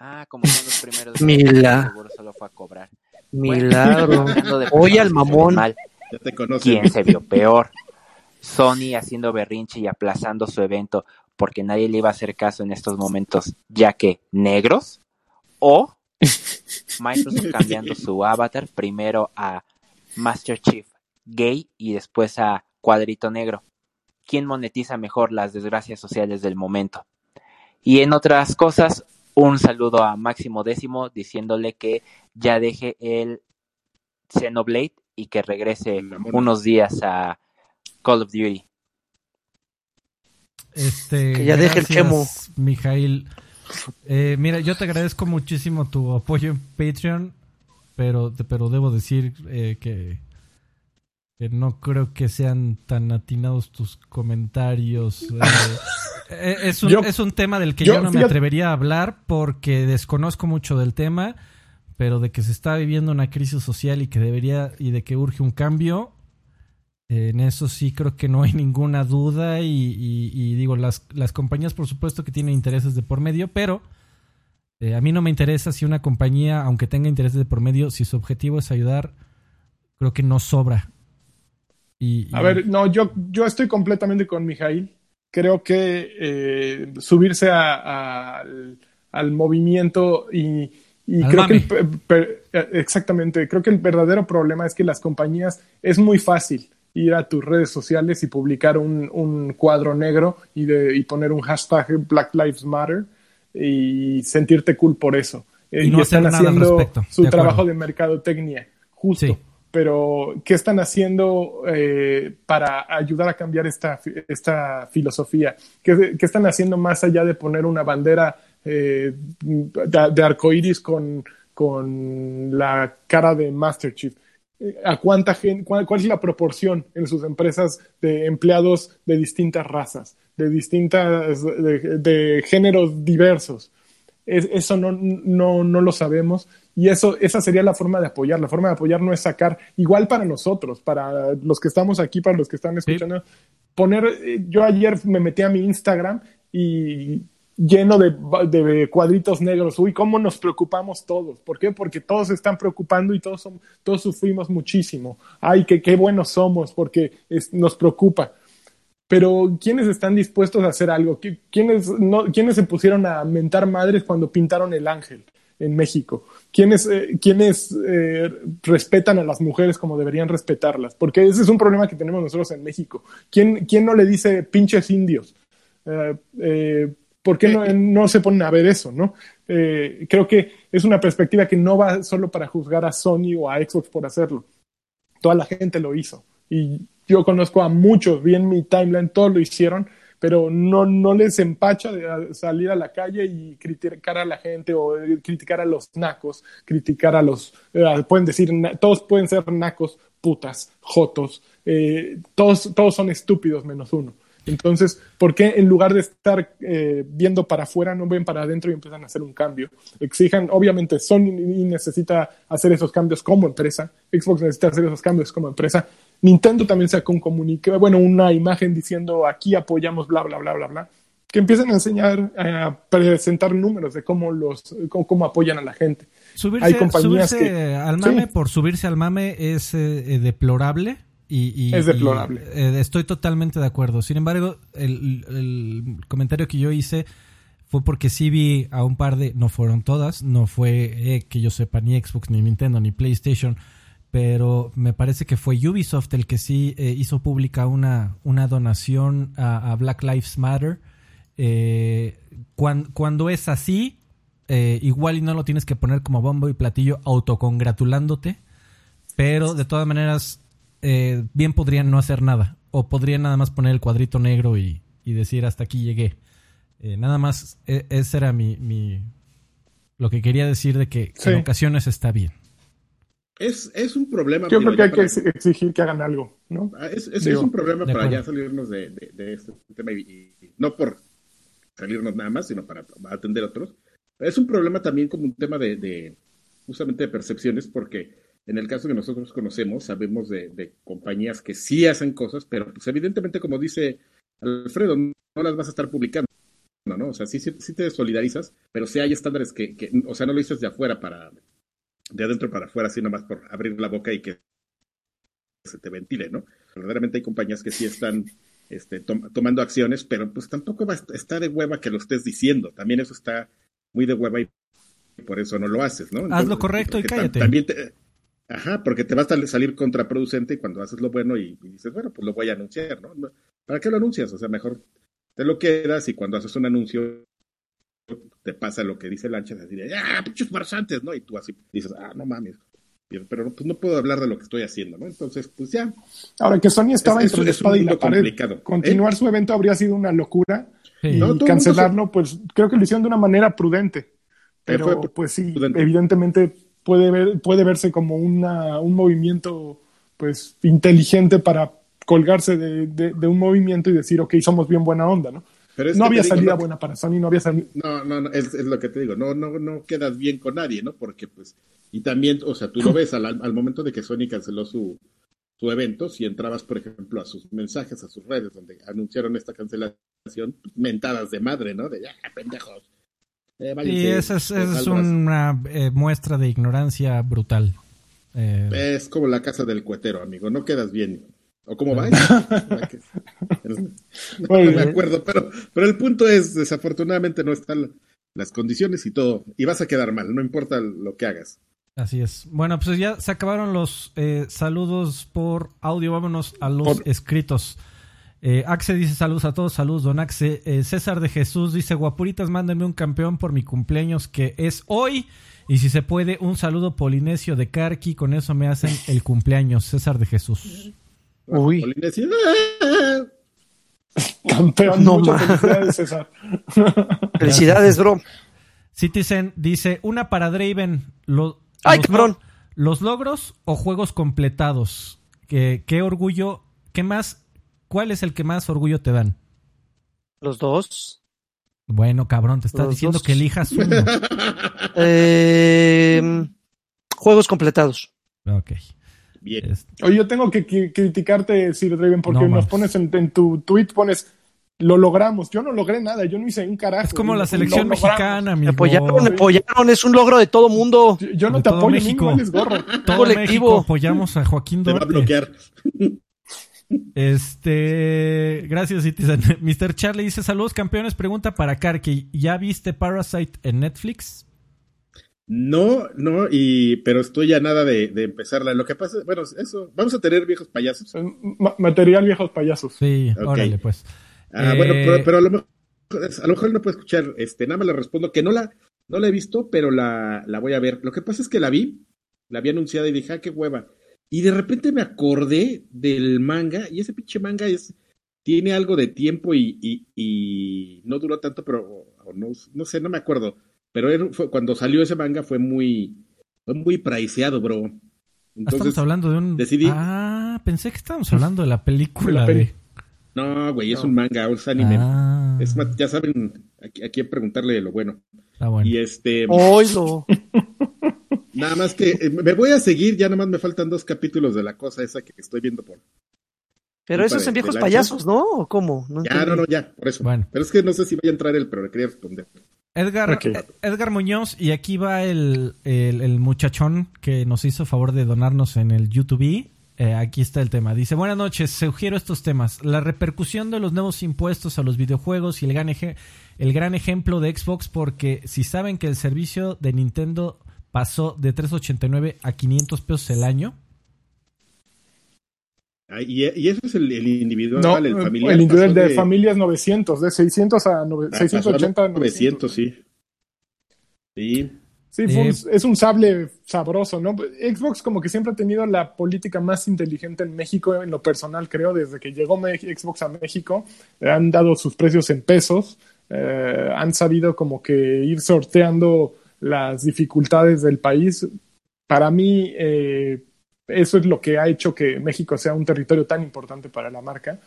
Speaker 6: Ah, como son los primeros.
Speaker 3: Mila.
Speaker 6: Seguro solo fue a cobrar.
Speaker 3: Milagro.
Speaker 6: De
Speaker 3: Oye al mamón.
Speaker 6: mal,
Speaker 2: ya te.
Speaker 6: ¿Quién se vio peor? Sony haciendo berrinche y aplazando su evento porque nadie le iba a hacer caso en estos momentos, ya que negros o Microsoft (laughs) cambiando su avatar primero a Master Chief gay y después a Cuadrito Negro. ¿Quién monetiza mejor las desgracias sociales del momento? Y en otras cosas, un saludo a Máximo Décimo diciéndole que ya deje el Xenoblade y que regrese unos días a Call of Duty.
Speaker 1: Este,
Speaker 3: Que ya deje el chemo.
Speaker 1: Mijail. Eh, mira, yo te agradezco muchísimo tu apoyo en Patreon, pero, pero debo decir eh, que, que no creo que sean tan atinados tus comentarios. eh. (laughs) Eh, es, un,
Speaker 4: Yo-
Speaker 1: es un tema del que yo,
Speaker 4: yo,
Speaker 1: no me
Speaker 4: fíjate-
Speaker 1: atrevería a hablar porque desconozco mucho del tema, pero de que se está viviendo una crisis social y que debería y de que urge un cambio, en eso sí creo que no hay ninguna duda y, y- y digo, las, las compañías por supuesto que tienen intereses de por medio, pero eh, a mí no me interesa si una compañía, aunque tenga intereses de por medio, si su objetivo es ayudar, creo que no sobra. Y, y-
Speaker 4: A ver, no, yo, yo estoy completamente con Mijail. Creo que eh, subirse a- a- al, al movimiento y, y creo
Speaker 1: mame.
Speaker 4: que el eh, exactamente, creo que el verdadero problema es que las compañías es muy fácil ir a tus redes sociales y publicar un, un cuadro negro y, de, y poner un hashtag Black Lives Matter y sentirte cool por eso. Eh,
Speaker 1: Y no hacer
Speaker 4: están haciendo
Speaker 1: respecto,
Speaker 4: su
Speaker 1: de
Speaker 4: trabajo de mercadotecnia, justo
Speaker 1: Sí.
Speaker 4: pero ¿qué están haciendo eh, para ayudar a cambiar esta, esta filosofía? ¿Qué, qué están haciendo más allá de poner una bandera eh, de, de arcoíris con, con la cara de Master Chief? Eh, ¿A cuánta gente, cuál, cuál es la proporción en sus empresas de empleados de distintas razas, de distintas, de, de géneros diversos? Es- eso no, no, no lo sabemos y eso, esa sería la forma de apoyar. La forma de apoyar no es sacar, igual para nosotros, para los que estamos aquí, para los que están escuchando, poner, eh, yo ayer me metí a mi Instagram y lleno de, de cuadritos negros. Uy, cómo nos preocupamos todos. ¿Por qué? Porque todos se están preocupando y todos, son, todos sufrimos muchísimo. Ay, que qué buenos somos porque es- nos preocupa pero ¿quiénes están dispuestos a hacer algo? ¿Qui- ¿Quiénes, no, ¿quiénes se pusieron a mentar madres cuando pintaron el ángel en México? ¿Quiénes, eh, quiénes, eh, respetan a las mujeres como deberían respetarlas? Porque ese es un problema que tenemos nosotros en México. ¿Quién, quién no le dice pinches indios? Eh, ¿Por qué no, no se ponen a ver eso? ¿no? Creo que es una perspectiva que no va solo para juzgar a Sony o a Xbox por hacerlo. Toda la gente lo hizo. Y yo conozco a muchos, vi en mi timeline, todos lo hicieron, pero no, no les empacha de salir a la calle y criticar a la gente o eh, criticar a los nacos, criticar a los, eh, pueden decir, todos pueden ser nacos, putas, jotos, eh, todos, todos son estúpidos menos uno. Entonces, ¿por qué en lugar de estar eh, viendo para afuera, no ven para adentro y empiezan a hacer un cambio? Exijan, obviamente, Sony necesita hacer esos cambios como empresa, Xbox necesita hacer esos cambios como empresa, Nintendo también sacó un comunicado, bueno, una imagen diciendo aquí apoyamos bla, bla, bla, bla, bla. que empiecen a enseñar a presentar números de cómo los cómo, cómo apoyan a la gente.
Speaker 1: Subirse,
Speaker 4: Hay compañías
Speaker 1: subirse
Speaker 4: que-
Speaker 1: al mame
Speaker 4: Sí.
Speaker 1: por subirse al mame es eh, eh, deplorable. Y, y-
Speaker 4: Es deplorable.
Speaker 1: y, eh, estoy totalmente de acuerdo. Sin embargo, el, el comentario que yo hice fue porque sí vi a un par de, no fueron todas, no fue eh, que yo sepa ni Xbox, ni Nintendo, ni PlayStation, pero me parece que fue Ubisoft el que sí eh, hizo pública una, una donación a, a Black Lives Matter. Eh, cuan- cuando es así, eh, igual y no lo tienes que poner como bombo y platillo autocongratulándote, pero de todas maneras, eh, bien podrían no hacer nada, o podrían nada más poner el cuadrito negro y, y decir hasta aquí llegué. Nada más, e- ese era mi, mi- lo que quería decir de que
Speaker 4: Sí.
Speaker 1: en ocasiones está bien.
Speaker 2: Es, es un problema.
Speaker 4: Yo creo que hay que exigir que hagan algo, ¿no?
Speaker 2: Ah, Es, es-
Speaker 4: Digo,
Speaker 2: es un problema para ya salirnos de, de- de este tema y, y no por salirnos nada más, sino para atender otros. Es un problema también como un tema de, de justamente de percepciones, porque en el caso que nosotros conocemos, sabemos de, de compañías que sí hacen cosas, pero pues evidentemente, como dice Alfredo, no las vas a estar publicando, ¿no? O sea, sí, sí, sí te solidarizas, pero sí hay estándares que, que, o sea, no lo dices de afuera para, de adentro para afuera, así nomás por abrir la boca y que se te ventile, ¿no? Verdaderamente hay compañías que sí están este, tom- tomando acciones, pero pues tampoco va a de hueva que lo estés diciendo. También eso está muy de hueva y por eso no lo haces, ¿no?
Speaker 1: Haz lo correcto y cállate.
Speaker 2: También te- ajá, porque te vas a salir contraproducente cuando haces lo bueno y, y dices, bueno, pues lo voy a anunciar. No, ¿Para qué lo anuncias? O sea, mejor te lo quedas y cuando haces un anuncio te pasa lo que dice Lanchas, así de, ¡ah, pinches farsantes! ¿no? Y tú así dices, ah, no mames. Pero, pero, pues no puedo hablar de lo que estoy haciendo, ¿no? Entonces, pues ya,
Speaker 4: Ahora que Sony estaba
Speaker 2: Es- es-
Speaker 4: entre la
Speaker 2: es un
Speaker 4: espada y la pared,
Speaker 2: complicado. ¿eh?
Speaker 4: continuar su evento habría sido una locura
Speaker 1: Sí.
Speaker 4: y
Speaker 2: No,
Speaker 4: cancelarlo, pues creo que lo hicieron de una manera prudente. Pero
Speaker 2: fue
Speaker 4: pues sí,
Speaker 2: prudente.
Speaker 4: evidentemente puede ver, puede verse como una, un movimiento pues inteligente para colgarse de, de- de un movimiento y decir, ok, somos bien buena onda, ¿no?
Speaker 2: Pero es
Speaker 4: no había
Speaker 2: digo,
Speaker 4: salida
Speaker 2: no-
Speaker 4: buena para Sony, no había salida.
Speaker 2: No, no, no, es, es lo que te digo, no, no, no quedas bien con nadie, ¿no? Porque pues, y también, o sea, tú lo (laughs) ves al, al momento de que Sony canceló su, su evento, si entrabas, por ejemplo, a sus mensajes, a sus redes, donde anunciaron esta cancelación, mentadas de madre, ¿no? De, ya, pendejos. Eh,
Speaker 1: Y esa es, esa es una eh, muestra de ignorancia brutal. Eh,
Speaker 2: Es como la casa del cuetero, amigo, no quedas bien. ¿O cómo va? no, (laughs) (laughs) me acuerdo, pero, pero el punto es, desafortunadamente no están las condiciones y todo, y vas a quedar mal, no importa lo que hagas.
Speaker 1: Así es. Bueno, pues ya se acabaron los eh, saludos por audio. Vámonos a los
Speaker 4: Por-
Speaker 1: escritos. Eh, Axe dice saludos a todos, saludos don Axe. Eh, César de Jesús dice guapuritas, mándenme un campeón por mi cumpleaños que es hoy. Y si se puede, un saludo polinesio de Karki, con eso me hacen el cumpleaños. César de Jesús.
Speaker 3: Uy.
Speaker 2: Polinesia. (laughs)
Speaker 4: Campeón,
Speaker 3: No,
Speaker 4: muchas felicidades, César. (laughs)
Speaker 3: Felicidades, bro.
Speaker 1: Citizen dice una para Draven. Lo-
Speaker 3: ¡Ay,
Speaker 1: los,
Speaker 3: cabrón!
Speaker 1: los logros o juegos completados. ¿Qué, qué orgullo? ¿Qué más? ¿Cuál es el que más orgullo te dan?
Speaker 3: Los dos.
Speaker 1: Bueno, cabrón, te estás
Speaker 3: Los
Speaker 1: diciendo
Speaker 3: dos.
Speaker 1: que elijas uno. (laughs)
Speaker 3: Eh, juegos completados.
Speaker 1: ok.
Speaker 2: Bien.
Speaker 1: Es-
Speaker 4: Oye, yo tengo que, criticarte, Sir Draven, porque
Speaker 1: No,
Speaker 4: nos pones en, en tu tweet, pones, lo logramos. Yo no logré nada, yo no hice un carajo.
Speaker 1: Es como la selección mexicana, amigo.
Speaker 3: Me apoyaron, me apoyaron. Es un logro de todo mundo.
Speaker 4: Yo, yo no
Speaker 1: De
Speaker 4: te
Speaker 1: todo
Speaker 4: apoyo,
Speaker 1: México.
Speaker 4: Gorro.
Speaker 1: Todo
Speaker 3: colectivo.
Speaker 1: México apoyamos a Joaquín
Speaker 2: Te va a bloquear.
Speaker 1: Este, gracias Citizen. (laughs) Mr. Charlie dice, saludos campeones, pregunta para Karki. ¿Ya viste Parasite en Netflix?
Speaker 2: No, no, y pero estoy a nada de, de empezarla. Lo que pasa, bueno, eso, vamos a tener viejos payasos.
Speaker 4: Ma- material viejos payasos.
Speaker 1: Sí,
Speaker 2: Ok.
Speaker 1: órale pues.
Speaker 2: Ah,
Speaker 1: Eh,
Speaker 2: bueno, pero, pero a lo mejor a lo mejor no puede escuchar, este, nada más le respondo que no la, no la he visto, pero la, la voy a ver. Lo que pasa es que la vi, la vi anunciada y dije, ah, qué hueva. Y de repente me acordé del manga, y ese pinche manga es, tiene algo de tiempo y, y, y no duró tanto, pero o no, no sé, no me acuerdo. Pero era- fue, cuando salió ese manga fue muy, fue muy priceado, bro. Entonces,
Speaker 1: Estamos hablando de un...
Speaker 2: decidí-
Speaker 1: Ah, pensé que estábamos hablando de la película
Speaker 4: De la peli.
Speaker 1: de...
Speaker 2: no, güey, es
Speaker 4: No.
Speaker 2: un manga, es anime.
Speaker 1: Ah,
Speaker 2: Es más, ya saben a, a quién preguntarle lo bueno.
Speaker 1: está bueno.
Speaker 2: Y este,
Speaker 3: Oilo. (laughs)
Speaker 2: nada más que eh, me voy a seguir, ya nada más me faltan dos capítulos de la cosa esa que estoy viendo por,
Speaker 3: Pero esos
Speaker 2: de-
Speaker 3: son viejos payasos, ¿no? ¿O cómo? No
Speaker 2: Ya,
Speaker 3: entendí.
Speaker 2: no, no, ya, por eso.
Speaker 1: Bueno.
Speaker 2: Pero es que no sé si vaya a entrar él, pero le quería responder.
Speaker 1: Edgar, Edgar Muñoz, y aquí va el, el- el muchachón que nos hizo favor de donarnos en el YouTube. Eh, aquí está el tema. Dice, buenas noches, sugiero estos temas. La repercusión de los nuevos impuestos a los videojuegos y el gran, eje- el gran ejemplo de Xbox, porque si saben que el servicio de Nintendo pasó de 3.89 a 500 pesos el año.
Speaker 2: Ah, y, y eso es el, el individual,
Speaker 4: No,
Speaker 2: el familiar.
Speaker 4: el individual de, familia es 900, de 600 a nove-
Speaker 2: ah, pasó a
Speaker 4: 680 a
Speaker 2: 900, sí. Sí.
Speaker 4: Sí, fue un-
Speaker 1: Eh,
Speaker 4: es un sable sabroso, ¿no? Xbox como que siempre ha tenido la política más inteligente en México, en lo personal creo, desde que llegó Xbox a México, eh, han dado sus precios en pesos, eh, han sabido como que ir sorteando las dificultades del país. Para mí, eh, eso es lo que ha hecho que México sea un territorio tan importante para la marca,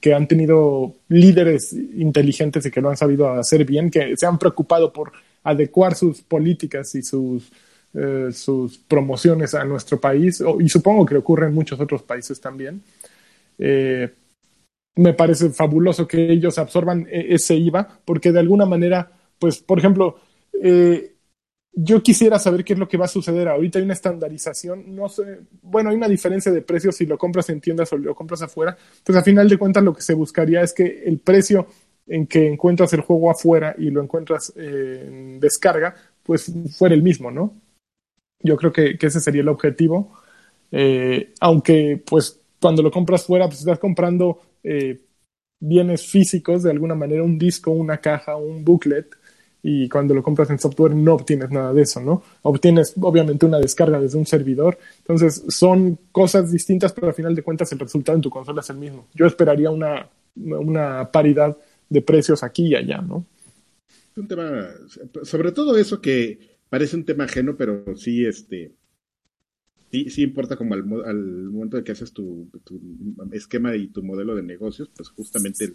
Speaker 4: que, han tenido líderes inteligentes y que lo han sabido hacer bien, que se han preocupado por adecuar sus políticas y sus, eh, sus promociones a nuestro país, y supongo que ocurre en muchos otros países también. Eh, me parece fabuloso que ellos absorban eh, ese IVA, porque de alguna manera, pues, por ejemplo, eh, yo quisiera saber qué es lo que va a suceder. Ahorita hay una estandarización, no sé, bueno, hay una diferencia de precios si lo compras en tiendas o lo compras afuera. Pues a final de cuentas lo que se buscaría es que el precio en que encuentras el juego afuera y lo encuentras en descarga, pues fuera el mismo, ¿no? Yo creo que, que ese sería el objetivo. Eh, aunque, pues, cuando lo compras fuera, pues estás comprando eh, bienes físicos, de alguna manera, un disco, una caja, un booklet, y cuando lo compras en software no obtienes nada de eso, ¿no? Obtienes obviamente una descarga desde un servidor, entonces son cosas distintas, pero al final de cuentas el resultado en tu consola es el mismo. Yo esperaría una, una paridad de precios aquí y allá, ¿no?
Speaker 2: Es un tema, sobre todo eso que parece un tema ajeno, pero sí, este, sí, sí importa como al, al momento de que haces tu, esquema y tu modelo de negocios, pues justamente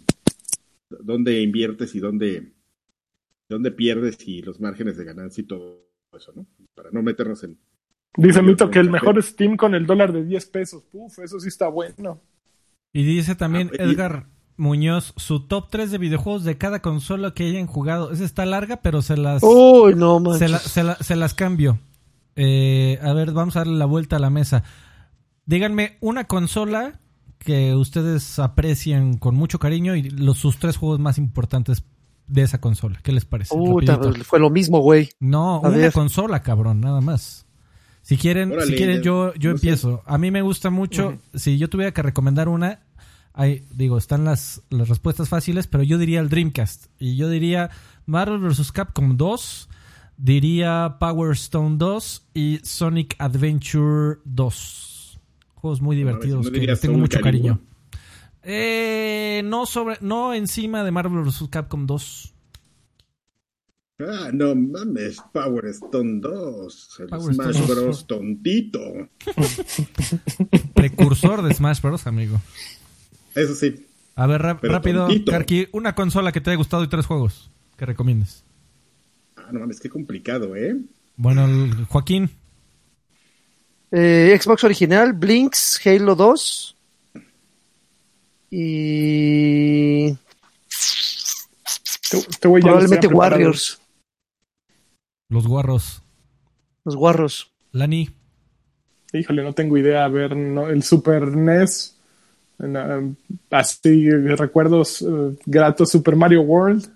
Speaker 2: dónde inviertes y dónde, dónde pierdes y los márgenes de ganancia y todo eso, ¿no? Para no meternos en...
Speaker 4: Dice Mito que el mejor Steam con el dólar de 10 pesos. Uf, eso sí está bueno.
Speaker 1: Y dice también
Speaker 2: Ah, y-
Speaker 1: Edgar Muñoz, su top 3 de videojuegos de cada consola que hayan jugado. Esa está larga, pero se las...
Speaker 3: Uy, no
Speaker 1: se,
Speaker 3: manches.
Speaker 1: la- se la- se las cambio. Eh, a ver, vamos a darle la vuelta a la mesa. Díganme una consola que ustedes aprecian con mucho cariño y los, sus tres juegos más importantes de esa consola. ¿Qué les parece?
Speaker 3: Ta- fue lo mismo, güey.
Speaker 1: No,
Speaker 3: A
Speaker 1: una
Speaker 3: ver.
Speaker 1: consola, cabrón, nada más. Si quieren,
Speaker 2: Órale,
Speaker 1: si quieren yo, yo
Speaker 2: no sé.
Speaker 1: empiezo. A mí me gusta mucho. Si yo tuviera que recomendar una, hay, digo, están las, las respuestas fáciles, pero yo diría el Dreamcast. Y yo diría Marvel vs. Capcom 2, diría Power Stone 2 y Sonic Adventure 2. Juegos muy divertidos
Speaker 2: ¿no
Speaker 1: que tengo mucho cariño. Eh, no sobre, no encima de Marvel vs. Capcom 2.
Speaker 2: Ah, no mames, Power Stone 2, el
Speaker 1: Power
Speaker 2: Smash
Speaker 1: Stone 2.
Speaker 2: Bros. tontito. (laughs)
Speaker 1: Precursor de Smash Bros, amigo.
Speaker 2: Eso sí.
Speaker 1: A ver, rápido. Karki, una consola que te haya gustado y tres juegos que recomiendes.
Speaker 2: Ah, no mames, qué complicado, ¿eh?
Speaker 1: Bueno, el- Joaquín,
Speaker 3: Eh, Xbox original, Blinks, Halo 2 y
Speaker 4: Este, este güey ya lo
Speaker 3: probablemente. Warriors,
Speaker 1: los guarros.
Speaker 3: los guarros.
Speaker 1: Lani,
Speaker 4: Híjole, no tengo idea. A ver, no, el Super NES. en, eh, así, recuerdos eh, gratos. Super Mario World.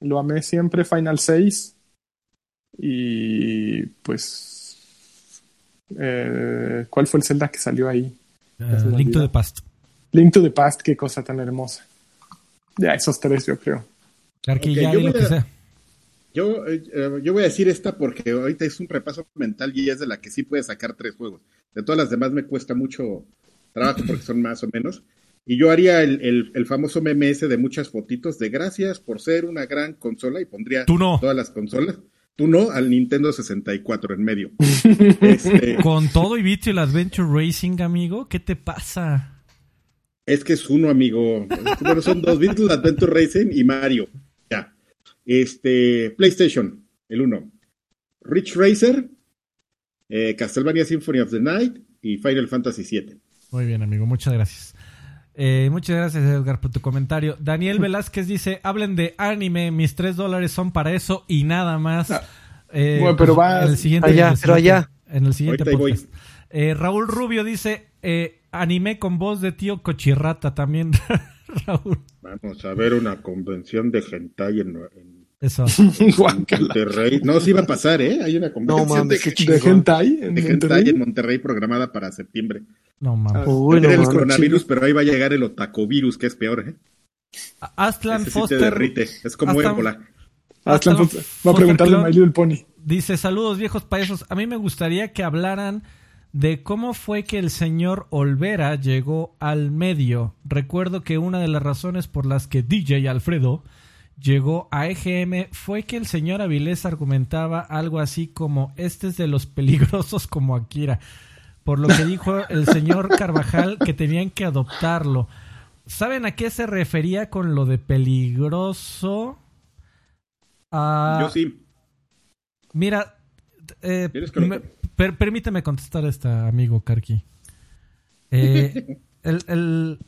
Speaker 4: Lo amé siempre. Final 6. Y pues. eh, ¿Cuál fue el Zelda que salió ahí? me
Speaker 1: Link to the Past.
Speaker 4: Link to the Past, qué cosa tan hermosa. Ya, esos tres, yo creo.
Speaker 1: Karki,
Speaker 2: Ok,
Speaker 1: ya
Speaker 2: yo voy
Speaker 1: que
Speaker 2: a-
Speaker 1: sea.
Speaker 2: Yo, eh, yo voy a decir esta porque ahorita es un repaso mental y es de la que sí puede sacar tres juegos. De todas las demás me cuesta mucho trabajo porque son más o menos. Y yo haría el, el- el famoso meme ese de muchas fotitos de gracias por ser una gran consola y pondría
Speaker 1: Tú no.
Speaker 2: todas las consolas. Tú no, al Nintendo 64 en medio. (laughs) Este,
Speaker 1: Con todo y Virtual Adventure Racing, amigo, ¿qué te pasa?
Speaker 2: Es que es uno, amigo. Bueno, son dos, Virtual Adventure Racing y Mario. Ya. Este, PlayStation, el uno. Rich Racer, eh, Castlevania Symphony of the Night y Final Fantasy VII.
Speaker 1: Muy bien, amigo, muchas gracias. Eh, muchas gracias, Edgar, por tu comentario. Daniel (laughs) Velázquez dice: Hablen de anime, mis tres dólares son para eso y nada más.
Speaker 4: Ah.
Speaker 1: Eh,
Speaker 4: Bueno, pero
Speaker 1: pues,
Speaker 4: va-
Speaker 1: en el siguiente,
Speaker 3: Allá,
Speaker 1: en el
Speaker 3: pero allá.
Speaker 1: En el siguiente
Speaker 2: Ahorita ahí voy.
Speaker 1: podcast. Eh, Raúl Rubio dice: eh, Anime con voz de tío Cochirrata también. (laughs) Raúl.
Speaker 2: Vamos a ver una convención de hentai en, en
Speaker 1: Eso. (laughs)
Speaker 2: Monterrey. No, sí va a pasar, ¿eh? Hay una convención
Speaker 3: mames,
Speaker 2: de,
Speaker 4: ¿De hentai en
Speaker 2: de hentai
Speaker 4: Monterrey?
Speaker 2: en Monterrey programada para septiembre.
Speaker 1: No mames.
Speaker 4: Ah,
Speaker 3: Uy, no
Speaker 2: el
Speaker 3: mames.
Speaker 2: coronavirus, pero ahí va a llegar el otacovirus, que es peor, ¿eh?
Speaker 1: Astlan
Speaker 2: Ese sí te
Speaker 1: Foster
Speaker 2: derrite. Es como.
Speaker 4: Aslan
Speaker 1: Hasta
Speaker 4: Foster- va a preguntarle a My Little Pony.
Speaker 1: Dice, saludos viejos payasos. A mí me gustaría que hablaran de cómo fue que el señor Olvera llegó al medio. Recuerdo que una de las razones por las que DJ Alfredo llegó a EGM fue que el señor Avilés argumentaba algo así como este es de los peligrosos como Akira. Por lo que dijo el señor Carvajal que tenían que adoptarlo. ¿Saben a qué se refería con lo de peligroso? Ah,
Speaker 2: Yo sí.
Speaker 1: Mira, eh,
Speaker 2: ¿Quieres que lo-
Speaker 1: me- per- permíteme contestar a este amigo Karki. Eh, (laughs) el, el-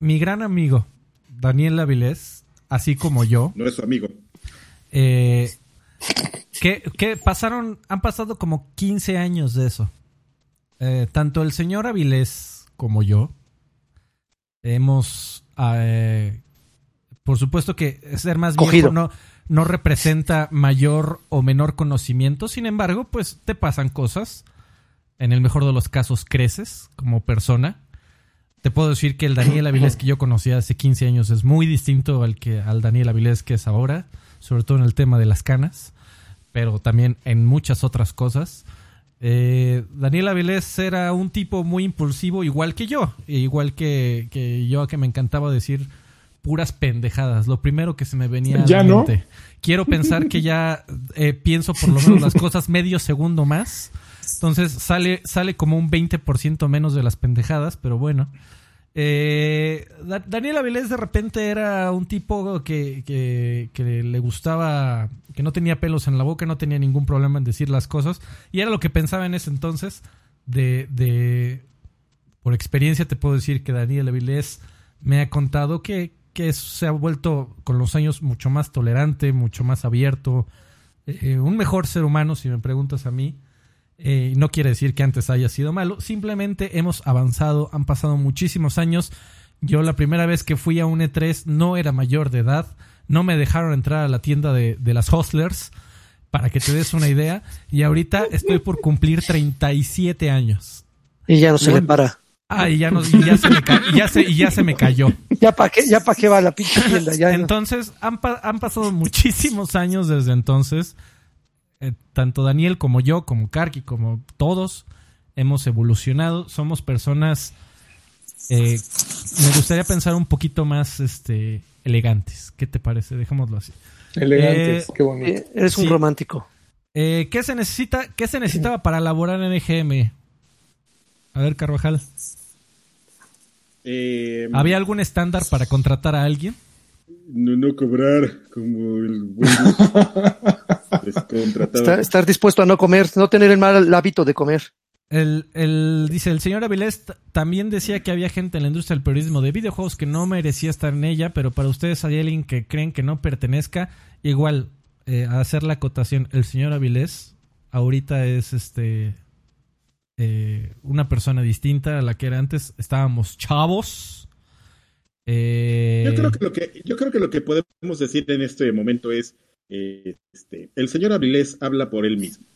Speaker 1: mi gran amigo, Daniel Avilés, así como yo,
Speaker 2: No es su amigo.
Speaker 1: eh, que, que pasaron, han pasado como 15 años de eso. Eh, tanto el señor Avilés como yo hemos, eh, por supuesto que ser más
Speaker 3: Cogido.
Speaker 1: viejo no, no representa mayor o menor conocimiento, sin embargo, pues te pasan cosas. En el mejor de los casos creces como persona. Te puedo decir que el Daniel Avilés que yo conocía hace 15 años es muy distinto al que al Daniel Avilés que es ahora, sobre todo en el tema de las canas, pero también en muchas otras cosas. Eh, Daniel Avilés era un tipo muy impulsivo, igual que yo, e igual que, que yo, que me encantaba decir puras pendejadas. Lo primero que se me venía a
Speaker 4: ¿Ya
Speaker 1: la
Speaker 4: no?
Speaker 1: mente. Quiero pensar que ya eh, pienso por lo menos las (laughs) cosas medio segundo más. Entonces sale, sale como un 20% menos de las pendejadas, pero bueno. Eh, Da- Daniel Avilés de repente era un tipo que, que, que le gustaba, que no tenía pelos en la boca, no tenía ningún problema en decir las cosas. Y era lo que pensaba en ese entonces. De, de por experiencia te puedo decir que Daniel Avilés me ha contado que, que se ha vuelto con los años mucho más tolerante, mucho más abierto, eh, un mejor ser humano, si me preguntas a mí. Eh, no quiere decir que antes haya sido malo, simplemente hemos avanzado, han pasado muchísimos años. Yo la primera vez que fui a un E3 no era mayor de edad, no me dejaron entrar a la tienda de, de las Hustlers, para que te des una idea, y ahorita estoy por cumplir 37 años.
Speaker 3: Y ya no se le para.
Speaker 1: Ah, y ya, no, y ya, se, me ca- y ya, se, y ya se me cayó. (laughs)
Speaker 3: Ya para qué, ya pa' qué va la pinche tienda. Ya,
Speaker 1: Entonces, han, pa- han pasado muchísimos años desde entonces. Eh, tanto Daniel como yo, como Karki, como todos, hemos evolucionado. Somos personas, eh, me gustaría pensar un poquito más este, elegantes. ¿Qué te parece? Dejémoslo así.
Speaker 4: Elegantes,
Speaker 1: Eh,
Speaker 4: qué bonito.
Speaker 3: Eres un
Speaker 1: Sí.
Speaker 3: romántico.
Speaker 1: Eh, ¿qué, se necesita, ¿Qué se necesitaba para laborar en EGM? A ver, Carvajal.
Speaker 2: Eh,
Speaker 1: ¿Había algún estándar para contratar a alguien?
Speaker 2: no, no cobrar como el descontratado. (laughs)
Speaker 3: Estar, estar dispuesto a no comer, no tener el mal hábito de comer.
Speaker 1: El, el- dice, el señor Avilés también decía que había gente en la industria del periodismo de videojuegos que no merecía estar en ella, pero para ustedes hay alguien que creen que no pertenezca. Igual, eh, a hacer la acotación, el señor Avilés ahorita es este eh, una persona distinta a la que era antes. Estábamos chavos. Eh,
Speaker 2: Yo creo que lo que yo creo que lo que podemos decir en este momento es eh, este, el señor Avilés habla por él mismo.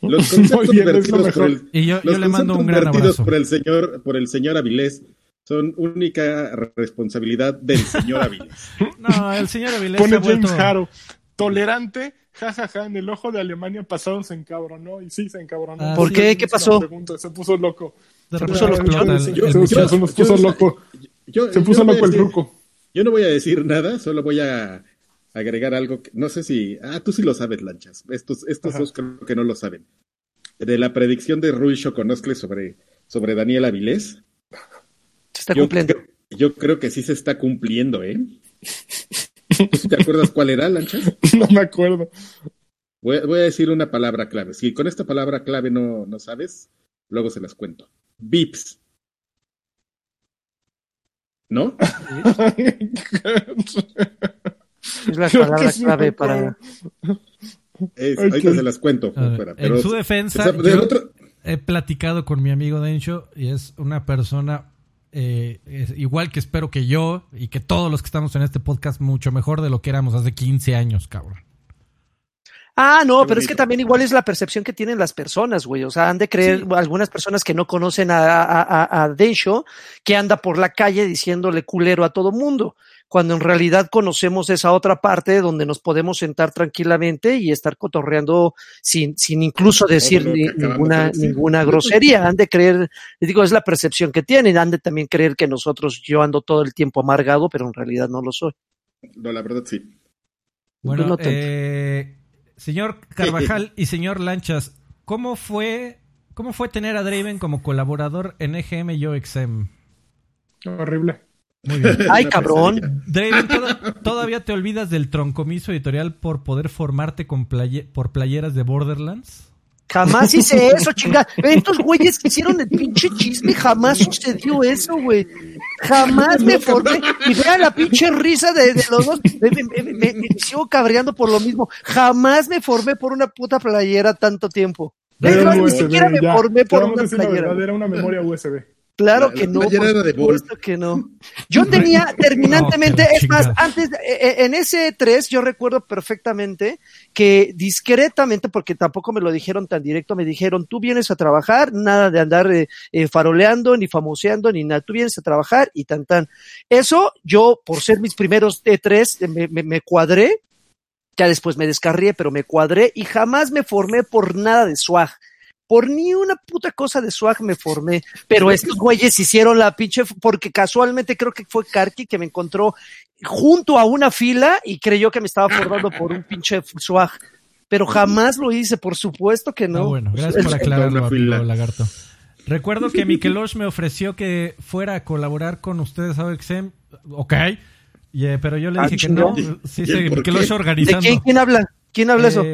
Speaker 2: Los (laughs) conceptos
Speaker 4: bien,
Speaker 2: vertidos por el,
Speaker 1: y yo,
Speaker 2: los
Speaker 1: yo le mando un gran
Speaker 2: vertidos
Speaker 1: abrazo.
Speaker 2: por el señor por el señor Avilés son única responsabilidad del señor (laughs) Avilés.
Speaker 1: No, el señor Avilés se
Speaker 4: Pone
Speaker 1: ha
Speaker 4: James
Speaker 1: vuelto...
Speaker 4: Harrow. Tolerante, jajaja, en el ojo de Alemania pasado se encabronó. Y sí, se encabronó.
Speaker 1: Ah,
Speaker 3: ¿Por
Speaker 1: sí.
Speaker 3: qué? ¿Qué pasó?
Speaker 4: Se puso loco. Se
Speaker 3: puso loco.
Speaker 4: Se puso- loco. Se puso loco el
Speaker 2: decir-
Speaker 4: ruco.
Speaker 2: Yo no voy a decir nada, solo voy a agregar algo. Que, no sé si. Ah, tú sí lo sabes, Lanchas. Estos, estos
Speaker 4: Ajá.
Speaker 2: dos creo que no lo saben. De la predicción de Rui Choconoscle sobre, sobre Daniel Avilés.
Speaker 3: Se está
Speaker 2: yo,
Speaker 3: cumpliendo.
Speaker 2: creo- yo creo que sí se está cumpliendo, ¿eh? ¿Tú sí ¿Te acuerdas cuál era, Lanchas? (laughs)
Speaker 4: No me acuerdo.
Speaker 2: Voy, voy a decir una palabra clave. Si con esta palabra clave no, no sabes, luego se las cuento. Vips. ¿No? (laughs)
Speaker 3: Es la palabra clave para.
Speaker 2: Es-
Speaker 4: Ok.
Speaker 2: Ahorita se las cuento. Fuera,
Speaker 1: en
Speaker 2: pero-
Speaker 1: su defensa,
Speaker 2: o sea, del
Speaker 1: yo
Speaker 2: otro-
Speaker 1: he platicado con mi amigo Dencho y es una persona eh, es igual que espero que yo y que todos los que estamos en este podcast mucho mejor de lo que éramos hace 15 años, cabrón.
Speaker 3: Ah, no, pero es que también igual es la percepción que tienen las personas, güey. O sea, han de creer algunas personas que no conocen a, a, a, a Densho que anda por la calle diciéndole culero a todo mundo, cuando en realidad conocemos esa otra parte donde nos podemos sentar tranquilamente y estar cotorreando sin, sin incluso decir ni- ninguna,
Speaker 2: de
Speaker 3: ninguna grosería. Han de creer, les digo, es la percepción que tienen. Han de también creer que nosotros, yo ando todo el tiempo amargado, pero en realidad no lo soy.
Speaker 2: No, la verdad sí.
Speaker 1: Bueno,
Speaker 3: no tanto.
Speaker 1: eh, señor (laughs) Carvajal y señor Lanchas, ¿cómo fue, ¿cómo fue tener a Draven como colaborador en EGM Yo XM?
Speaker 4: Horrible.
Speaker 1: Muy bien.
Speaker 3: Ay, cabrón.
Speaker 1: Draven, ¿toda- ¿todavía te olvidas del troncomiso editorial por poder formarte con playe- por playeras de Borderlands?
Speaker 3: Jamás hice (laughs) eso, chingada. Estos güeyes que hicieron el pinche chisme, jamás sucedió eso, güey. Jamás me formé. Y vean la pinche risa de, de los dos. Me, me- me- me- me sigo cabreando por lo mismo. Jamás me formé por una puta playera tanto tiempo. Más,
Speaker 4: un
Speaker 3: ni siquiera me
Speaker 4: ya.
Speaker 3: formé por una playera.
Speaker 4: verdad, era una memoria USB.
Speaker 3: Claro
Speaker 2: La-
Speaker 3: que
Speaker 2: la
Speaker 3: no,
Speaker 2: era de
Speaker 3: supuesto que no. Yo (laughs) tenía terminantemente,
Speaker 1: No,
Speaker 3: es más, antes, eh, eh, en ese 3 yo recuerdo perfectamente que discretamente, porque tampoco me lo dijeron tan directo, me dijeron, tú vienes a trabajar, nada de andar eh, eh, faroleando, ni famoseando, ni nada, tú vienes a trabajar y tan tan. Eso yo, por ser mis primeros E3, eh, me, me, me cuadré, ya después me descarrié, pero me cuadré y jamás me formé por nada de swag. Por ni una puta cosa de swag me formé. (laughs) Pero estos güeyes hicieron la pinche, porque casualmente creo que fue Karki que me encontró junto a una fila y creyó que me estaba formando por un pinche swag. Pero jamás lo hice, por supuesto que no.
Speaker 1: Ah, bueno, gracias por (laughs) aclararlo, amigo. Lagarto. Recuerdo que Mikelosh me ofreció que fuera a colaborar con ustedes a OXM. Ok. Eh, pero yo le
Speaker 3: Ah,
Speaker 1: dije que no. Sí,
Speaker 2: ¿Y
Speaker 1: sí, Mikelosh
Speaker 2: qué?
Speaker 3: ¿De
Speaker 1: organizando.
Speaker 3: quién, quién habla? ¿Quién habla eso?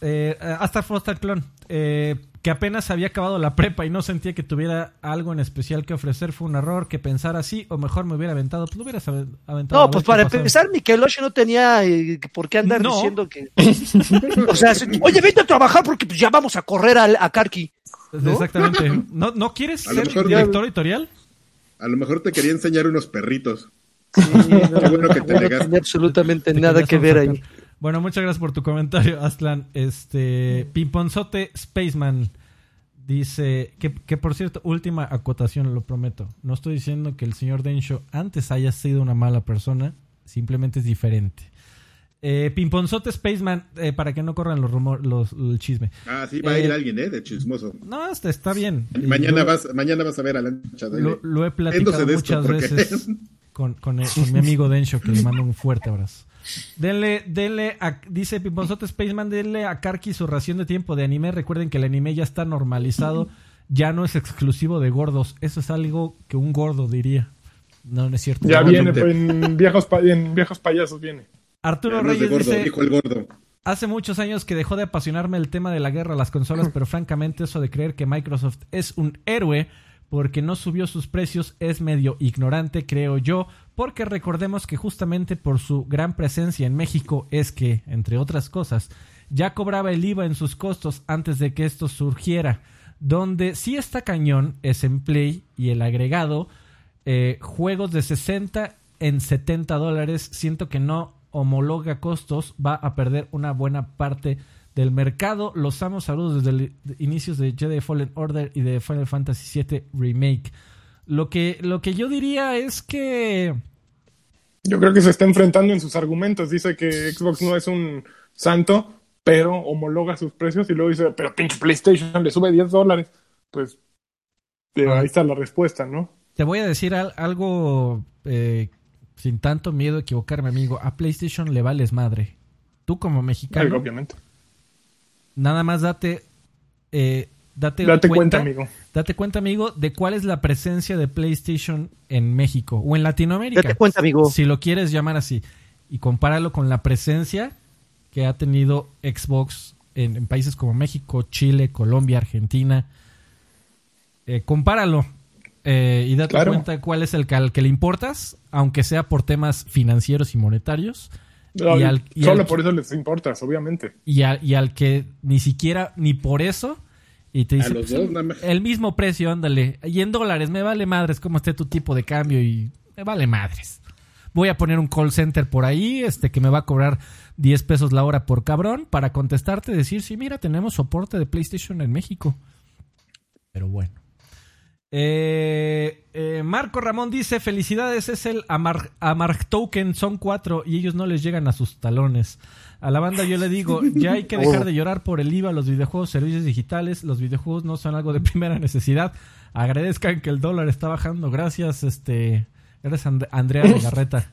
Speaker 1: Eh, hasta Foster Clon. Eh, que apenas había acabado la prepa y no sentía que tuviera algo en especial que ofrecer. Fue un error que pensar así, o mejor me hubiera aventado. Pues lo hubieras ave- aventado. a
Speaker 3: No, pues para empezar, Mikelosh no tenía eh, por qué andar
Speaker 1: No.
Speaker 3: diciendo que. (laughs) o sea, oye, vente a trabajar porque pues, ya vamos a correr al- a, Karki. ¿no?
Speaker 1: Exactamente. ¿No, ¿No quieres
Speaker 2: A lo
Speaker 1: ser
Speaker 2: mejor-
Speaker 1: director editorial?
Speaker 2: A lo mejor te quería enseñar unos perritos.
Speaker 3: Sí, no,
Speaker 2: Qué bueno que te
Speaker 3: no tenía absolutamente
Speaker 1: Te
Speaker 3: nada que ver
Speaker 1: sacar.
Speaker 3: ahí.
Speaker 1: Bueno, muchas gracias por tu comentario, Aslan. Este, Pimponzote Spaceman dice que, que, por cierto, última acotación, lo prometo. No estoy diciendo que el señor Densho antes haya sido una mala persona, simplemente es diferente. Eh, Pimponzote Spaceman, eh, para que no corran los rumores, los, el chisme.
Speaker 2: Ah, sí, va a
Speaker 1: Eh,
Speaker 2: ir alguien, ¿eh? De chismoso.
Speaker 1: No, está, está bien.
Speaker 2: Mañana vas, mañana vas a ver a la
Speaker 1: lo, lo he platicado muchas
Speaker 2: porque-
Speaker 1: veces con, con, el- con mi amigo Densho, que le mando un fuerte abrazo. Denle, denle, a- dice Pimponzote Spaceman, denle a Karki su ración de tiempo de anime. Recuerden que el anime ya está normalizado, ya no es exclusivo de gordos. Eso es algo que un gordo diría. No, no es cierto.
Speaker 4: Ya
Speaker 1: No,
Speaker 4: viene,
Speaker 1: no.
Speaker 4: pues, en viejos, pa- en viejos payasos viene.
Speaker 1: Arturo
Speaker 2: de
Speaker 1: Reyes
Speaker 2: gordo,
Speaker 1: dice,
Speaker 2: dijo el gordo.
Speaker 1: Hace muchos años que dejó de apasionarme el tema de la guerra a las consolas, (laughs) pero francamente eso de creer que Microsoft es un héroe porque no subió sus precios es medio ignorante, creo yo, porque recordemos que justamente por su gran presencia en México es que, entre otras cosas, ya cobraba el IVA en sus costos antes de que esto surgiera. Donde sí está cañón es en Play y el agregado, eh, juegos de 60 en 70 dólares, siento que no homologa costos, va a perder una buena parte del mercado. Los amo, saludos desde el inicios de Jedi Fallen Order y de Final Fantasy VII Remake. Lo que, lo que yo diría es que...
Speaker 4: Yo creo que se está enfrentando en sus argumentos. Dice que Xbox no es un santo, pero homologa sus precios y luego dice, pero pinche PlayStation le sube 10 dólares. Pues eh, ahí está la respuesta, ¿no?
Speaker 1: Te voy a decir al- algo eh, sin tanto miedo a equivocarme, amigo. A PlayStation le vales madre. Tú como mexicano,
Speaker 4: obviamente.
Speaker 1: nada más date... eh, date,
Speaker 4: Date cuenta, amigo.
Speaker 1: Date cuenta, amigo, de cuál es la presencia de PlayStation en México o en Latinoamérica.
Speaker 3: Date cuenta, amigo.
Speaker 1: Si lo quieres llamar así. Y compáralo con la presencia que ha tenido Xbox en, en países como México, Chile, Colombia, Argentina. Eh, compáralo. eh, y date
Speaker 4: Claro.
Speaker 1: cuenta cuál es el que, al que le importas, aunque sea por temas financieros y monetarios.
Speaker 4: No,
Speaker 1: Y al- y
Speaker 4: solo
Speaker 1: al-
Speaker 4: por eso les importas, obviamente.
Speaker 1: y, a- y al que ni siquiera, ni por eso, y te
Speaker 2: A los dos, nada más.
Speaker 1: el mismo precio, ándale, y en dólares, me vale madres cómo esté tu tipo de cambio y me vale madres. Voy a poner un call center por ahí, este que me va a cobrar 10 pesos la hora por cabrón para contestarte y decir, sí, mira, tenemos soporte de PlayStation en México. Pero bueno. Eh, eh, Marco Ramón dice, felicidades, es el Amar, Amarg Token, son cuatro y ellos no les llegan a sus talones. A la banda yo le digo, (laughs) ya hay que dejar de llorar por el IVA, los videojuegos, servicios digitales, los videojuegos no son algo de (laughs) primera necesidad. Agradezcan que el dólar está bajando. Gracias, este, eres And- Andrea (laughs) Legarreta.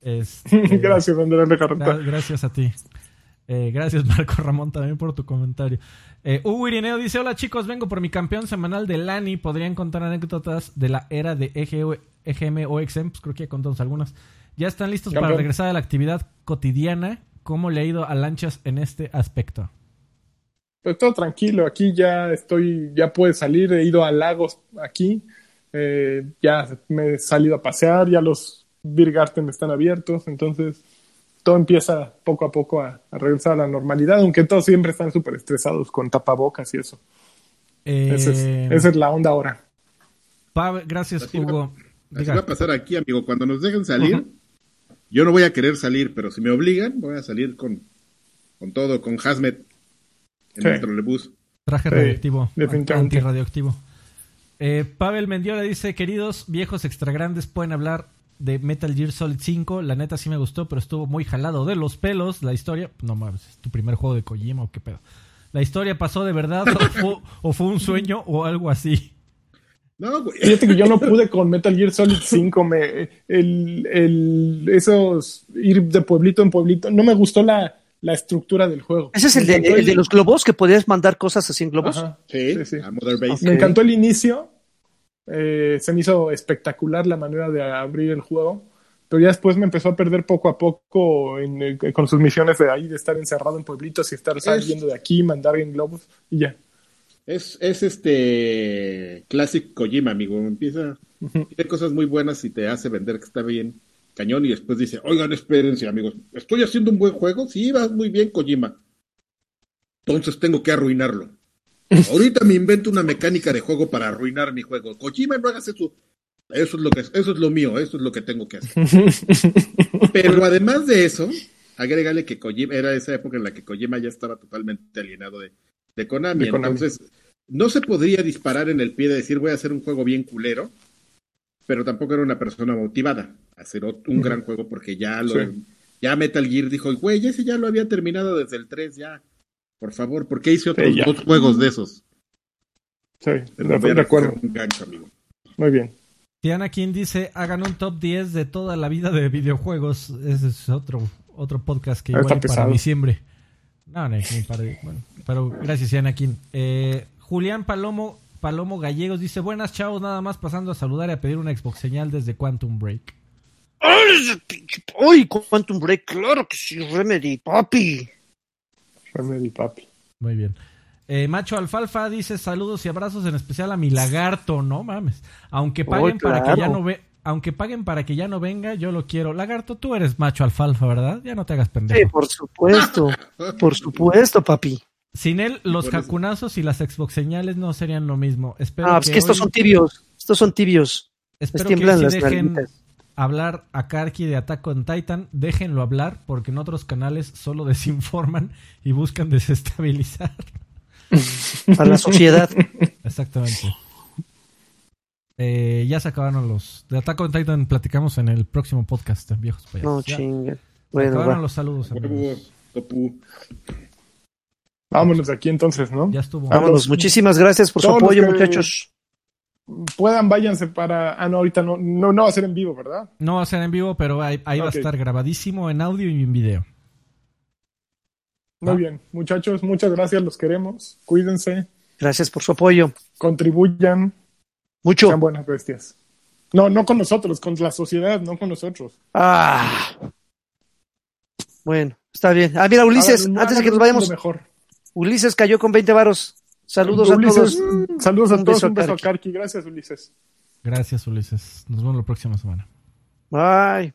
Speaker 1: Este,
Speaker 4: Gracias, Andrés Legarreta.
Speaker 1: Gra- gracias a ti. Eh, gracias, Marco Ramón, también por tu comentario. Eh, Hugo Irineo dice: Hola chicos, vengo por mi campeón semanal de Lani. ¿Podrían contar anécdotas de la era de EGM o XM? Pues creo que ya contamos algunas. Ya están listos para regresar a la actividad cotidiana. ¿Cómo le ha ido a Lanchas en este aspecto?
Speaker 4: Pues todo tranquilo, aquí ya estoy, ya puede salir, he ido a lagos aquí, eh, ya me he salido a pasear, ya los Beer Garden están abiertos, entonces todo empieza poco a poco a, a regresar a la normalidad, aunque todos siempre están súper estresados con tapabocas y eso.
Speaker 1: Eh,
Speaker 4: Esa es, esa es la onda ahora.
Speaker 1: Pav- gracias,
Speaker 2: Así va-
Speaker 1: Hugo.
Speaker 2: Así
Speaker 1: Diga.
Speaker 2: va a pasar aquí, amigo. Cuando nos dejen salir, yo no voy a querer salir, pero si me obligan, voy a salir con, con todo, con Hazmet en
Speaker 4: Sí.
Speaker 2: el trolebús.
Speaker 1: Traje
Speaker 4: Sí,
Speaker 1: radioactivo.
Speaker 4: definitivamente.
Speaker 1: Antirradioactivo. Eh, Pavel Mendiola dice, queridos viejos extra grandes, pueden hablar de Metal Gear Solid 5. La neta sí me gustó, pero estuvo muy jalado de los pelos. La historia, no mames, es tu primer juego de Kojima o qué pedo. La historia pasó de verdad o (laughs) fue, o fue un sueño o algo así.
Speaker 2: No, güey.
Speaker 4: Fíjate que yo no pude (laughs) con Metal Gear Solid 5, me, el, el, esos ir de pueblito en pueblito, no me gustó la, la estructura del juego.
Speaker 3: Ese es el de,
Speaker 4: encantó
Speaker 3: el de los globos, que podías mandar cosas así en globos.
Speaker 4: Ajá.
Speaker 2: Sí,
Speaker 4: Sí, sí.
Speaker 2: a Mother Base.
Speaker 4: Me encantó el inicio. eh, se me hizo espectacular la manera de abrir el juego. Pero ya después me empezó a perder poco a poco en, eh, con sus misiones de ahí, de estar encerrado en pueblitos y estar saliendo de aquí, mandar en globos y ya.
Speaker 2: Es, es este Classic Kojima, amigo. Empieza, tiene cosas muy buenas y te hace vender que está bien cañón y después dice, oigan, espérense, amigos, ¿estoy haciendo un buen juego? Sí, vas muy bien, Kojima. Entonces tengo que arruinarlo. (laughs) Ahorita me invento una mecánica de juego para arruinar mi juego. Kojima, no hagas eso. Eso es lo que eso es lo mío, eso es lo que tengo que hacer. (laughs) Pero además de eso, agrégale que Kojima era esa época en la que Kojima ya estaba totalmente alienado de, de Konami.
Speaker 4: De Konami.
Speaker 2: Entonces, no se podría disparar en el pie de decir voy a hacer un juego bien culero, pero tampoco era una persona motivada a hacer un gran juego porque ya lo
Speaker 4: Sí.
Speaker 2: ya Metal Gear dijo, güey, ese ya lo había terminado desde el 3 ya. Por favor, ¿por qué hice otros dos juegos de esos?
Speaker 4: Sí,
Speaker 2: Pero
Speaker 4: de, acuerdo.
Speaker 2: hacer un gancho, amigo.
Speaker 4: Muy bien.
Speaker 1: Diana King dice, hagan un top 10 de toda la vida de videojuegos. Ese es otro, otro podcast que igual para diciembre. No, no, ni para- bueno, pero gracias, Diana King. Eh, Julián Palomo, Palomo Gallegos dice, buenas chavos, nada más pasando a saludar y a pedir una Xbox señal desde Quantum Break.
Speaker 3: ¡Ay, pinche- ¡Ay, Quantum Break! ¡Claro que sí, Remedy, papi!
Speaker 4: Remedy, papi.
Speaker 1: Muy bien. Eh, Macho Alfalfa dice saludos y abrazos en especial a mi lagarto, no mames. Aunque paguen
Speaker 3: Oh,
Speaker 1: para que ya no ve, aunque paguen para que ya no venga, yo lo quiero. Lagarto, tú eres Macho Alfalfa, ¿verdad? Ya no te hagas pendejo.
Speaker 3: Sí, por supuesto. Por supuesto, papi.
Speaker 1: Sin él, los jacunazos y las Xbox señales no serían lo mismo. Espero
Speaker 3: Ah, pues que estos
Speaker 1: hoy-
Speaker 3: son tibios. Estos son tibios.
Speaker 1: Espero
Speaker 3: les
Speaker 1: que
Speaker 3: tiemblan
Speaker 1: sí
Speaker 3: las
Speaker 1: dejen hablar a Karki de Attack on Titan. Déjenlo hablar, porque en otros canales solo (laughs) desinforman y buscan desestabilizar.
Speaker 3: A la sociedad.
Speaker 1: Exactamente. Eh, ya se acabaron los. De Attack on Titan platicamos en el próximo podcast, viejos payasos.
Speaker 3: No,
Speaker 1: se
Speaker 3: Bueno,
Speaker 1: acabaron
Speaker 3: va.
Speaker 1: los saludos, amigos.
Speaker 4: Vámonos de aquí entonces, ¿no?
Speaker 1: Ya estuvo.
Speaker 3: Vámonos. Muchísimas gracias por su
Speaker 4: Todos
Speaker 3: apoyo, muchachos.
Speaker 4: Puedan, váyanse para. Ah, no, ahorita no, no, no va a ser en vivo, ¿verdad?
Speaker 1: No va a ser en vivo, pero ahí, ahí va a estar grabadísimo en audio y en video.
Speaker 4: Muy
Speaker 1: Ah.
Speaker 4: bien, muchachos, muchas gracias, los queremos. Cuídense,
Speaker 3: Gracias por su apoyo.
Speaker 4: contribuyan,
Speaker 3: Mucho.
Speaker 4: sean buenas bestias. No, no con nosotros, con la sociedad, no con nosotros.
Speaker 3: Ah. Bueno, está bien. Ah, mira, Ulises, antes de que nos vayamos,
Speaker 4: mejor.
Speaker 3: Ulises cayó con 20 varos. Saludos a
Speaker 4: Ulises,
Speaker 3: todos.
Speaker 4: Saludos a
Speaker 3: Un
Speaker 4: todos,
Speaker 3: beso a
Speaker 4: un beso a
Speaker 3: Karki.
Speaker 4: Karki. Gracias, Ulises.
Speaker 1: Gracias, Ulises. Nos vemos la próxima semana.
Speaker 3: Bye.